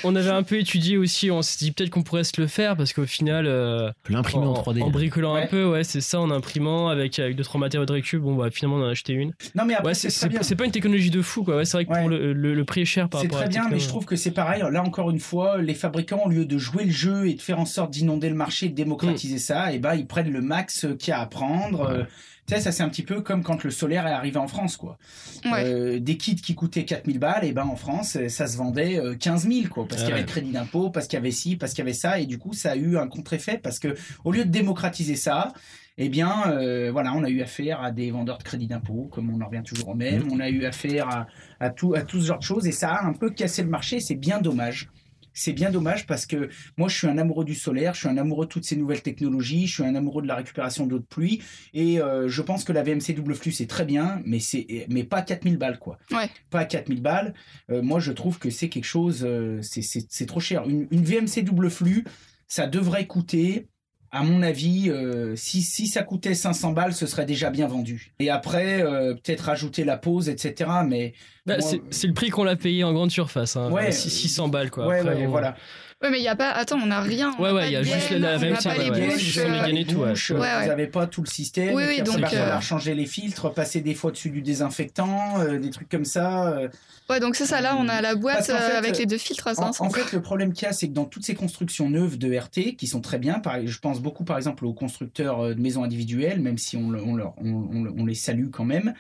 On avait un peu étudié aussi, on s'est dit peut-être qu'on pourrait se le faire parce qu'au final, euh, L'imprimer en 3D. en bricolant Ouais. un peu, ouais, c'est ça, en imprimant avec, avec deux trois matériaux de récup, bon, bah finalement on en a acheté une. Non, mais après, Ouais, c'est, c'est c'est c'est pas une technologie de fou, quoi. Ouais, c'est vrai que Ouais. pour le, le, le prix est cher par C'est rapport à très bien, mais je trouve que c'est pareil. Là, encore une fois, les fabricants, au lieu de jouer le jeu et de faire en sorte d'inonder le marché, de démocratiser Mm. ça, et ben ils prennent le max qu'il y a à prendre. Euh, tu sais, ça c'est un petit peu comme quand le solaire est arrivé en France, quoi. ouais. Euh, des kits qui coûtaient 4000 balles, et ben en France, euh, ça se vendait euh, 15 000, quoi. Parce qu'il y avait le crédit d'impôt, parce qu'il y avait ci, parce qu'il y avait ça, et du coup, ça a eu un contre-effet parce que au lieu de démocratiser ça, eh bien, euh, voilà, on a eu affaire à des vendeurs de crédit d'impôt, comme on en revient toujours au même. Mm. On a eu affaire à, à tout, à tout ce genre de choses, et ça a un peu cassé le marché. C'est bien dommage. C'est bien dommage parce que moi, je suis un amoureux du solaire, je suis un amoureux de toutes ces nouvelles technologies, je suis un amoureux de la récupération d'eau de pluie, et euh, je pense que la VMC double flux c'est très bien, mais c'est mais pas 4000 balles quoi. Ouais. Pas 4000 balles. Euh, moi, je trouve que c'est quelque chose, euh, c'est- c'est c'est trop cher. Une, une VMC double flux, ça devrait coûter, à mon avis, euh, si, si ça coûtait 500 balles, ce serait déjà bien vendu. Et après, euh, peut-être rajouter la pause, etc. Mais Bah, moi- c'est le prix qu'on l'a payé en grande surface, hein. Ouais. Six- 600 balles, quoi. ouais, Après, ouais, voilà. Ouais, mais il y a pas. Attends, on n'a rien. on Ouais, ouais, il y a juste la on VMC, n'a pas ouais, les ouais. Sur les euh, tout, ouais. Vous n'avez pas tout le système. Oui, oui, donc, il va falloir euh, changer les filtres, passer des fois dessus du désinfectant, euh, des trucs comme ça. euh. Ouais, donc c'est ça. Là, on a la boîte fait, euh, avec les deux filtres à En, 500. en fait, le problème qu'il y a, c'est que dans toutes ces constructions neuves de RT, qui sont très bien, par- je pense beaucoup par exemple aux constructeurs euh, de maisons individuelles, même si on, on leur- on- on- on les salue quand même.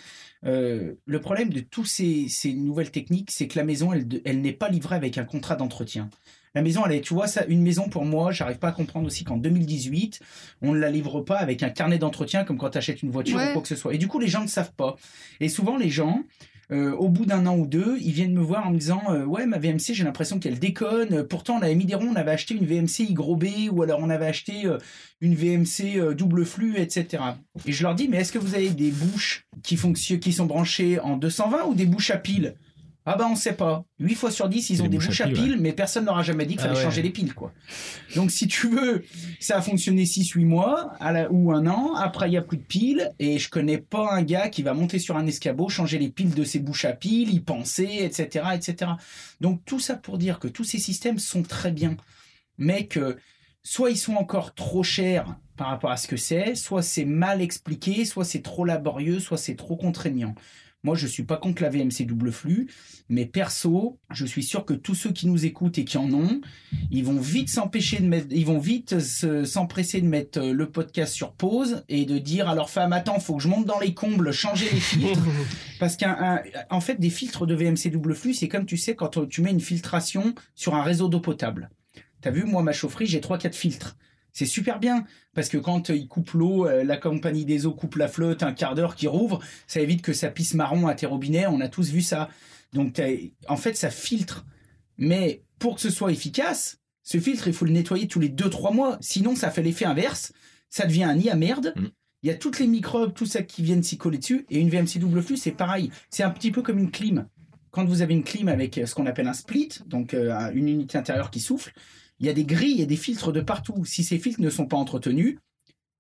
euh, le problème de toutes ces, ces nouvelles techniques, c'est que la maison, elle, elle n'est pas livrée avec un contrat d'entretien. La maison, elle est, tu vois, ça, une maison pour moi, j'arrive pas à comprendre aussi qu'en 2018, on ne la livre pas avec un carnet d'entretien comme quand tu achètes une voiture Ouais. ou quoi que ce soit. Et du coup, les gens ne savent pas. Et souvent, les gens, euh, au bout d'un an ou deux, ils viennent me voir en me disant euh, Ouais, ma VMC, j'ai l'impression qu'elle déconne. Pourtant, on avait mis des ronds, on avait acheté une VMC Y B ou alors on avait acheté euh, une VMC double flux, etc. Et je leur dis Mais est-ce que vous avez des bouches qui, fonctionnent, qui sont branchées en 220 ou des bouches à pile? Ah bah on sait pas. 8 fois sur 10, ils ont des bouches à à pile, pile, mais personne n'aura jamais dit qu'il Ah fallait ouais. changer les piles, quoi. Donc si tu veux, ça a fonctionné 6-8 mois à la- ou un an, après il y a plus de piles, et je connais pas un gars qui va monter sur un escabeau, changer les piles de ses bouches à piles, y penser, etc., etc. Donc tout ça pour dire que tous ces systèmes sont très bien, mais que soit ils sont encore trop chers par rapport à ce que c'est, soit c'est mal expliqué, soit c'est trop laborieux, soit c'est trop contraignant. Moi, je suis pas contre la VMC double flux, mais perso, je suis sûr que tous ceux qui nous écoutent et qui en ont, ils vont vite s'empêcher de mettre, ils vont vite se- s'empresser de mettre euh, le podcast sur pause et de dire à leur femme attends, faut que je monte dans les combles, changer les filtres, parce qu'en en fait, des filtres de VMC double flux, c'est comme tu sais quand tu mets une filtration sur un réseau d'eau potable. T'as vu, moi, ma chaufferie, j'ai 3-4 filtres. C'est super bien, parce que quand ils coupent l'eau, euh, la compagnie des eaux coupe la flotte, un quart d'heure qui rouvre, ça évite que ça pisse marron à tes robinets, on a tous vu ça. Donc, en fait, ça filtre. Mais pour que ce soit efficace, ce filtre, il faut le nettoyer tous les 2-3 mois. Sinon, ça fait l'effet inverse. Ça devient un nid à merde. Mm. Il y a toutes les microbes, tout ça qui viennent s'y coller dessus. Et une VMC double flux, c'est pareil. C'est un petit peu comme une clim. Quand vous avez une clim avec euh, ce qu'on appelle un split, donc euh, un- une unité intérieure qui souffle, il y a des grilles et des filtres de partout. Si ces filtres ne sont pas entretenus,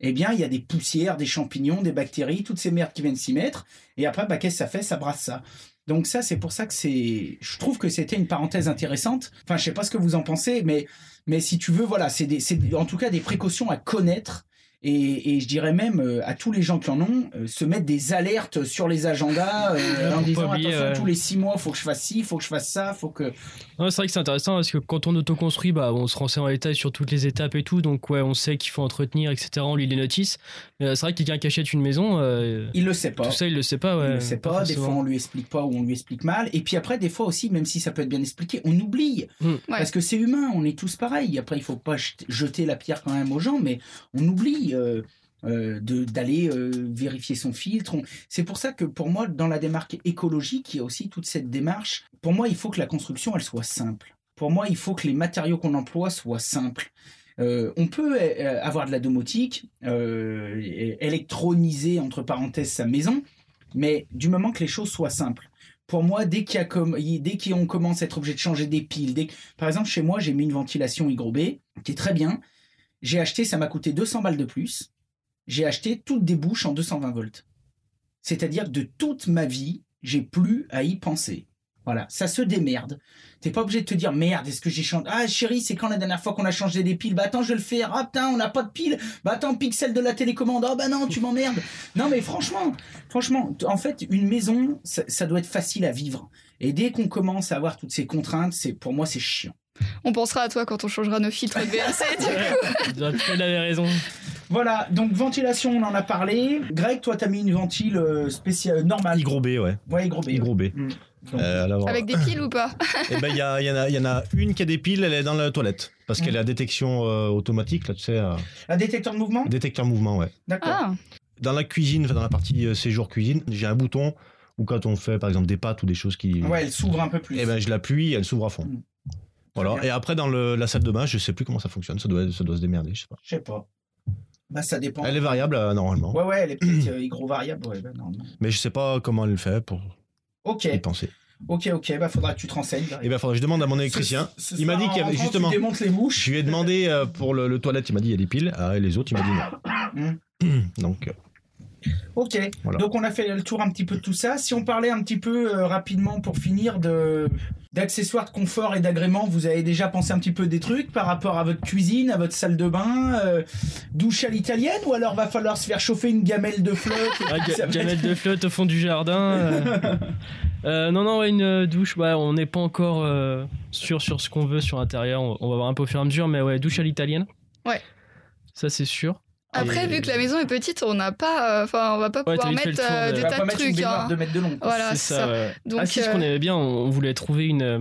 eh bien, il y a des poussières, des champignons, des bactéries, toutes ces merdes qui viennent s'y mettre. Et après, bah, qu'est-ce que ça fait? Ça brasse ça. Donc ça, c'est pour ça que c'est. Je trouve que c'était une parenthèse intéressante. Enfin, je sais pas ce que vous en pensez, mais mais si tu veux, voilà, c'est des- c'est en tout cas des précautions à connaître. Et, et je dirais même euh, à tous les gens qui en ont, euh, se mettre des alertes sur les agendas euh, en Faut disant oublier, attention ouais. tous les six mois, faut que je fasse ci, faut que je fasse ça, faut que. C'est vrai que c'est intéressant parce que quand on autoconstruit, bah, on se renseigne en détail sur toutes les étapes et tout. Donc, ouais, on sait qu'il faut entretenir, etc. On lit les notices. Mais c'est vrai que quelqu'un qui achète une maison, euh, Il le sait pas. tout ça, il le sait pas. Ouais, il ne sait pas, des fois on lui explique pas ou on lui explique mal. Et puis après, des fois aussi, même si ça peut être bien expliqué, on oublie. Mm. Parce que c'est humain, on est tous pareils. Après, il faut pas jet- jeter la pierre quand même aux gens, mais on oublie euh, euh, d'aller euh, vérifier son filtre. C'est pour ça que pour moi, dans la démarche écologique, il y a aussi toute cette démarche. Pour moi, il faut que la construction, elle soit simple. Pour moi, il faut que les matériaux qu'on emploie soient simples. On peut avoir de la domotique, électroniser entre parenthèses sa maison, mais du moment que les choses soient simples. Pour moi, dès qu'on commence à être obligé de changer des piles, dès, par exemple chez moi, j'ai mis une ventilation Hygro B qui est très bien. J'ai acheté, ça m'a coûté 200 balles de plus. J'ai acheté toutes des bouches en 220 volts. C'est-à-dire que de toute ma vie, j'ai plus à y penser. Voilà, ça se démerde. T'es pas obligé de te dire merde, est-ce que j'ai changé? Ah chérie, c'est quand la dernière fois qu'on a changé des piles? Bah attends, je vais le faire. Ah putain, on n'a pas de piles. Bah attends, pixel de la télécommande. Ah bah non, tu m'emmerdes. Non mais franchement, franchement, en fait, une maison, ça, ça doit être facile à vivre. Et dès qu'on commence à avoir toutes ces contraintes, c'est pour moi c'est chiant. On pensera à toi quand on changera nos filtres de VNC. du coup. Tu avais raison. Voilà, donc ventilation, on en a parlé. Greg, toi, t'as mis une ventile euh, spéciale normale. Y gros B, ouais. Ouais, gros B. Y gros B. Mm. Donc, Euh, alors, Avec des piles ou pas eh ben, il y, a- il y en a- il y en a une qui a des piles, elle est dans la toilette. Parce qu'elle a détection euh, automatique, là, tu sais, euh, Un détecteur de mouvement? détecteur mouvement, ouais. D'accord. Ah, Dans la cuisine, enfin, dans la partie euh, séjour cuisine, j'ai un bouton où quand on fait, par exemple, des pâtes ou des choses qui. Ouais, elle s'ouvre un peu plus. Eh ben, je l'appuie, elle s'ouvre à fond. Mm. Voilà. Et après, dans le- la salle de bain, je sais plus comment ça fonctionne. Ça doit, ça doit se démerder, je sais pas. Je sais pas. Bah, ça dépend. Elle est variable, euh, normalement. Ouais, ouais, elle est peut-être euh, gros variable. Ouais, bah. Mais je sais pas comment elle le fait pour Ok, y penser. ok, ok. Bah, faudra que tu te renseignes. Et ben, faudrait que je demande à mon électricien. Ce- ce Il m'a soir, dit qu'il y en avait rentrant, justement. Tu démontes les mouches. Je lui ai demandé euh, pour le, le toilette, il m'a dit il y a des piles. Ah, et les autres, il m'a dit non. Donc, euh, Ok, Voilà. donc on a fait le tour un petit peu de tout ça. Si on parlait un petit peu euh, rapidement pour finir de d'accessoires de confort et d'agrément, vous avez déjà pensé un petit peu des trucs par rapport à votre cuisine, à votre salle de bain, euh, douche à l'italienne ou alors va falloir se faire chauffer une gamelle de flotte ga- gamelle de flotte au fond du jardin. euh. Euh, non, non, ouais, une douche. Ouais, on n'est pas encore euh, sûr sur ce qu'on veut sur l'intérieur. On, on va voir un peu au fur et à mesure, mais ouais, douche à l'italienne. Ouais. Ça, c'est sûr. Après, Et- vu que la maison est petite, on n'a pas, euh, enfin, on va pas Ouais, pouvoir mettre euh, de- des On va tas pas de mettre une trucs. hein. de mètres de long. Voilà, c'est ça. ça. ouais. Donc, ah si, ce euh, qu'on aimait bien, on, voulait trouver une, euh,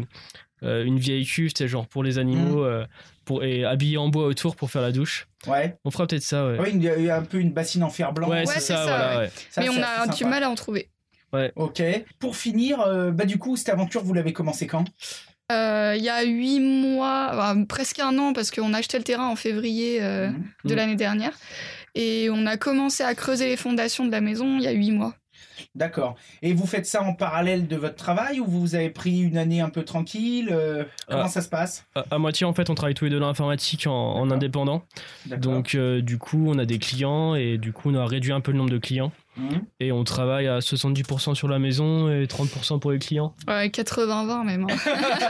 euh, une vieille cuve, c'est genre pour les animaux, euh, pour, et habillé en bois autour pour faire la douche. Ouais. On fera peut-être ça, ouais. Ouais, il y a eu un peu une bassine en fer blanc. Ouais, Ouais, c'est ça, ça, voilà, ouais. ouais. Ça, Mais on a du sympa. mal à en trouver. Ok. Pour finir, euh, bah du coup, cette aventure, vous l'avez commencé quand? Euh, Il y a huit mois, enfin, presque un an, parce qu'on a acheté le terrain en février euh, Mhm. de Mm. l'année dernière. Et on a commencé à creuser les fondations de la maison il y a huit mois. D'accord. Et vous faites ça en parallèle de votre travail ou vous avez pris une année un peu tranquille euh, Comment Ah. ça se passe? À, à moitié, en fait, on travaille tous les deux dans l'informatique en, indépendant. Donc, euh, du coup, on a des clients et du coup, on a réduit un peu le nombre de clients. Et on travaille à 70% sur la maison et 30% pour les clients. Ouais, 80-20 même. hein.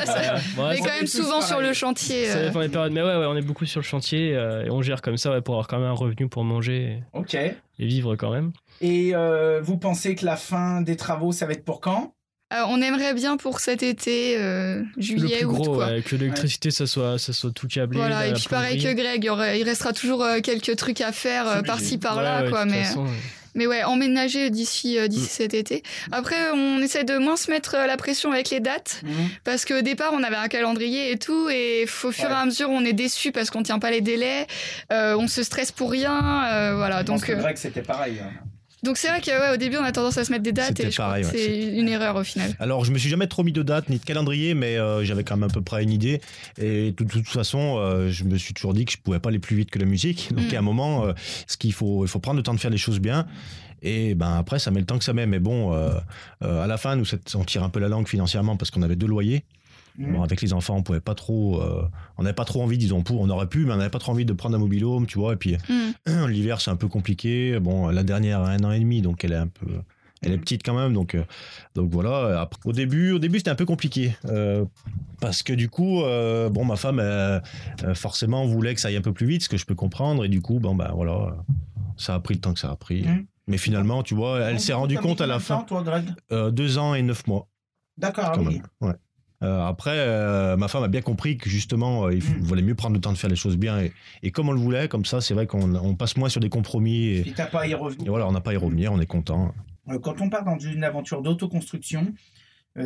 Ça- Ouais, on est quand même souvent sur le chantier. ça euh. dépend des périodes. Mais ouais, ouais, on est beaucoup sur le chantier euh, et on gère comme ça ouais, pour avoir quand même un revenu pour manger Ok. et, et vivre quand même. Et euh, vous pensez que la fin des travaux, ça va être pour quand? Euh, on aimerait bien pour cet été, euh, Le juillet, plus août, gros, quoi. ouais, que l'électricité, ça, soit, ça soit tout câblé. Voilà, et puis pareil que. Greg, il, restera toujours euh, quelques trucs à faire euh, par-ci par-là, Ouais, ouais, quoi. de toute Mais, façon, ouais. Mais ouais, emménager d'ici euh, Mm. cet été. Après, on essaie de moins se mettre euh, la pression avec les dates, Mhm. parce qu'au départ, on avait un calendrier et tout, et au fur Ouais. et à mesure, on est déçu parce qu'on tient pas les délais, euh, on se stresse pour rien, euh, voilà. Je Donc, que euh, Greg, c'était pareil. hein. Donc c'est vrai que ouais, au début, on a tendance à se mettre des dates, et je pareil, crois que ouais, c'est une erreur au final. Alors, je me suis jamais trop mis de date ni de calendrier, mais euh, j'avais quand même à peu près une idée. Et de toute façon, euh, je me suis toujours dit que je pouvais pas aller plus vite que la musique. Donc, Mm. à un moment, euh, ce qu'il faut, il faut prendre le temps de faire les choses bien. Et ben après, ça met le temps que ça met. Mais bon, à la fin, nous, on tire un peu la langue financièrement parce qu'on avait deux loyers. Bon, avec les enfants, on pouvait pas trop, euh, on n'avait pas trop envie, disons, pour, on aurait pu, mais on n'avait pas trop envie de prendre un mobilhome, tu vois. Et puis Hmm. l'hiver, c'est un peu compliqué. Bon, la dernière a un an et demi, donc elle est un peu, elle est petite quand même, donc, euh, donc voilà. Après, au début, au début, c'était un peu compliqué euh, parce que du coup, euh, bon, ma femme, forcément, voulait que ça aille un peu plus vite, ce que je peux comprendre, et du coup, bon, ben voilà, ça a pris le temps que ça a pris. Mais finalement, tu vois, elle s'est rendue compte à la fin, temps, toi, Greg deux ans et neuf mois D'accord, ah oui. Ouais. Euh, après, euh, ma femme a bien compris que justement, euh, il f- Mm. valait mieux prendre le temps de faire les choses bien et, et comme on le voulait, comme ça, c'est vrai qu'on on passe moins sur des compromis et, Et t'as pas à y revenir. et voilà, on n'a pas à y revenir, on est content. Quand on part dans une aventure d'autoconstruction,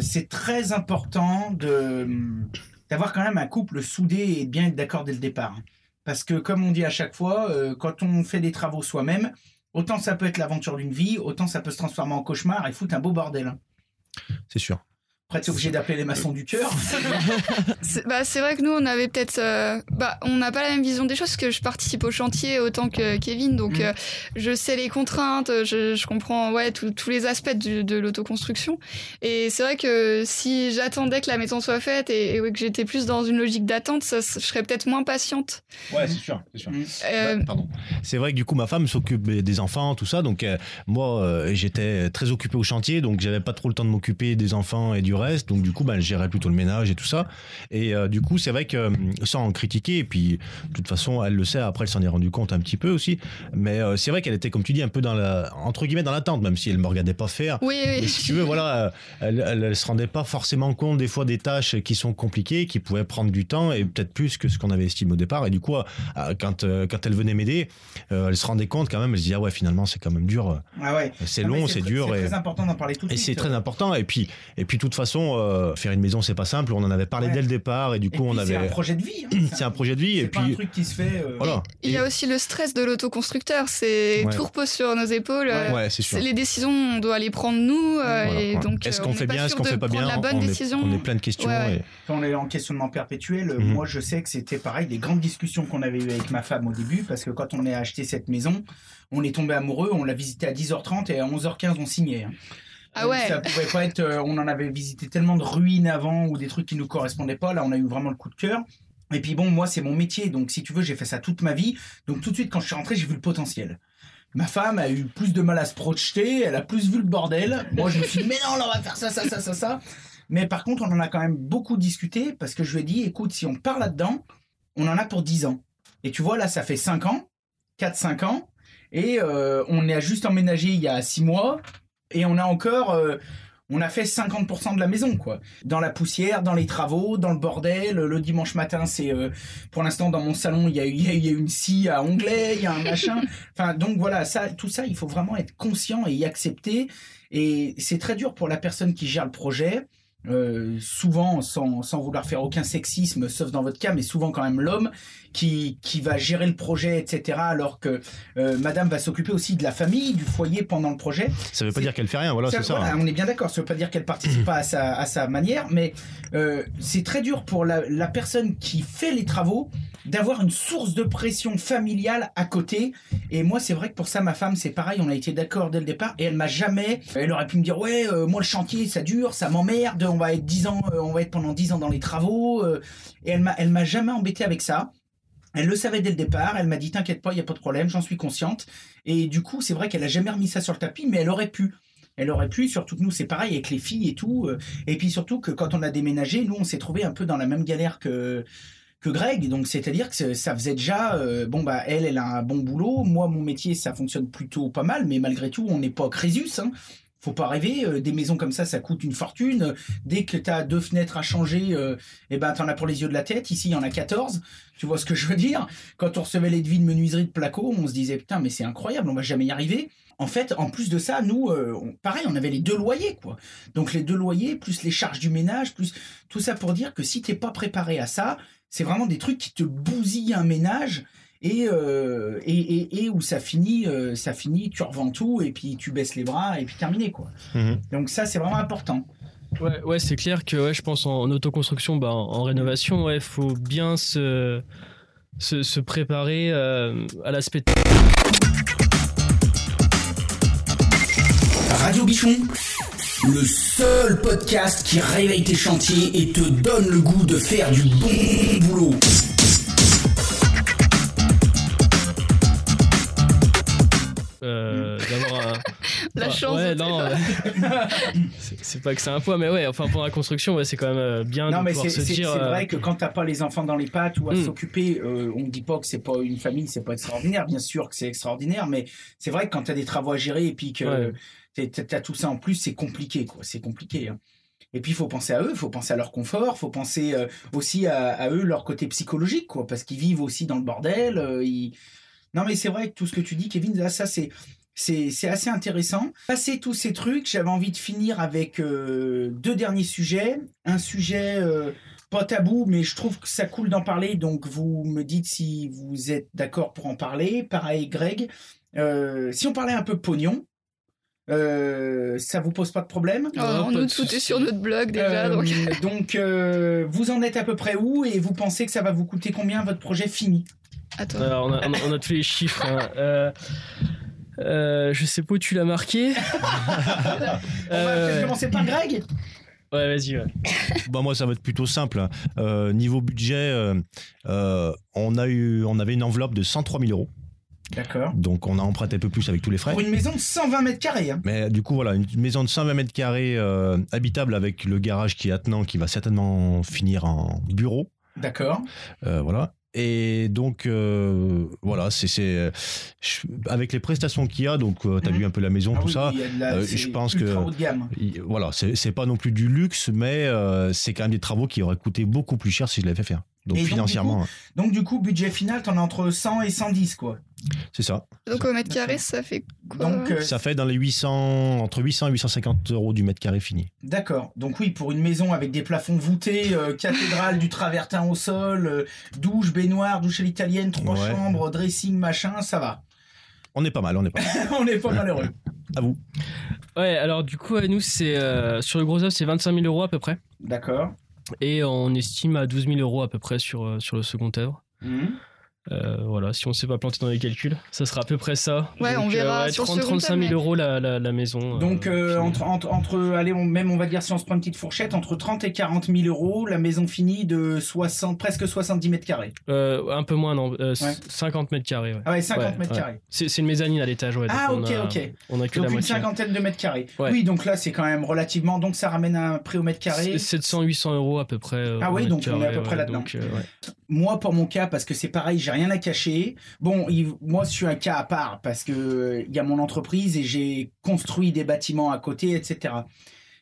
c'est très important de d'avoir quand même un couple soudé et bien être d'accord dès le départ. Parce que comme on dit à chaque fois, euh, quand on fait des travaux soi-même, autant ça peut être l'aventure d'une vie, autant ça peut se transformer en cauchemar et foutre un beau bordel. C'est sûr. Après, tu es obligé d'appeler les maçons du cœur. C'est bah, c'est vrai que nous, on avait peut-être. euh, bah, on n'a pas la même vision des choses, parce que je participe au chantier autant que Kevin, donc Mm. euh, je sais les contraintes, je, je comprends ouais, tous tous les aspects du- de l'autoconstruction. Et c'est vrai que si j'attendais que la maison soit faite et, et que j'étais plus dans une logique d'attente, je serais peut-être moins patiente. Ouais, c'est sûr. C'est sûr. Euh, pardon. C'est vrai que du coup, ma femme s'occupe des enfants, tout ça. Donc, euh, moi, euh, j'étais très occupé au chantier, donc j'avais pas trop le temps de m'occuper des enfants et du reste. Donc, du coup, ben, elle gérait plutôt le ménage et tout ça. Et euh, du coup, c'est vrai que euh, sans en critiquer, et puis de toute façon, elle le sait. Après, elle s'en est rendu compte un petit peu aussi. Mais euh, c'est vrai qu'elle était, comme tu dis, un peu dans la entre guillemets dans l'attente, même si elle me regardait pas faire. oui, oui. Mais si tu veux, voilà, elle, elle, elle se rendait pas forcément compte des fois des tâches qui sont compliquées, qui pouvaient prendre du temps et peut-être plus que ce qu'on avait estimé au départ. Et du coup, euh, quand, euh, quand elle venait m'aider, euh, elle se rendait compte quand même, elle se disait, ah ouais, finalement, c'est quand même dur, Ah ouais. c'est Ah, long, c'est dur. C'est Et, très important d'en parler tout de et suite. c'est très important. Et puis, et puis, de toute façon, euh, faire une maison, c'est pas simple. On en avait parlé Ouais. dès le départ et du Et coup, on puis, C'est un avait. projet de vie. hein. C'est un projet de vie. C'est Et pas un puis, truc qui se fait. euh, voilà. Il y a Et- aussi le stress de l'autoconstructeur, c'est Ouais. tout repose sur nos épaules. Ouais. euh, Ouais, c'est sûr. c'est- Les décisions, on doit les prendre nous, euh, Voilà, et ouais. donc Est-ce qu'on on fait bien, est-ce sûr qu'on de fait pas prendre bien la bonne on, est, décision. on est plein de questions. Et- quand on est en questionnement perpétuel, Mhm. moi je sais que c'était pareil, les grandes discussions qu'on avait eues avec ma femme au début, parce que quand on a acheté cette maison, on est tombé amoureux, on l'a visité à 10h30 et à 11h15 on signait. Ah ouais. Ça pouvait pas être, euh, on en avait visité tellement de ruines avant ou des trucs qui nous correspondaient pas, là on a eu vraiment le coup de cœur. Et puis bon, moi c'est mon métier, donc si tu veux, j'ai fait ça toute ma vie, donc tout de suite quand je suis rentré, j'ai vu le potentiel. Ma femme a eu plus de mal à se projeter, elle a plus vu le bordel. Moi, je me suis dit, mais non, là, on va faire ça, ça, ça, ça, ça. Mais par contre, on en a quand même beaucoup discuté parce que je lui ai dit, écoute, si on part là-dedans, on en a pour 10 ans. Et tu vois, là, ça fait 5 ans, 4-5 ans, et euh, on est juste emménagé il y a 6 mois, et on a encore... euh, on a fait 50% de la maison, quoi. Dans la poussière, dans les travaux, dans le bordel. Le dimanche matin, c'est... euh, pour l'instant, dans mon salon, il y, y y a une scie à onglet, il y a un machin. Enfin, donc voilà, ça, tout ça, il faut vraiment être conscient et y accepter. Et c'est très dur pour la personne qui gère le projet euh, souvent, sans, sans vouloir faire aucun sexisme, sauf dans votre cas, mais souvent quand même l'homme qui, qui va gérer le projet, etc. Alors que euh, madame va s'occuper aussi de la famille, du foyer pendant le projet. Ça veut pas dire qu'elle fait rien, voilà, c'est ça. voilà, on est bien d'accord, ça veut pas dire qu'elle participe pas à sa, à sa manière, mais euh, c'est très dur pour la, la personne qui fait les travaux d'avoir une source de pression familiale à côté. Et moi, c'est vrai que pour ça, ma femme, c'est pareil, on a été d'accord dès le départ, et elle m'a jamais, elle aurait pu me dire, ouais, euh, moi le chantier, ça dure, ça m'emmerde, on va être 10 ans, euh, on va être pendant 10 ans dans les travaux, euh, et elle m'a, elle m'a jamais embêté avec ça. Elle le savait dès le départ, elle m'a dit t'inquiète pas, il y a pas de problème, j'en suis consciente. Et du coup, c'est vrai qu'elle a jamais remis ça sur le tapis, mais elle aurait pu. Elle aurait pu, surtout que nous, c'est pareil avec les filles et tout. euh, Et puis surtout que quand on a déménagé, nous, on s'est trouvé un peu dans la même galère que que Greg. Donc c'est-à-dire que ça faisait déjà euh, bon bah elle, elle a un bon boulot. Moi, mon métier, ça fonctionne plutôt pas mal, mais malgré tout, on n'est pas Crésus. Hein. Faut pas rêver, euh, des maisons comme ça, ça coûte une fortune. Dès que tu as deux fenêtres à changer, euh, eh ben t'en as pour les yeux de la tête. Ici, il y en a 14. Tu vois ce que je veux dire? Quand on recevait les devis de menuiserie de placo, on se disait putain, mais c'est incroyable, on va jamais y arriver. En fait, en plus de ça, nous, euh, pareil, on avait les deux loyers, quoi. Donc les deux loyers, plus les charges du ménage, plus tout ça pour dire que si t'es pas préparé à ça, c'est vraiment des trucs qui te bousillent un ménage et, euh, et, et, et où ça finit, euh, ça finit, tu revends tout et puis tu baisses les bras et puis terminé, quoi. Mhm. Donc ça, c'est vraiment important. Ouais, ouais c'est clair que ouais, je pense en, en autoconstruction, bah, en, en rénovation, ouais, faut bien se, se, se préparer euh, à l'aspect. Radio Bichon, le seul podcast qui réveille tes chantiers et te donne le goût de faire du bon boulot. Euh, d'avoir un. La Enfin, chance. Ouais, de- non. euh, c'est pas que c'est un poids, mais ouais, enfin pour la construction, ouais, c'est quand même euh, bien Non, de mais pouvoir c'est se c'est- dire. c'est vrai que quand t'as pas les enfants dans les pattes ou à Hmm. s'occuper, euh, on dit pas que c'est pas une famille, c'est pas extraordinaire. Bien sûr que c'est extraordinaire, mais c'est vrai que quand t'as des travaux à gérer et puis que Ouais. t'as t'as tout ça en plus, c'est compliqué, quoi. C'est compliqué. hein. Et puis il faut penser à eux, il faut penser à leur confort, il faut penser euh, aussi à, à eux leur côté psychologique, quoi, parce qu'ils vivent aussi dans le bordel. euh, ils- Non, mais c'est vrai que tout ce que tu dis, Kevin, là, ça c'est c'est c'est assez intéressant. Passer tous ces trucs, j'avais envie de finir avec euh, deux derniers sujets. Un sujet euh, pas tabou, mais je trouve que ça coule d'en parler, donc vous me dites si vous êtes d'accord pour en parler. Pareil, Greg. Euh, si on parlait un peu pognon, euh, ça vous pose pas de problème? Oh, Ouais, non, pas nous, tout est sur notre blog déjà. Euh, donc... donc, euh, vous en êtes à peu près où et vous pensez que ça va vous coûter combien votre projet fini? À toi. Alors, on, a, on a- on a tous les chiffres. hein. Euh, euh, je sais pas où tu l'as marqué. On va Euh, peut-être commencer par Greg ouais, vas-y. Ouais. Bah moi ça va être plutôt simple. Euh, niveau budget, euh, euh, on a eu, on avait une enveloppe de 103 000 euros. D'accord. Donc on a emprunté un peu plus avec tous les frais. Pour une maison de 120 mètres carrés. Hein. Mais du coup voilà, une maison de 120 mètres carrés euh, habitable avec le garage qui est attenant, qui va certainement finir en bureau. D'accord. Euh, voilà. Et donc euh, voilà, c'est euh, avec les prestations qu'il y a. Donc tu as Mhm. vu un peu la maison, Ah tout oui, ça. la- euh, je pense que- haut de gamme. Il- Voilà, c'est c'est pas non plus du luxe, mais euh, c'est quand même des travaux qui auraient coûté beaucoup plus cher si je l'avais fait faire. Donc Et donc, du financièrement, Donc du coup, budget final, t'en as entre 100 et 110 quoi. c'est ça. Donc au mètre carré, ça fait quoi Donc euh, Ça fait dans les 800, entre 800 et 850 euros du mètre carré fini. d'accord. Donc oui, pour une maison avec des plafonds voûtés, euh, cathédrale du travertin au sol, euh, douche, baignoire, douche à l'italienne, trois Ouais. chambres, dressing, machin, ça va. On est pas mal, on est pas mal. On est pas malheureux. À vous. Ouais, alors du coup, à nous, c'est euh, sur le gros œuvre, c'est 25 000 euros à peu près. D'accord. Et on estime à 12 000 euros à peu près sur, euh, sur le second œuvre. Mhm. Euh, voilà, si on ne s'est pas planté dans les calculs, ça sera à peu près ça. Ouais, on verra sur le 30 second 35 000 œuvre, mais- euros la, la, la maison. Donc euh, euh, finie. entre, entre, entre, allez, on, même on va dire si on se prend une petite fourchette, entre 30 et 40 000 euros, la maison finie de 60, presque 70 mètres carrés. Euh, un peu moins, non. euh, Ouais. 50 mètres carrés, ouais. Ah ouais, 50 Ouais, mètres ouais. carrés. C'est c'est une mezzanine à l'étage, ouais. donc Ah on ok, a- ok. On a que Donc la une moitié. cinquantaine de mètres carrés. Ouais. Oui, donc là c'est quand même relativement, donc ça ramène un prix au mètre carré. 700-800 euros à peu près. euh, Ah oui, donc on est à peu près là-dedans. donc, euh. Moi, pour mon cas, parce que c'est pareil, j'ai rien à cacher. Bon, moi, je suis un cas à part parce que euh, il y a mon entreprise et j'ai construit des bâtiments à côté, etc.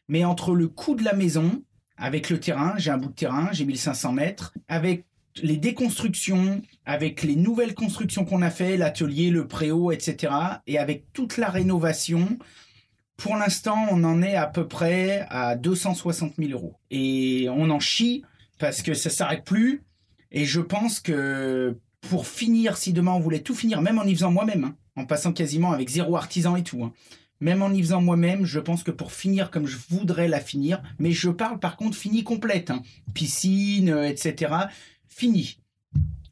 Mais entre le coût de la maison, avec le terrain, j'ai un bout de terrain, j'ai 1500 mètres, avec les déconstructions, avec les nouvelles constructions qu'on a fait, l'atelier, le préau, etc. Et avec toute la rénovation, Pour l'instant, on en est à peu près à 260 000 euros. Et on en chie parce que ça s'arrête plus. Et je pense que pour finir, si demain on voulait tout finir, même en y faisant moi-même, hein, en passant quasiment avec zéro artisan et tout, hein, même en y faisant moi-même, je pense que pour finir comme je voudrais la finir, mais je parle par contre fini complète, hein, piscine, euh, etc., fini.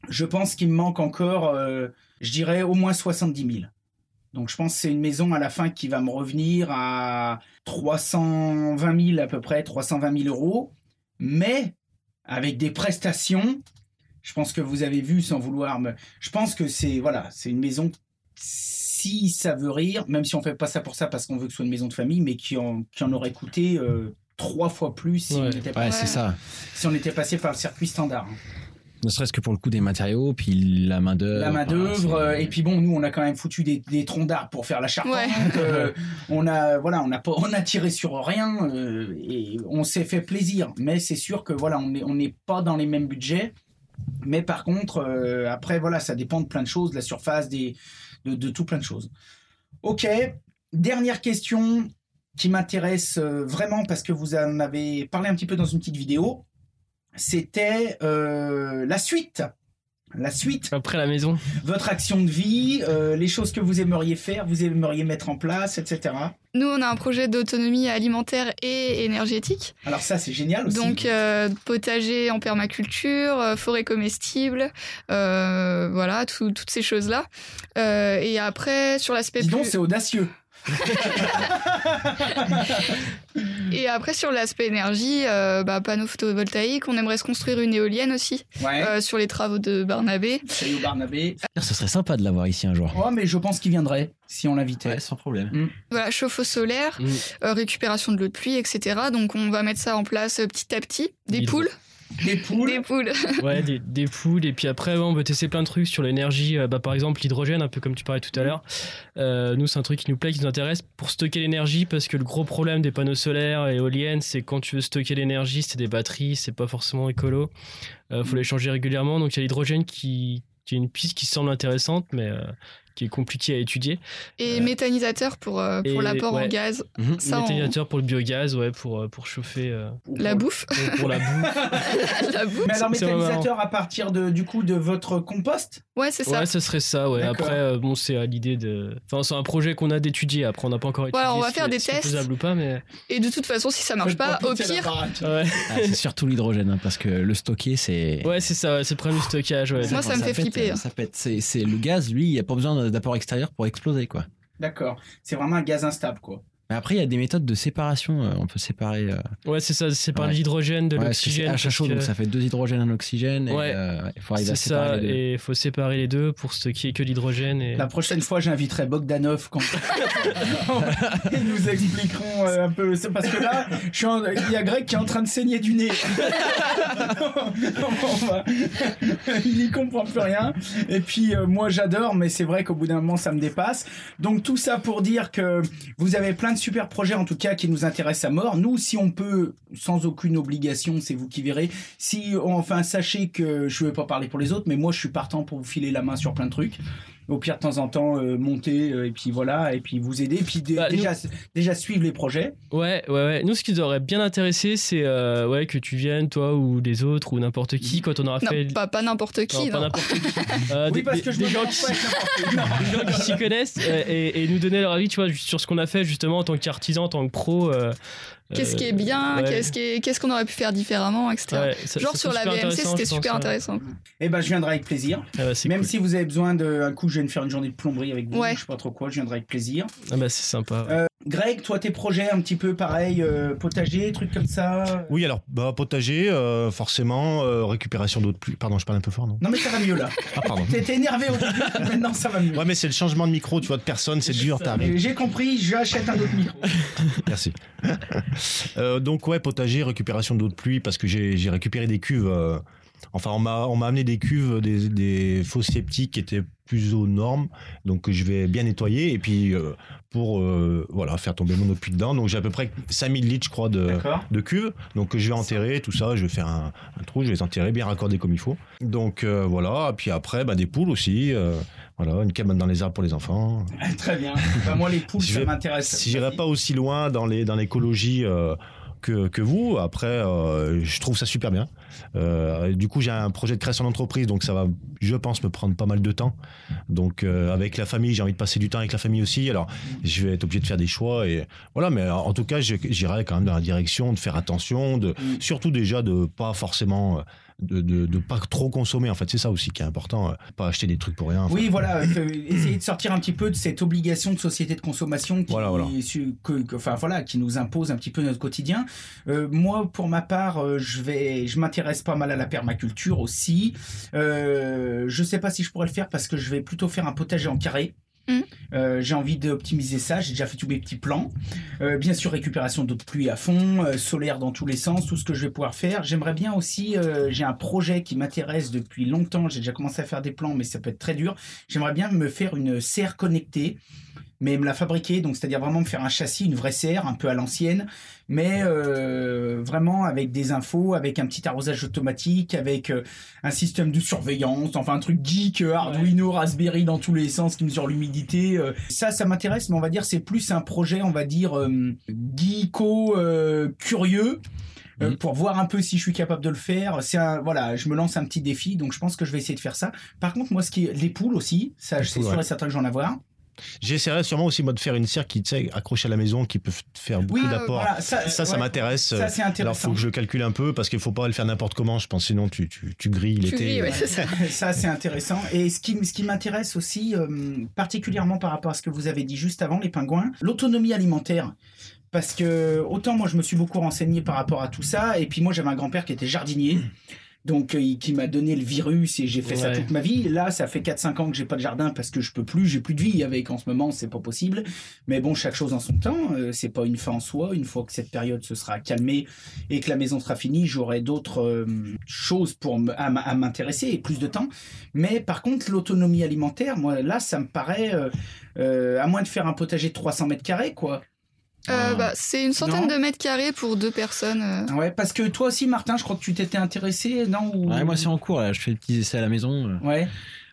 Je pense qu'il me manque encore, euh, je dirais, au moins 70 000. Donc je pense que c'est une maison à la fin qui va me revenir à 320 000 à peu près, 320 000 euros, mais avec des prestations. Je pense que vous avez vu sans vouloir me. Je pense que c'est voilà, c'est une maison. Si ça veut rire, même si on fait pas ça pour ça parce qu'on veut que ce soit une maison de famille, mais qui en, qui en aurait coûté euh, trois fois plus si, Ouais. on était, Ouais, c'est ça. si on était passé par le circuit standard. hein. Ne serait-ce que pour le coût des matériaux, puis la main d'œuvre. la main d'œuvre euh, et puis bon nous on a quand même foutu des, des troncs d'arbres pour faire la charpente Ouais. euh, on a voilà on a pas on a tiré sur rien euh, et on s'est fait plaisir mais c'est sûr que voilà on est on n'est pas dans les mêmes budgets mais par contre euh, après voilà ça dépend de plein de choses de la surface de tout plein de choses. Ok dernière question qui m'intéresse euh, vraiment parce que vous en avez parlé un petit peu dans une petite vidéo. C'était euh, la suite la suite Après la maison. votre action de vie, euh, les choses que vous aimeriez faire, vous aimeriez mettre en place, etc. Nous, on a un projet d'autonomie alimentaire et énergétique. Alors ça, c'est génial aussi. Donc, euh, potager en permaculture, euh, forêt comestible, euh, voilà, tout- toutes ces choses-là. Euh, et après, sur l'aspect Dis donc, plus... c'est audacieux. Et après, sur l'aspect énergie, euh, bah, panneaux photovoltaïques, on aimerait se construire une éolienne aussi, Ouais. euh, sur les travaux de Barnabé. Salut Barnabé. Ce serait sympa de l'avoir ici un jour. Oh, mais je pense qu'il viendrait si on l'invitait. Ouais, sans problème. Voilà, chauffe-eau solaire, Mm. euh, récupération de l'eau de pluie, etc. Donc, on va mettre ça en place euh, petit à petit. Des poules Des poules. Des poules. Ouais, des, des poules. Et puis après, ouais, on veut tester plein de trucs sur l'énergie. Euh, bah, par exemple, l'hydrogène, un peu comme tu parlais tout à l'heure. Euh, nous, c'est un truc qui nous plaît, qui nous intéresse pour stocker l'énergie. Parce que le gros problème des panneaux solaires et éoliennes, c'est quand tu veux stocker l'énergie, c'est des batteries, c'est pas forcément écolo. Euh, faut les changer régulièrement. Donc il y a l'hydrogène qui, qui est une piste qui semble intéressante, mais euh, qui est compliquée à étudier. Et méthanisateur pour, euh, pour l'apport en ouais. gaz. Mhm. Ça, Méthanisateur pour le biogaz, ouais, pour, euh, pour chauffer euh, La bouffe. pour, pour la bouffe. la bouffe. Mais alors, méthanisateur à partir de, du coup de votre compost? Ouais, c'est ça. Ouais, ça serait ça, ouais. Après, euh, bon, c'est à l'idée de. Enfin, c'est un projet qu'on a d'étudier. Après, on n'a pas encore étudié. Voilà, on va si faire des si tests. faisable ou pas, mais. Et de toute façon, si ça marche pas, au pire, Ouais, Ah, c'est surtout l'hydrogène, hein, parce que le stocker, c'est. ouais c'est ça, ouais, c'est le problème du stockage, ouais. Moi, ça me fait pète, flipper, hein. Ça pète. C'est, c'est le gaz, lui, il n'y a pas besoin d'apport extérieur pour exploser, quoi. D'accord. C'est vraiment un gaz instable, quoi. Mais après, il y a des méthodes de séparation. euh, on peut séparer. euh, Ouais, c'est ça, c'est par Ouais. l'hydrogène, de ouais, c'est l'oxygène. Parce chaud, que donc ça fait deux hydrogènes, un oxygène. et, Ouais. euh, ouais, il faut arriver à C'est séparer ça, les deux. et il faut séparer les deux pour stocker que l'hydrogène. Et... La prochaine fois, j'inviterai Bogdanov quand ils nous expliqueront euh, un peu. c'est Parce que là, je suis en- il y a Greg qui est en train de saigner du nez. Il n'y comprend plus rien. Et puis euh, moi, j'adore, mais c'est vrai qu'au bout d'un moment, ça me dépasse. Donc tout ça pour dire que vous avez plein de super projets, en tout cas, qui nous intéressent à mort. Nous, si on peut, sans aucune obligation, c'est vous qui verrez. Si, enfin, sachez que je ne vais pas parler pour les autres, mais moi, je suis partant pour vous filer la main sur plein de trucs au pire de temps en temps euh, monter euh, et puis voilà et puis vous aider et puis Bah, nous- déjà suivre les projets Ouais, ouais, ouais. Nous, ce qui nous aurait bien intéressé, c'est euh, ouais, que tu viennes, toi ou les autres, ou n'importe qui, quand on aura non, fait. pas, pas n'importe qui. Non, pas non. n'importe qui. Euh, oui des, parce des- que je des gens qui, pas des gens qui s'y connaissent euh, et, et nous donner leur avis, tu vois, sur ce qu'on a fait justement en tant qu'artisan, en tant que pro. Qu'est-ce qui est euh, bien, ouais. qu'est-ce qui est- qu'est-ce qu'on aurait pu faire différemment, etc. ouais, ça- Genre sur la intéressant, c'était super ouais. intéressant. eh ben je viendrai avec plaisir Ah bah, même cool. si vous avez besoin de un coup je viens de faire une journée de plomberie avec vous Ouais. je sais pas trop quoi je viendrai avec plaisir Ah bah, c'est sympa. Euh, Greg toi tes projets un petit peu pareil euh, potager trucs comme ça? Oui, alors, bah, potager, euh, forcément, euh, récupération d'eau de pluie. Pardon, je parle un peu fort, non? Non mais ça va mieux là Ah, pardon. t'étais énervé au début maintenant ça va mieux Ouais, mais c'est le changement de micro, tu vois, de personne, c'est dur, t'as Et j'ai compris j'achète un autre micro Merci. Euh, donc ouais, potager, récupération d'eau de pluie parce que j'ai récupéré des cuves. euh, enfin, on m'a on m'a amené des cuves, des, des fosses sceptiques qui étaient plus aux normes, donc que je vais bien nettoyer et puis euh, pour euh, voilà faire tomber mon eau de pluie dedans. Donc j'ai à peu près 5000 litres, je crois, de de cuves. Donc je vais enterrer tout ça, je vais faire un, un trou, je vais les enterrer bien raccordés comme il faut. Donc euh, voilà, puis après bah, des poules aussi. Voilà, une cabane dans les arbres pour les enfants. Très bien. Moi, les poules, Je ça m'intéresse. Si j'irai pas aussi loin dans les dans l'écologie euh, que, que vous, après, euh, je trouve ça super bien. Euh, du coup, j'ai un projet de création d'entreprise, donc ça va, je pense, me prendre pas mal de temps. Donc, euh, avec la famille, j'ai envie de passer du temps avec la famille aussi. Alors, je vais être obligé de faire des choix et voilà. Mais en tout cas, j'irai quand même dans la direction de faire attention, de Mm. surtout déjà de pas forcément de, de, de pas trop consommer. En fait, c'est ça aussi qui est important. euh, Pas acheter des trucs pour rien. Enfin, Oui, voilà, euh, essayer de sortir un petit peu de cette obligation de société de consommation qui, Voilà, que- que- enfin, voilà, qui nous impose un petit peu notre quotidien. Euh, moi, pour ma part, euh, je vais, je m'intéresse pas mal à la permaculture aussi. Euh, je sais pas si je pourrais le faire parce que je vais plutôt faire un potager en carré. Mhm. Euh, j'ai envie d'optimiser ça, j'ai déjà fait tous mes petits plans. Euh, bien sûr, récupération d'eau de pluie à fond, euh, solaire dans tous les sens, tout ce que je vais pouvoir faire. J'aimerais bien aussi, j'ai un projet qui m'intéresse depuis longtemps, j'ai déjà commencé à faire des plans, mais ça peut être très dur. J'aimerais bien me faire une serre connectée, mais me la fabriquer, donc c'est-à-dire vraiment me faire un châssis, une vraie serre, un peu à l'ancienne, mais euh, vraiment avec des infos, avec un petit arrosage automatique, avec euh, un système de surveillance, enfin un truc geek, euh, Arduino, Raspberry dans tous les sens qui mesure l'humidité. euh. Ça, ça m'intéresse, mais on va dire c'est plus un projet, on va dire euh, geeko euh, curieux. euh, Mhm. pour voir un peu si je suis capable de le faire. C'est un, voilà, je me lance un petit défi, donc je pense que je vais essayer de faire ça. Par contre, moi, ce qui est les poules aussi, ça, c'est sûr ouais. et certain que j'en ai avoir. J'essaierai sûrement aussi moi de faire une serre qui tu sais accrochée à la maison, qui peut faire beaucoup Oui, euh, d'apports. voilà, ça, Ça, ça ouais, m'intéresse. Ça, c'est Alors, faut que je calcule un peu parce qu'il faut pas le faire n'importe comment. Je pense sinon tu, tu, tu grilles l'été. ouais, c'est ça. ça, c'est intéressant. Et ce qui, ce qui m'intéresse aussi, euh, particulièrement par rapport à ce que vous avez dit juste avant, les pingouins, l'autonomie alimentaire. Parce que autant moi je me suis beaucoup renseigné par rapport à tout ça, et puis moi j'avais un grand-père qui était jardinier, donc euh, qui m'a donné le virus et j'ai fait ça toute ma vie. Là ça fait 4-5 ans que j'ai pas de jardin parce que je peux plus, j'ai plus de vie avec en ce moment, c'est pas possible. Mais bon, chaque chose en son temps, euh, c'est pas une fin en soi. Une fois que cette période se sera calmée et que la maison sera finie, j'aurai d'autres euh, choses pour à m'intéresser et plus de temps. Mais par contre, l'autonomie alimentaire, moi là, ça me paraît, euh, euh, à moins de faire un potager de 300 mètres carrés, quoi. Euh, bah, c'est une centaine Non. de mètres carrés pour deux personnes. euh. Ouais, parce que toi aussi, Martin, je crois que tu t'étais intéressé, non ou... Ouais, moi c'est en cours là, je fais des petits essais à la maison. euh. Ouais.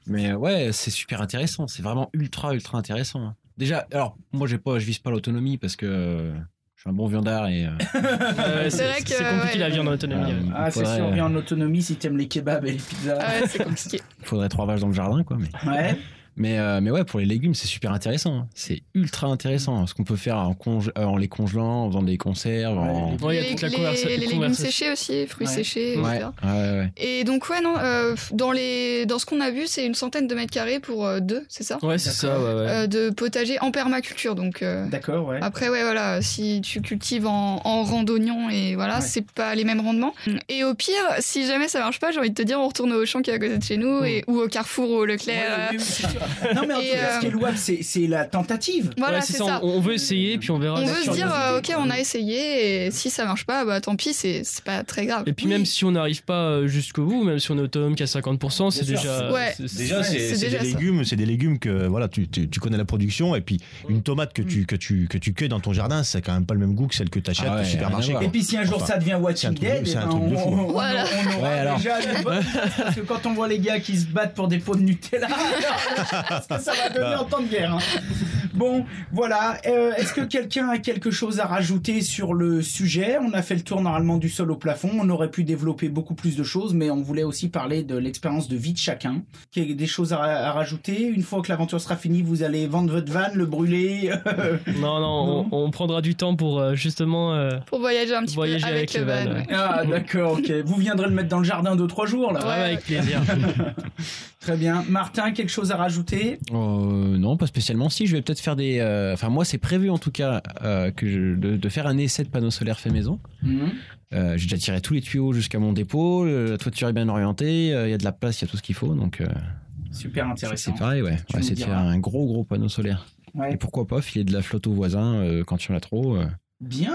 Mais ouais, c'est super intéressant, c'est vraiment ultra ultra intéressant. hein. Déjà, alors moi j'ai pas, je vise pas l'autonomie parce que je suis un bon viandard et euh, Ouais, C'est vrai que, c'est compliqué ouais, la vie en autonomie. Euh. Ah, c'est sûr, viens en autonomie si t'aimes les kebabs et les pizzas. Ah ouais, c'est compliqué. il faudrait trois vaches dans le jardin quoi. Mais Ouais. Mais, euh, mais ouais, pour les légumes c'est super intéressant. hein. C'est ultra intéressant ce qu'on peut faire en, conge- euh, en les congelant, en faisant des conserves. en- Ouais, il y a les, toute la les- conversa- les légumes conversation. séchés aussi, fruits Ouais. séchés, Ouais, etc. ouais, ouais. Et donc ouais non, euh, dans les dans ce qu'on a vu, c'est une centaine de mètres carrés pour euh, deux, c'est ça? Ouais, c'est ça, ouais, ouais. Euh, De potager en permaculture. Donc euh, D'accord, ouais. après ouais voilà, si tu cultives en, en randonnion et voilà, Ouais. c'est pas les mêmes rendements. Et au pire, si jamais ça marche pas, j'ai envie de te dire, on retourne au champ qui est à côté de chez nous et ou au Carrefour ou au Leclerc. Ouais, euh, oui, oui, c'est sûr. Non, mais en Et, tout cas, ce qui est euh, louable, c'est c'est la tentative. Voilà, Ouais, c'est ça. On, on veut essayer, puis on verra. On veut se dire, euh, ok, on a essayé, et si ça marche pas, bah tant pis, c'est c'est pas très grave. Et puis Oui. même si on n'arrive pas euh, jusqu'au bout, même si on est autonome qu'à 50%, c'est déjà. Ouais. Déjà, Ouais, c'est c'est c'est déjà des ça. légumes, c'est des légumes que voilà, tu, tu, tu connais la production et puis une tomate que tu que tu que tu cueilles dans ton jardin, c'est quand même pas le même goût que celle que tu achètes Ah ouais, au supermarché. Et puis si un jour Enfin, ça devient Watching Dead, c'est eh un ben, on, fou. on- on- Voilà. on aura Ouais, alors. déjà Parce que quand on voit les gars qui se battent pour des pots de Nutella, parce que ça va donner en temps de guerre. hein. Bon, voilà. Euh, Est-ce que quelqu'un a quelque chose à rajouter sur le sujet? On a fait le tour normalement du sol au plafond. On aurait pu développer beaucoup plus de choses, mais on voulait aussi parler de l'expérience de vie de chacun. Qu'il y ait des choses à, à rajouter. Une fois que l'aventure sera finie, vous allez vendre votre van, le brûler. Non, non, On, on prendra du temps pour euh, justement. euh, Pour voyager un petit Voyager peu avec, avec le van. van, ouais. Ah, d'accord, ok. Vous viendrez le mettre dans le jardin deux, trois jours, là. ouais, avec plaisir. Très bien. Martin, quelque chose à rajouter? Euh, non, pas spécialement. Si, je vais peut-être faire des. euh, Enfin, moi, c'est prévu en tout cas euh, que je- de, de faire un essai de panneaux solaires fait maison. Mhm. J'ai déjà tiré tous les tuyaux jusqu'à mon dépôt. La toiture est bien orientée. Il y a de la place, il y a tout ce qu'il faut. Donc, Super intéressant. c'est pareil, ouais. Tu de diras. faire un gros, gros panneau solaire. Ouais. Et pourquoi pas filer de la flotte aux voisins quand il y en a trop. Bien.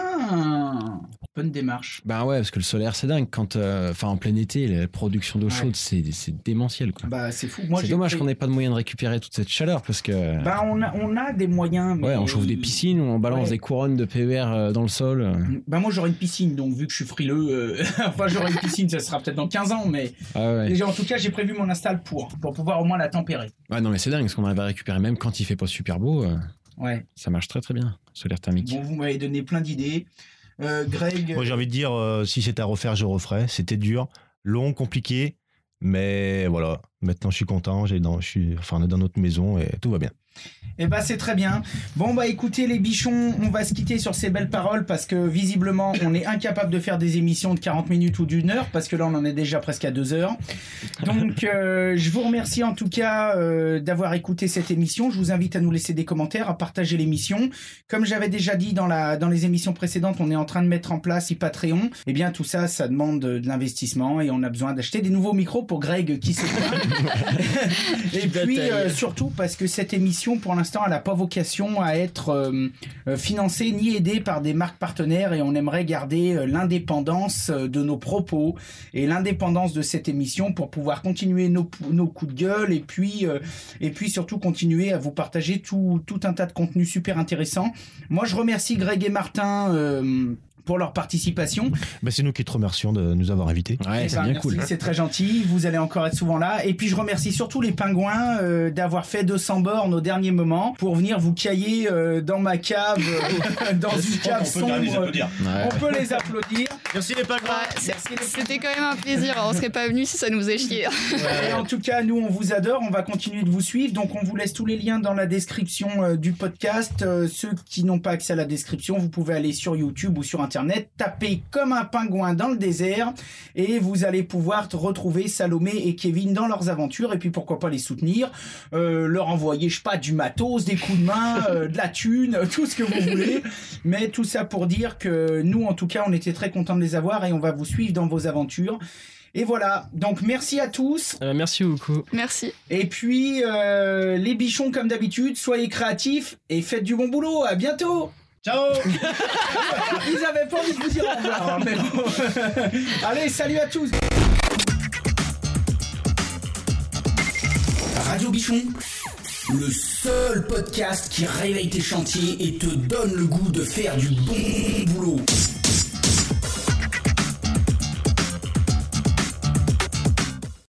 Bonne démarche. Bah ouais, parce que le solaire, c'est dingue. Quand, euh, enfin, en plein été, la production d'eau Ouais. chaude, c'est c'est démentiel. quoi. Bah c'est fou. Moi, C'est dommage pris- qu'on n'ait pas de moyen de récupérer toute cette chaleur parce que. Bah on a, on a des moyens. ouais, on chauffe des piscines, on balance Ouais. des couronnes de PER euh, dans le sol. euh. Bah moi j'aurais une piscine, donc vu que je suis frileux, euh, enfin j'aurai une piscine, ça sera peut-être dans 15 ans, mais Ah ouais. déjà en tout cas j'ai prévu mon install pour, pour pouvoir au moins la tempérer. Ouais, non, mais c'est dingue parce qu'on arrive à récupérer même quand il fait pas super beau. euh, Ouais. ça marche très très bien, solaire thermique. Bon, vous m'avez donné plein d'idées. Euh, Greg. Moi, j'ai envie de dire, euh, si c'était à refaire, je referais. C'était dur, long, compliqué. Mais voilà, maintenant je suis content. Je suis, enfin, on est dans notre maison et tout va bien. Eh ben c'est très bien. Bon bah écoutez les bichons, on va se quitter sur ces belles paroles parce que visiblement on est incapable de faire des émissions de 40 minutes ou d'une heure parce que là on en est déjà presque à deux heures. Donc euh, je vous remercie en tout cas euh, d'avoir écouté cette émission. Je vous invite à nous laisser des commentaires, à partager l'émission. Comme j'avais déjà dit dans la dans les émissions précédentes, on est en train de mettre en place e Patreon. Eh bien tout ça, ça demande de, de l'investissement et on a besoin d'acheter des nouveaux micros pour Greg qui se et puis euh, surtout parce que cette émission pour l'instant elle n'a pas vocation à être euh, euh, financée ni aidée par des marques partenaires et on aimerait garder l'indépendance de nos propos et l'indépendance de cette émission pour pouvoir continuer nos, coups de gueule et puis et puis surtout continuer à vous partager tout, tout un tas de contenus super intéressants. Moi je remercie Greg et Martin pour leur participation. Bah, c'est nous qui te remercions de nous avoir invités. Ouais, Eh c'est ben, bien merci, cool. C'est très gentil. Vous allez encore être souvent là. Et puis je remercie surtout les pingouins euh, d'avoir fait 200 bornes au dernier moment pour venir vous cailler euh, dans ma cave, euh, dans une cave sombre. Ouais. On peut les applaudir. Merci les pingouins. Ouais, C'était quand même un plaisir. On serait pas venu si ça nous faisait chier. Et en tout cas, nous, on vous adore. On va continuer de vous suivre. Donc, on vous laisse tous les liens dans la description euh, du podcast. Euh, ceux qui n'ont pas accès à la description, vous pouvez aller sur YouTube ou sur Internet, taper comme un pingouin dans le désert et vous allez pouvoir retrouver Salomé et Kevin dans leurs aventures. Et puis, pourquoi pas les soutenir, euh, leur envoyer, je sais pas, du matos, des coups de main, euh, de la thune, tout ce que vous voulez. Mais tout ça pour dire que nous, en tout cas, on était très contents de les avoir et on va vous suivre dans vos aventures. Et voilà, donc merci à tous. Euh, merci beaucoup. Merci. Et puis, euh, les bichons, comme d'habitude, soyez créatifs et faites du bon boulot. À bientôt. Ciao Ils avaient pas envie de vous dire au revoir. hein, mais bon. Allez, salut à tous. Radio Bichon, le seul podcast qui réveille tes chantiers et te donne le goût de faire du bon boulot.